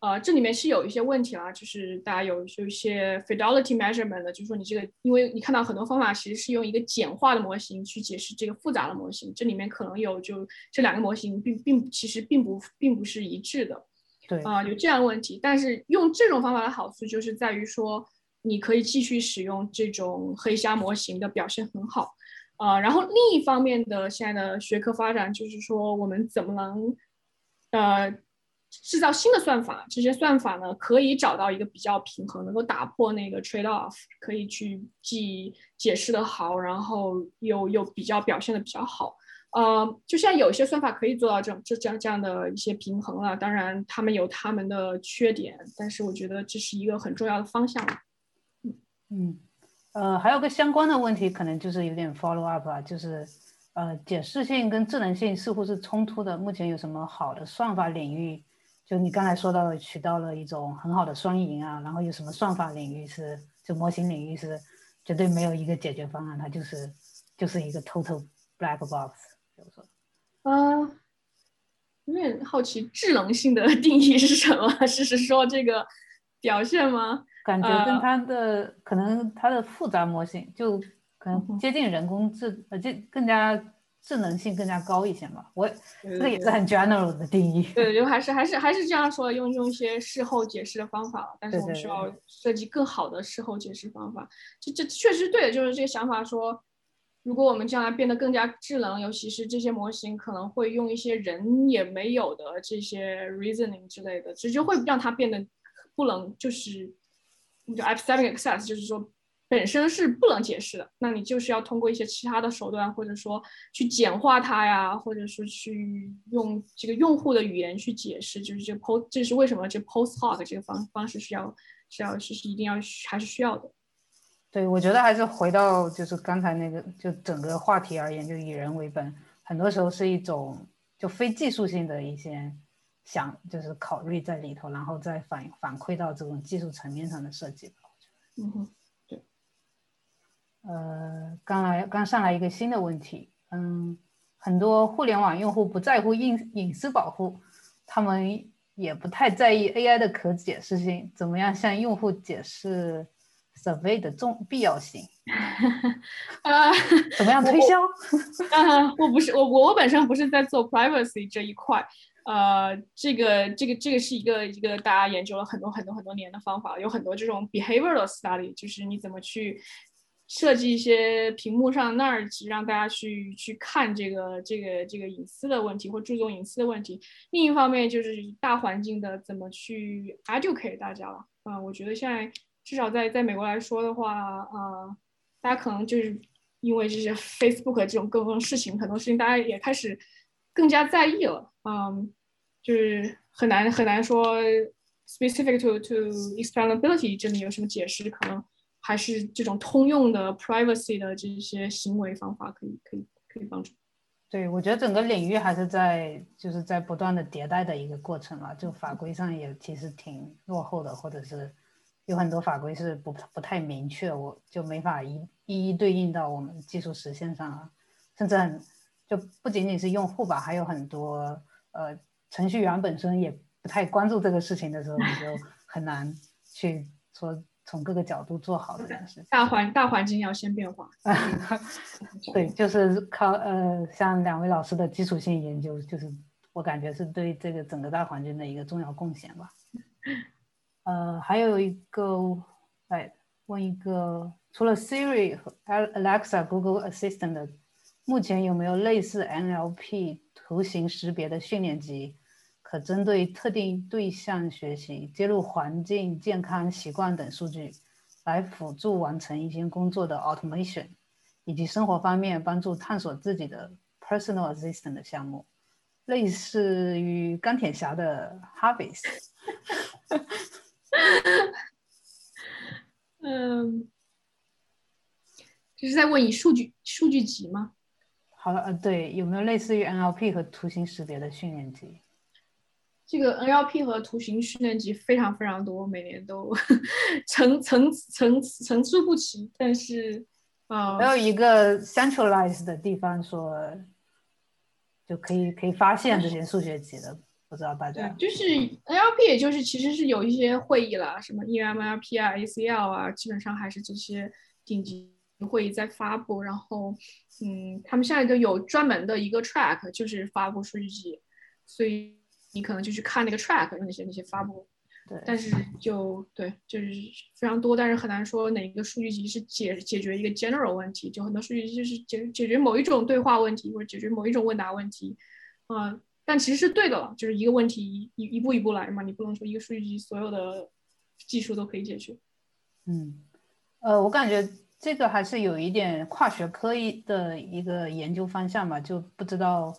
呃，这里面是有一些问题啦，就是大家有有一些 fidelity measurement 的，就是说你这个，因为你看到很多方法其实是用一个简化的模型去解释这个复杂的模型，这里面可能有就这两个模型并并其实并不并不是一致的，对啊，有这样的问题。但是用这种方法的好处就是在于说，你可以继续使用这种黑箱模型的表现很好，啊，然后另一方面的现在的学科发展就是说，我们怎么能，呃。制造新的算法，这些算法呢可以找到一个比较平衡，能够打破那个 trade off，可以去既解释的好，然后又又比较表现的比较好。呃，就像有些算法可以做到这这这样这样的一些平衡了，当然他们有他们的缺点，但是我觉得这是一个很重要的方向。嗯嗯，呃，还有个相关的问题，可能就是有点 follow up 啊，就是呃，解释性跟智能性似乎是冲突的。目前有什么好的算法领域？就你刚才说到取到了一种很好的双赢啊，然后有什么算法领域是就模型领域是绝对没有一个解决方案，它就是就是一个 total black box。比如说，啊，有点好奇智能性的定义是什么？是是说这个表现吗？感觉跟它的可能它的复杂模型就可能接近人工智呃，这更加。智能性更加高一些嘛？我这个也是很 general 的定义。对，就还是还是还是这样说，用用一些事后解释的方法，但是我们需要设计更好的事后解释方法。这这确实对的，就是这个想法说，如果我们将来变得更加智能，尤其是这些模型可能会用一些人也没有的这些 reasoning 之类的，直接会让它变得不能就是叫 epistemic access，就是说。本身是不能解释的，那你就是要通过一些其他的手段，或者说去简化它呀，或者是去用这个用户的语言去解释，就是这 post，这是为什么这 post hoc 这个方方式是要是要是是一定要还是需要的。对，我觉得还是回到就是刚才那个，就整个话题而言，就以人为本，很多时候是一种就非技术性的一些想就是考虑在里头，然后再反反馈到这种技术层面上的设计。嗯哼。呃，刚来刚上来一个新的问题，嗯，很多互联网用户不在乎隐隐私保护，他们也不太在意 AI 的可解释性，怎么样向用户解释 survey 的重必要性？啊，怎么样推销？啊，我不是我我我本身不是在做 privacy 这一块，呃，这个这个这个是一个一个大家研究了很多很多很多年的方法，有很多这种 behavioral study，就是你怎么去设计一些屏幕上那儿让大家去去看这个这个这个隐私的问题或注重隐私的问题。另一方面就是大环境的怎么去 educate 大家了。啊，我觉得现在至少在在美国来说的话，啊，大家可能就是因为这些 Facebook 这种各种事情，很多事情大家也开始更加在意了。嗯，就是很难很难说 specific to to explainability 这里有什么解释，可能还是这种通用的 privacy 的这些行为方法可以可以可以帮助。对，我觉得整个领域还是在就是在不断的迭代的一个过程嘛，就法规上也其实挺落后的，或者是有很多法规是不不太明确，我就没法一一一对应到我们技术实现上啊，甚至很就不仅仅是用户吧，还有很多。呃，程序员本身也不太关注这个事情的时候，你就很难去说从各个角度做好这件事。大环大环境要先变化。对，就是靠呃，像两位老师的基础性研究，就是我感觉是对这个整个大环境的一个重要贡献吧。呃，还有一个，哎，问一个，除了 Siri 和 Alexa、Google Assistant 的，目前有没有类似 NLP？图形识别的训练集，可针对特定对象学习，接入环境、健康习惯等数据，来辅助完成一些工作的 automation，以及生活方面帮助探索自己的 personal assistant 的项目，类似于钢铁侠的 Harvest。嗯，这是在问你数据数据集吗？好了，呃，对，有没有类似于 NLP 和图形识别的训练集？这个 NLP 和图形训练集非常非常多，每年都 层层层层出不齐。但是，啊，没有一个 centralized 的地方说就可以可以发现这些数学集的，不知道大家。就是 NLP，也就是其实是有一些会议了，什么 EMLP 啊、ACL 啊，基本上还是这些顶级。会议在发布，然后，嗯，他们现在都有专门的一个 track，就是发布数据集，所以你可能就去看那个 track，那些那些发布。对。但是就对，就是非常多，但是很难说哪一个数据集是解解决一个 general 问题，就很多数据集就是解解决某一种对话问题，或者解决某一种问答问题，啊，但其实是对的了，就是一个问题一一步一步来嘛，你不能说一个数据集所有的技术都可以解决。嗯，呃，我感觉。这个还是有一点跨学科一的一个研究方向吧，就不知道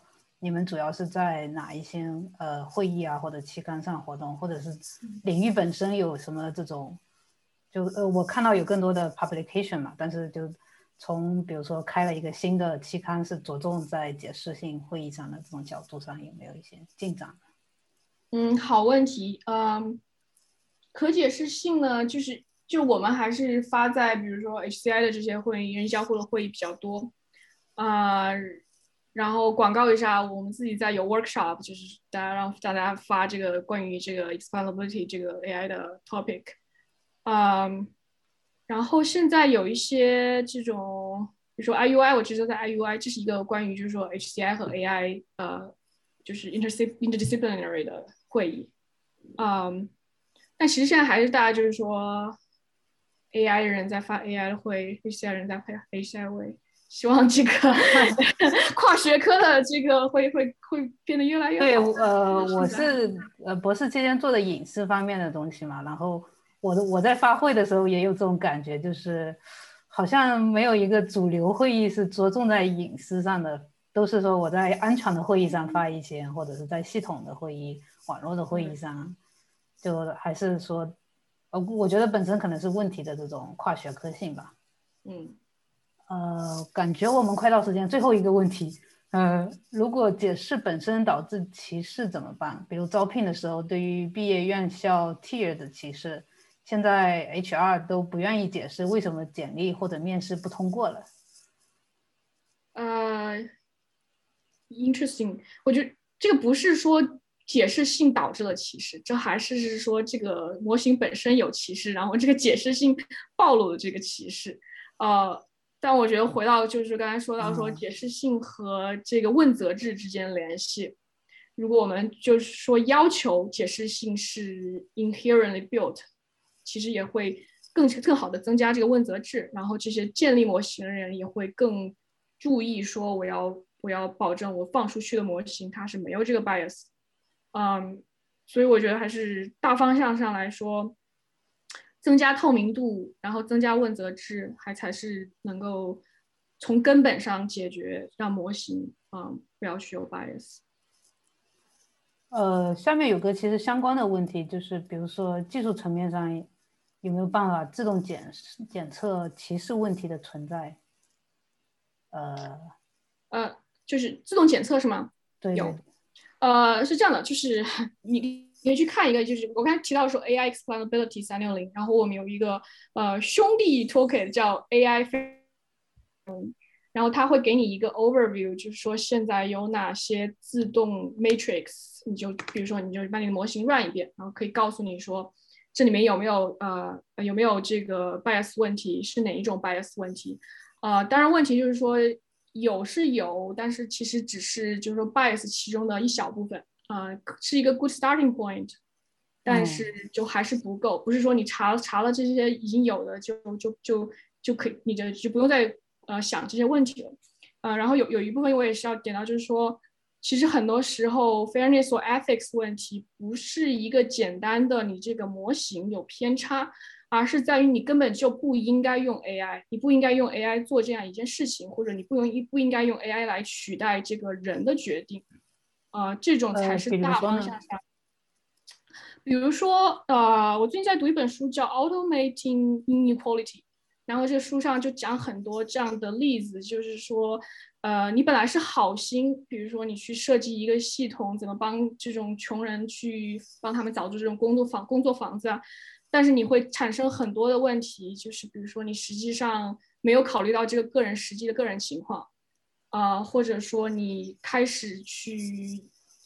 你们主要是在哪一些呃会议啊或者期刊上活动，或者是领域本身有什么这种，就呃我看到有更多的 publication 嘛，但是就从比如说开了一个新的期刊，是着重在解释性会议上的这种角度上有没有一些进展？嗯，好问题，嗯，可解释性呢，就是。就我们还是发在比如说 HCI 的这些会议、人交互的会议比较多，啊，然后广告一下，我们自己在有 workshop，就是大家让大家发这个关于这个 explainability 这个 AI 的 topic，嗯，然后现在有一些这种，比如说 IUI，我知道在 IUI，这是一个关于就是说 HCI 和 AI，呃，就是 interdis interdisciplinary 的会议，嗯，但其实现在还是大家就是说。AI 的人在发 AI 的会，HCI 人在配 HCI 会，希望这个 跨学科的这个会会会变得越来越好。对，呃，我是呃博士期间做的隐私方面的东西嘛，然后我的我在发会的时候也有这种感觉，就是好像没有一个主流会议是着重在隐私上的，都是说我在安全的会议上发一些，或者是在系统的会议、网络的会议上，就还是说。呃，我觉得本身可能是问题的这种跨学科性吧。嗯，呃，感觉我们快到时间，最后一个问题，呃，如果解释本身导致歧视怎么办？比如招聘的时候，对于毕业院校 tier 的歧视，现在 HR 都不愿意解释为什么简历或者面试不通过了。呃，interesting，我觉得这个不是说解释性导致了歧视，这还是是说这个模型本身有歧视，然后这个解释性暴露了这个歧视。呃，但我觉得回到就是刚才说到说解释性和这个问责制之间联系，如果我们就是说要求解释性是 inherently built，其实也会更更好的增加这个问责制，然后这些建立模型的人也会更注意说我要我要保证我放出去的模型它是没有这个 bias。嗯，所以我觉得还是大方向上来说，增加透明度，然后增加问责制，还才是能够从根本上解决让模型嗯不要去有 bias。呃，下面有个其实相关的问题，就是比如说技术层面上有没有办法自动检检测歧视问题的存在？呃呃，就是自动检测是吗？对，有。呃，是这样的，就是 你你可以去看一个，就是我刚才提到说 AI explainability 三六零，然后我们有一个呃兄弟 token 叫 AI，然后它会给你一个 overview，就是说现在有哪些自动 matrix，你就比如说你就把你的模型 run 一遍，然后可以告诉你说这里面有没有呃有没有这个 bias 问题，是哪一种 bias 问题，呃，当然问题就是说。有是有，但是其实只是就是说 bias 其中的一小部分啊，是一个 good starting point，但是就还是不够，不是说你查查了这些已经有的就就就就可以，你的就不用再呃想这些问题了呃。然后有有一部分我也是要点到，就是说其实很多时候 fairness 或 ethics 问题不是一个简单的你这个模型有偏差。而是在于你根本就不应该用 AI，你不应该用 AI 做这样一件事情，或者你不用一不应该用 AI 来取代这个人的决定，啊，这种才是大方向下。比如说，呃，我最近在读一本书叫《Automating Inequality》，然后这个书上就讲很多这样的例子，就是说，呃，你本来是好心，比如说你去设计一个系统，怎么帮这种穷人去帮他们找出这种工作房工作房子啊。但是你会产生很多的问题，就是比如说你实际上没有考虑到这个个人实际的个人情况，啊，或者说你开始去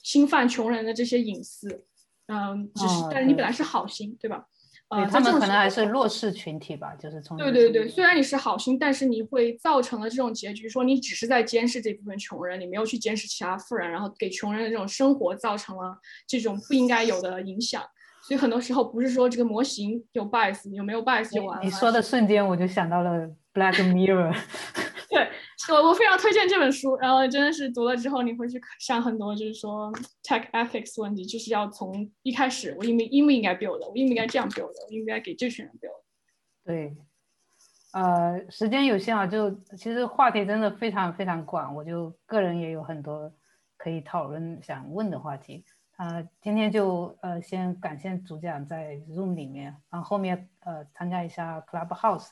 侵犯穷人的这些隐私，嗯，只是但是你本来是好心，对吧？呃，他们可能还是弱势群体吧，就是从对对对，虽然你是好心，但是你会造成了这种结局，说你只是在监视这部分穷人，你没有去监视其他富人，然后给穷人的这种生活造成了这种不应该有的影响。所以很多时候不是说这个模型有 bias，有没有 bias 就完了。你说的瞬间我就想到了 Black Mirror。对，我我非常推荐这本书。然后真的是读了之后，你会去想很多，就是说 tech ethics 问题，就是要从一开始，我应不应不应该 build，我应不应该这样 build，我应该给这群人 build。对，呃，时间有限啊，就其实话题真的非常非常广，我就个人也有很多可以讨论想问的话题。啊，今天就呃先感谢主讲在 Zoom 里面，然后后面呃参加一下 Clubhouse，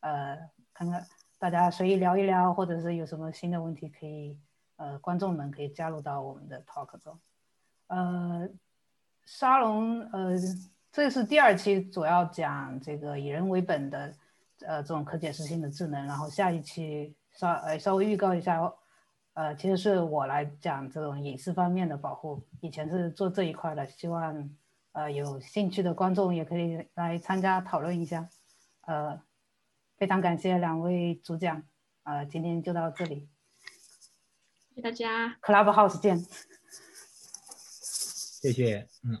呃看看大家随意聊一聊，或者是有什么新的问题可以呃观众们可以加入到我们的 talk 中。呃，沙龙呃这是第二期主要讲这个以人为本的呃这种可解释性的智能，然后下一期稍呃稍微预告一下。呃，其实是我来讲这种隐私方面的保护，以前是做这一块的，希望呃有兴趣的观众也可以来参加讨论一下。呃，非常感谢两位主讲，呃，今天就到这里，谢谢大家，Clubhouse 见，谢谢，嗯。